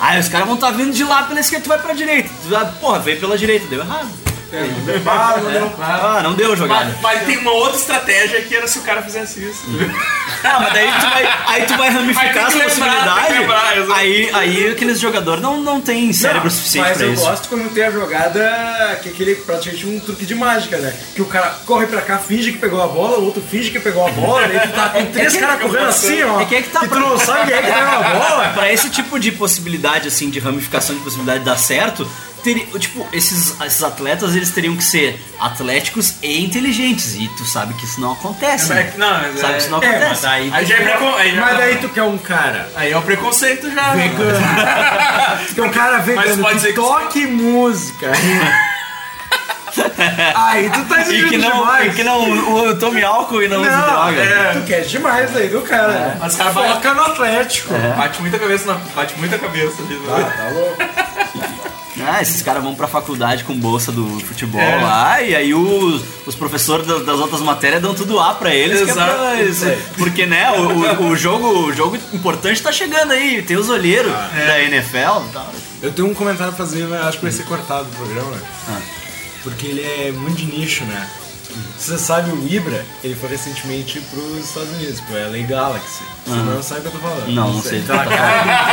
Aí os caras vão estar vindo de lá pela esquerda, tu vai pra direita. Tu vai- Porra, veio pela direita, deu errado. É, não deu bala, não deu Ah, não deu jogada. Mas, mas tem uma outra estratégia que era se o cara fizesse isso. Ah, mas daí tu vai, aí tu vai ramificar Aí tem as que lembrar, possibilidades. tem que lembrar, exato. aí, aí aqueles jogadores não, não tem cérebro Não, suficiente mas pra eu isso. gosto quando tem a jogada que é aquele praticamente um truque de mágica, né? Que o cara corre pra cá, finge que pegou a bola, o outro finge que pegou a bola, e tu tá com três que- caras correndo assim, ó. É que é que tá tu pra- não sabe quem é que pegou a bola. Pra esse tipo de possibilidade, assim, de ramificação de possibilidade dar certo, teria, tipo, esses, esses atletas, eles teriam que ser atléticos e inteligentes. E tu sabe que isso não acontece. É, né? não, mas sabe é- que isso não É, acontece. mas aí, Aí tu já é precon- aí já- mas daí tu quer um cara Aí é o preconceito já. vegano. tu quer um cara vegano pode que ser que- toque música. aí tu tá E exigindo que não, demais. e que não o, o tome álcool e não, use Não, droga. é. tu quer demais aí do cara. Mas cara Foca no Atlético. Bate muita cabeça na. Bate muita cabeça ali. Ah, né? tá louco. Ah, esses caras vão pra faculdade com bolsa do futebol É. lá, e aí os, os professores da- das outras matérias dão tudo A pra eles, que é Exato. pra eles- porque né, o, o- o jogo, o jogo importante tá chegando aí, tem os olheiros da NFL e tal. Eu tenho um comentário pra fazer, mas acho que vai ser cortado do programa. Porque ele é muito de nicho, né? Você sabe, o Ibra, ele foi recentemente pros Estados Unidos, pro LA Galaxy. Você não sabe o que eu tô falando. Não, não sei. Tá.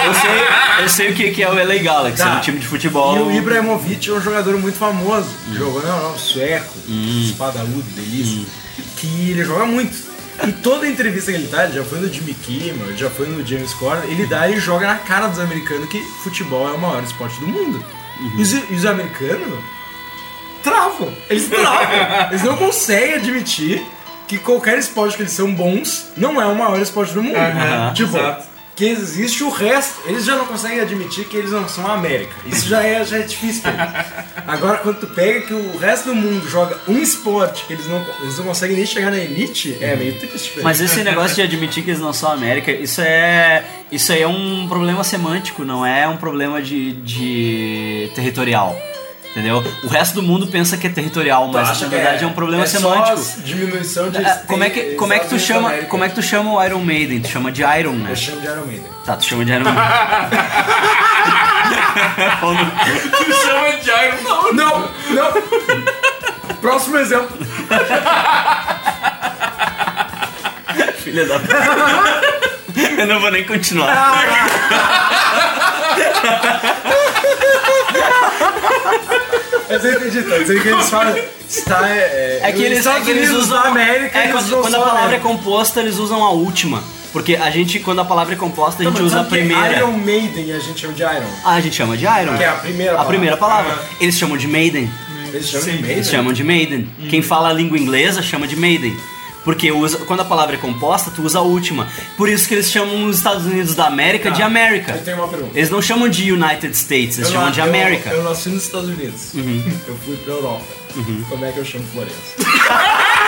Eu sei, eu sei o que, é o LA Galaxy, Tá. é um time de futebol. E o Ibrahimovic é um jogador muito famoso. Hum. Jogou na Europa, sueco, espadaúdo, delícia. Que ele joga muito. E toda entrevista que ele dá, ele já foi no Jimmy Kimmel, já foi no James Corden, ele dá e joga na cara dos americanos que futebol é o maior esporte do mundo. Uhum. E, os, e os americanos travam. Eles travam. eles não conseguem admitir que qualquer esporte que eles são bons não é o maior esporte do mundo. Aham, tipo, exato. que existe o resto. Eles já não conseguem admitir que eles não são a América. Isso já é, já é difícil pra eles. Agora, quando tu pega que o resto do mundo joga um esporte que eles não, eles não conseguem nem chegar na elite, é meio triste. Mas esse negócio de admitir que eles não são América, isso é. Isso aí é um problema semântico, não é um problema de, de territorial. Entendeu? O resto do mundo pensa que é territorial, mas acha na que verdade é, um problema é semântico. diminuição de É, como é que, como é que tu chama, América. como é que tu chama o Iron Maiden? Tu chama de Iron, né? Eu chamo de Iron Maiden. Tá, tu chama de Iron Maiden. Tu chama de Iron não. Não, não. Próximo exemplo. Filha da puta. Eu não vou nem continuar. Eu entendi, tá que eles falam. Está, é, É que eles, é que eles usam da América. É, quando, quando a palavra é composta, eles usam a última. Porque a gente, quando a palavra é composta, a gente Não, usa a primeira. Iron Maiden a gente chama de Iron. Ah, a gente chama de Iron. Que é a primeira A palavra. primeira palavra. Eles chamam de Maiden. Eles chamam de Maiden. Eles chamam de Maiden. Quem fala a língua inglesa chama de Maiden. Porque usa, quando a palavra é composta, tu usa a última. Por isso que eles chamam os Estados Unidos da América de América. Eu tenho uma pergunta. Eles não chamam de United States, eles Eu chamam na- de eu- América. Eu, nasci nos Estados Unidos. Eu fui pra Europa. Como é que eu chamo Florença?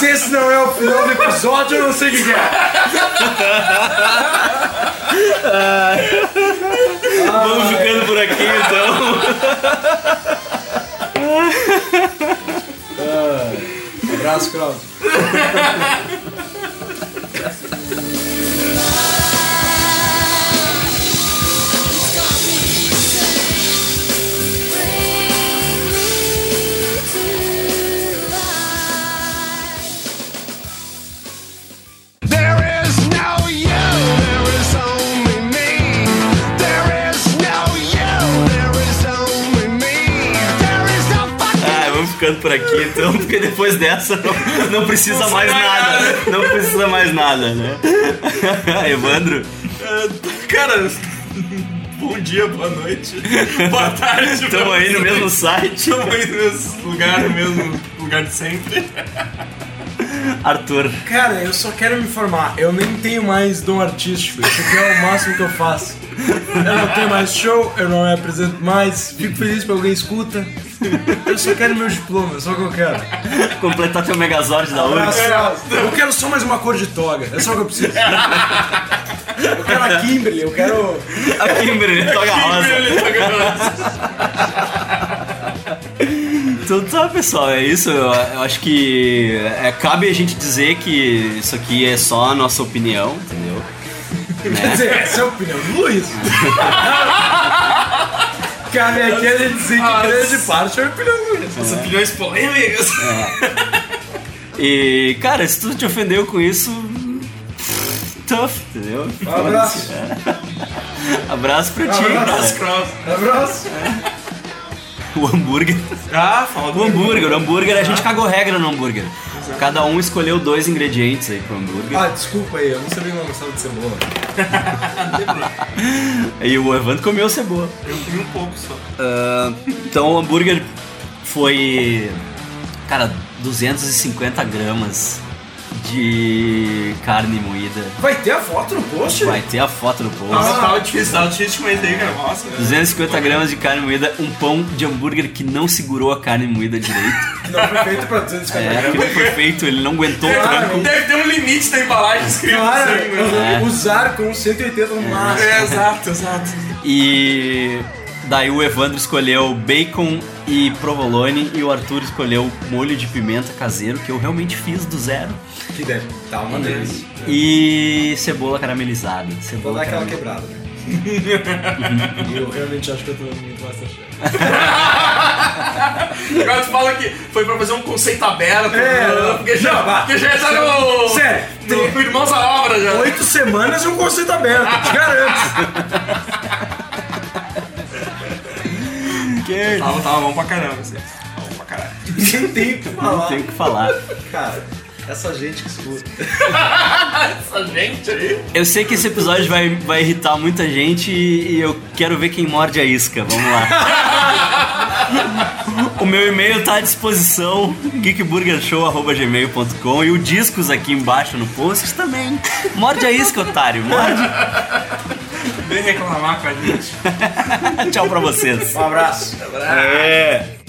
Se esse não é o final do episódio, eu não sei o que é. Vamos ficando por aqui então. Abraço, Kraus. por aqui então, porque depois dessa não, não precisa mais nada. Não precisa mais nada, né? Evandro, Cara, bom dia, boa noite, boa tarde. estamos aí no mesmo site. Estamos aí no mesmo lugar, no mesmo lugar de sempre. Arthur, Cara, eu só quero me informar. Eu nem tenho mais dom artístico. Isso aqui é o máximo que eu faço. Eu não tenho mais show, eu não me apresento mais. Fico feliz que alguém escuta. Eu só quero meu diploma, é só o que eu quero. completar teu Megazord da. Abraço. Eu quero só mais uma cor de toga, é só o que eu preciso. Eu quero a Kimberly, eu quero. A Kimberly, toga rosa. Então tá, pessoal, é isso. Eu, eu acho que é, cabe a gente dizer que isso aqui é só a nossa opinião? Quer dizer, essa é a opinião do Luiz. Cabe aqui a gente dizer que grande parte é a opinião do Luiz. As opiniões polêmicas. E, cara, se tu te ofendeu com isso, tough, entendeu? Um abraço. Abraço pra ti, Abraço. cara. Abraço. O hambúrguer. Ah, fala O hambúrguer, o hambúrguer, a gente cagou regra no hambúrguer. Cada um escolheu dois ingredientes aí pro hambúrguer. Ah, desculpa aí, eu não sabia que não gostava de cebola. E o Evandro comeu cebola. Eu comi um pouco só. Ah, então o hambúrguer foi, cara, 250 gramas de carne moída. Vai ter a foto no post? Vai ter a foto no post. Nossa, tava difícil, tava difícil de aí, cara. Nossa. 250 gramas de carne moída, um pão de hambúrguer que não segurou a carne moída direito. Que não foi feito pra 250 É, que gramas. não foi feito, ele não aguentou o Deve, tranco. deve ter um limite da embalagem escrito Cara, assim? É. usar com 180 no máximo. É, exato, exato. E daí o Evandro escolheu bacon e provolone e o Arthur escolheu molho de pimenta caseiro, que eu realmente fiz do zero. Que deve dar uma delícia. E cebola caramelizada. Vou Cebola dar aquela caramelizada. quebrada, né? E eu realmente acho que eu tô muito bastante. Agora tu fala que foi pra fazer um conceito aberto, É, né? porque, já, não, vá. porque já tá no. Sério, no Irmãos à Obra já. Oito semanas e um conceito aberto, te garanto. Tava, tava bom pra caramba, assim. Tava bom pra caralho. Nem tem o que Não falar. tem o que falar. Cara, essa gente que escuta. Essa gente aí. Eu sei que esse episódio vai, vai irritar muita gente e e eu quero ver quem morde a isca. Vamos lá. o meu e-mail tá à disposição, geekburgershow.gmail.com e o discos aqui embaixo no post também. Morde a isca, otário. Morde. Vem reclamar com a gente. Tchau pra vocês. Um abraço. É.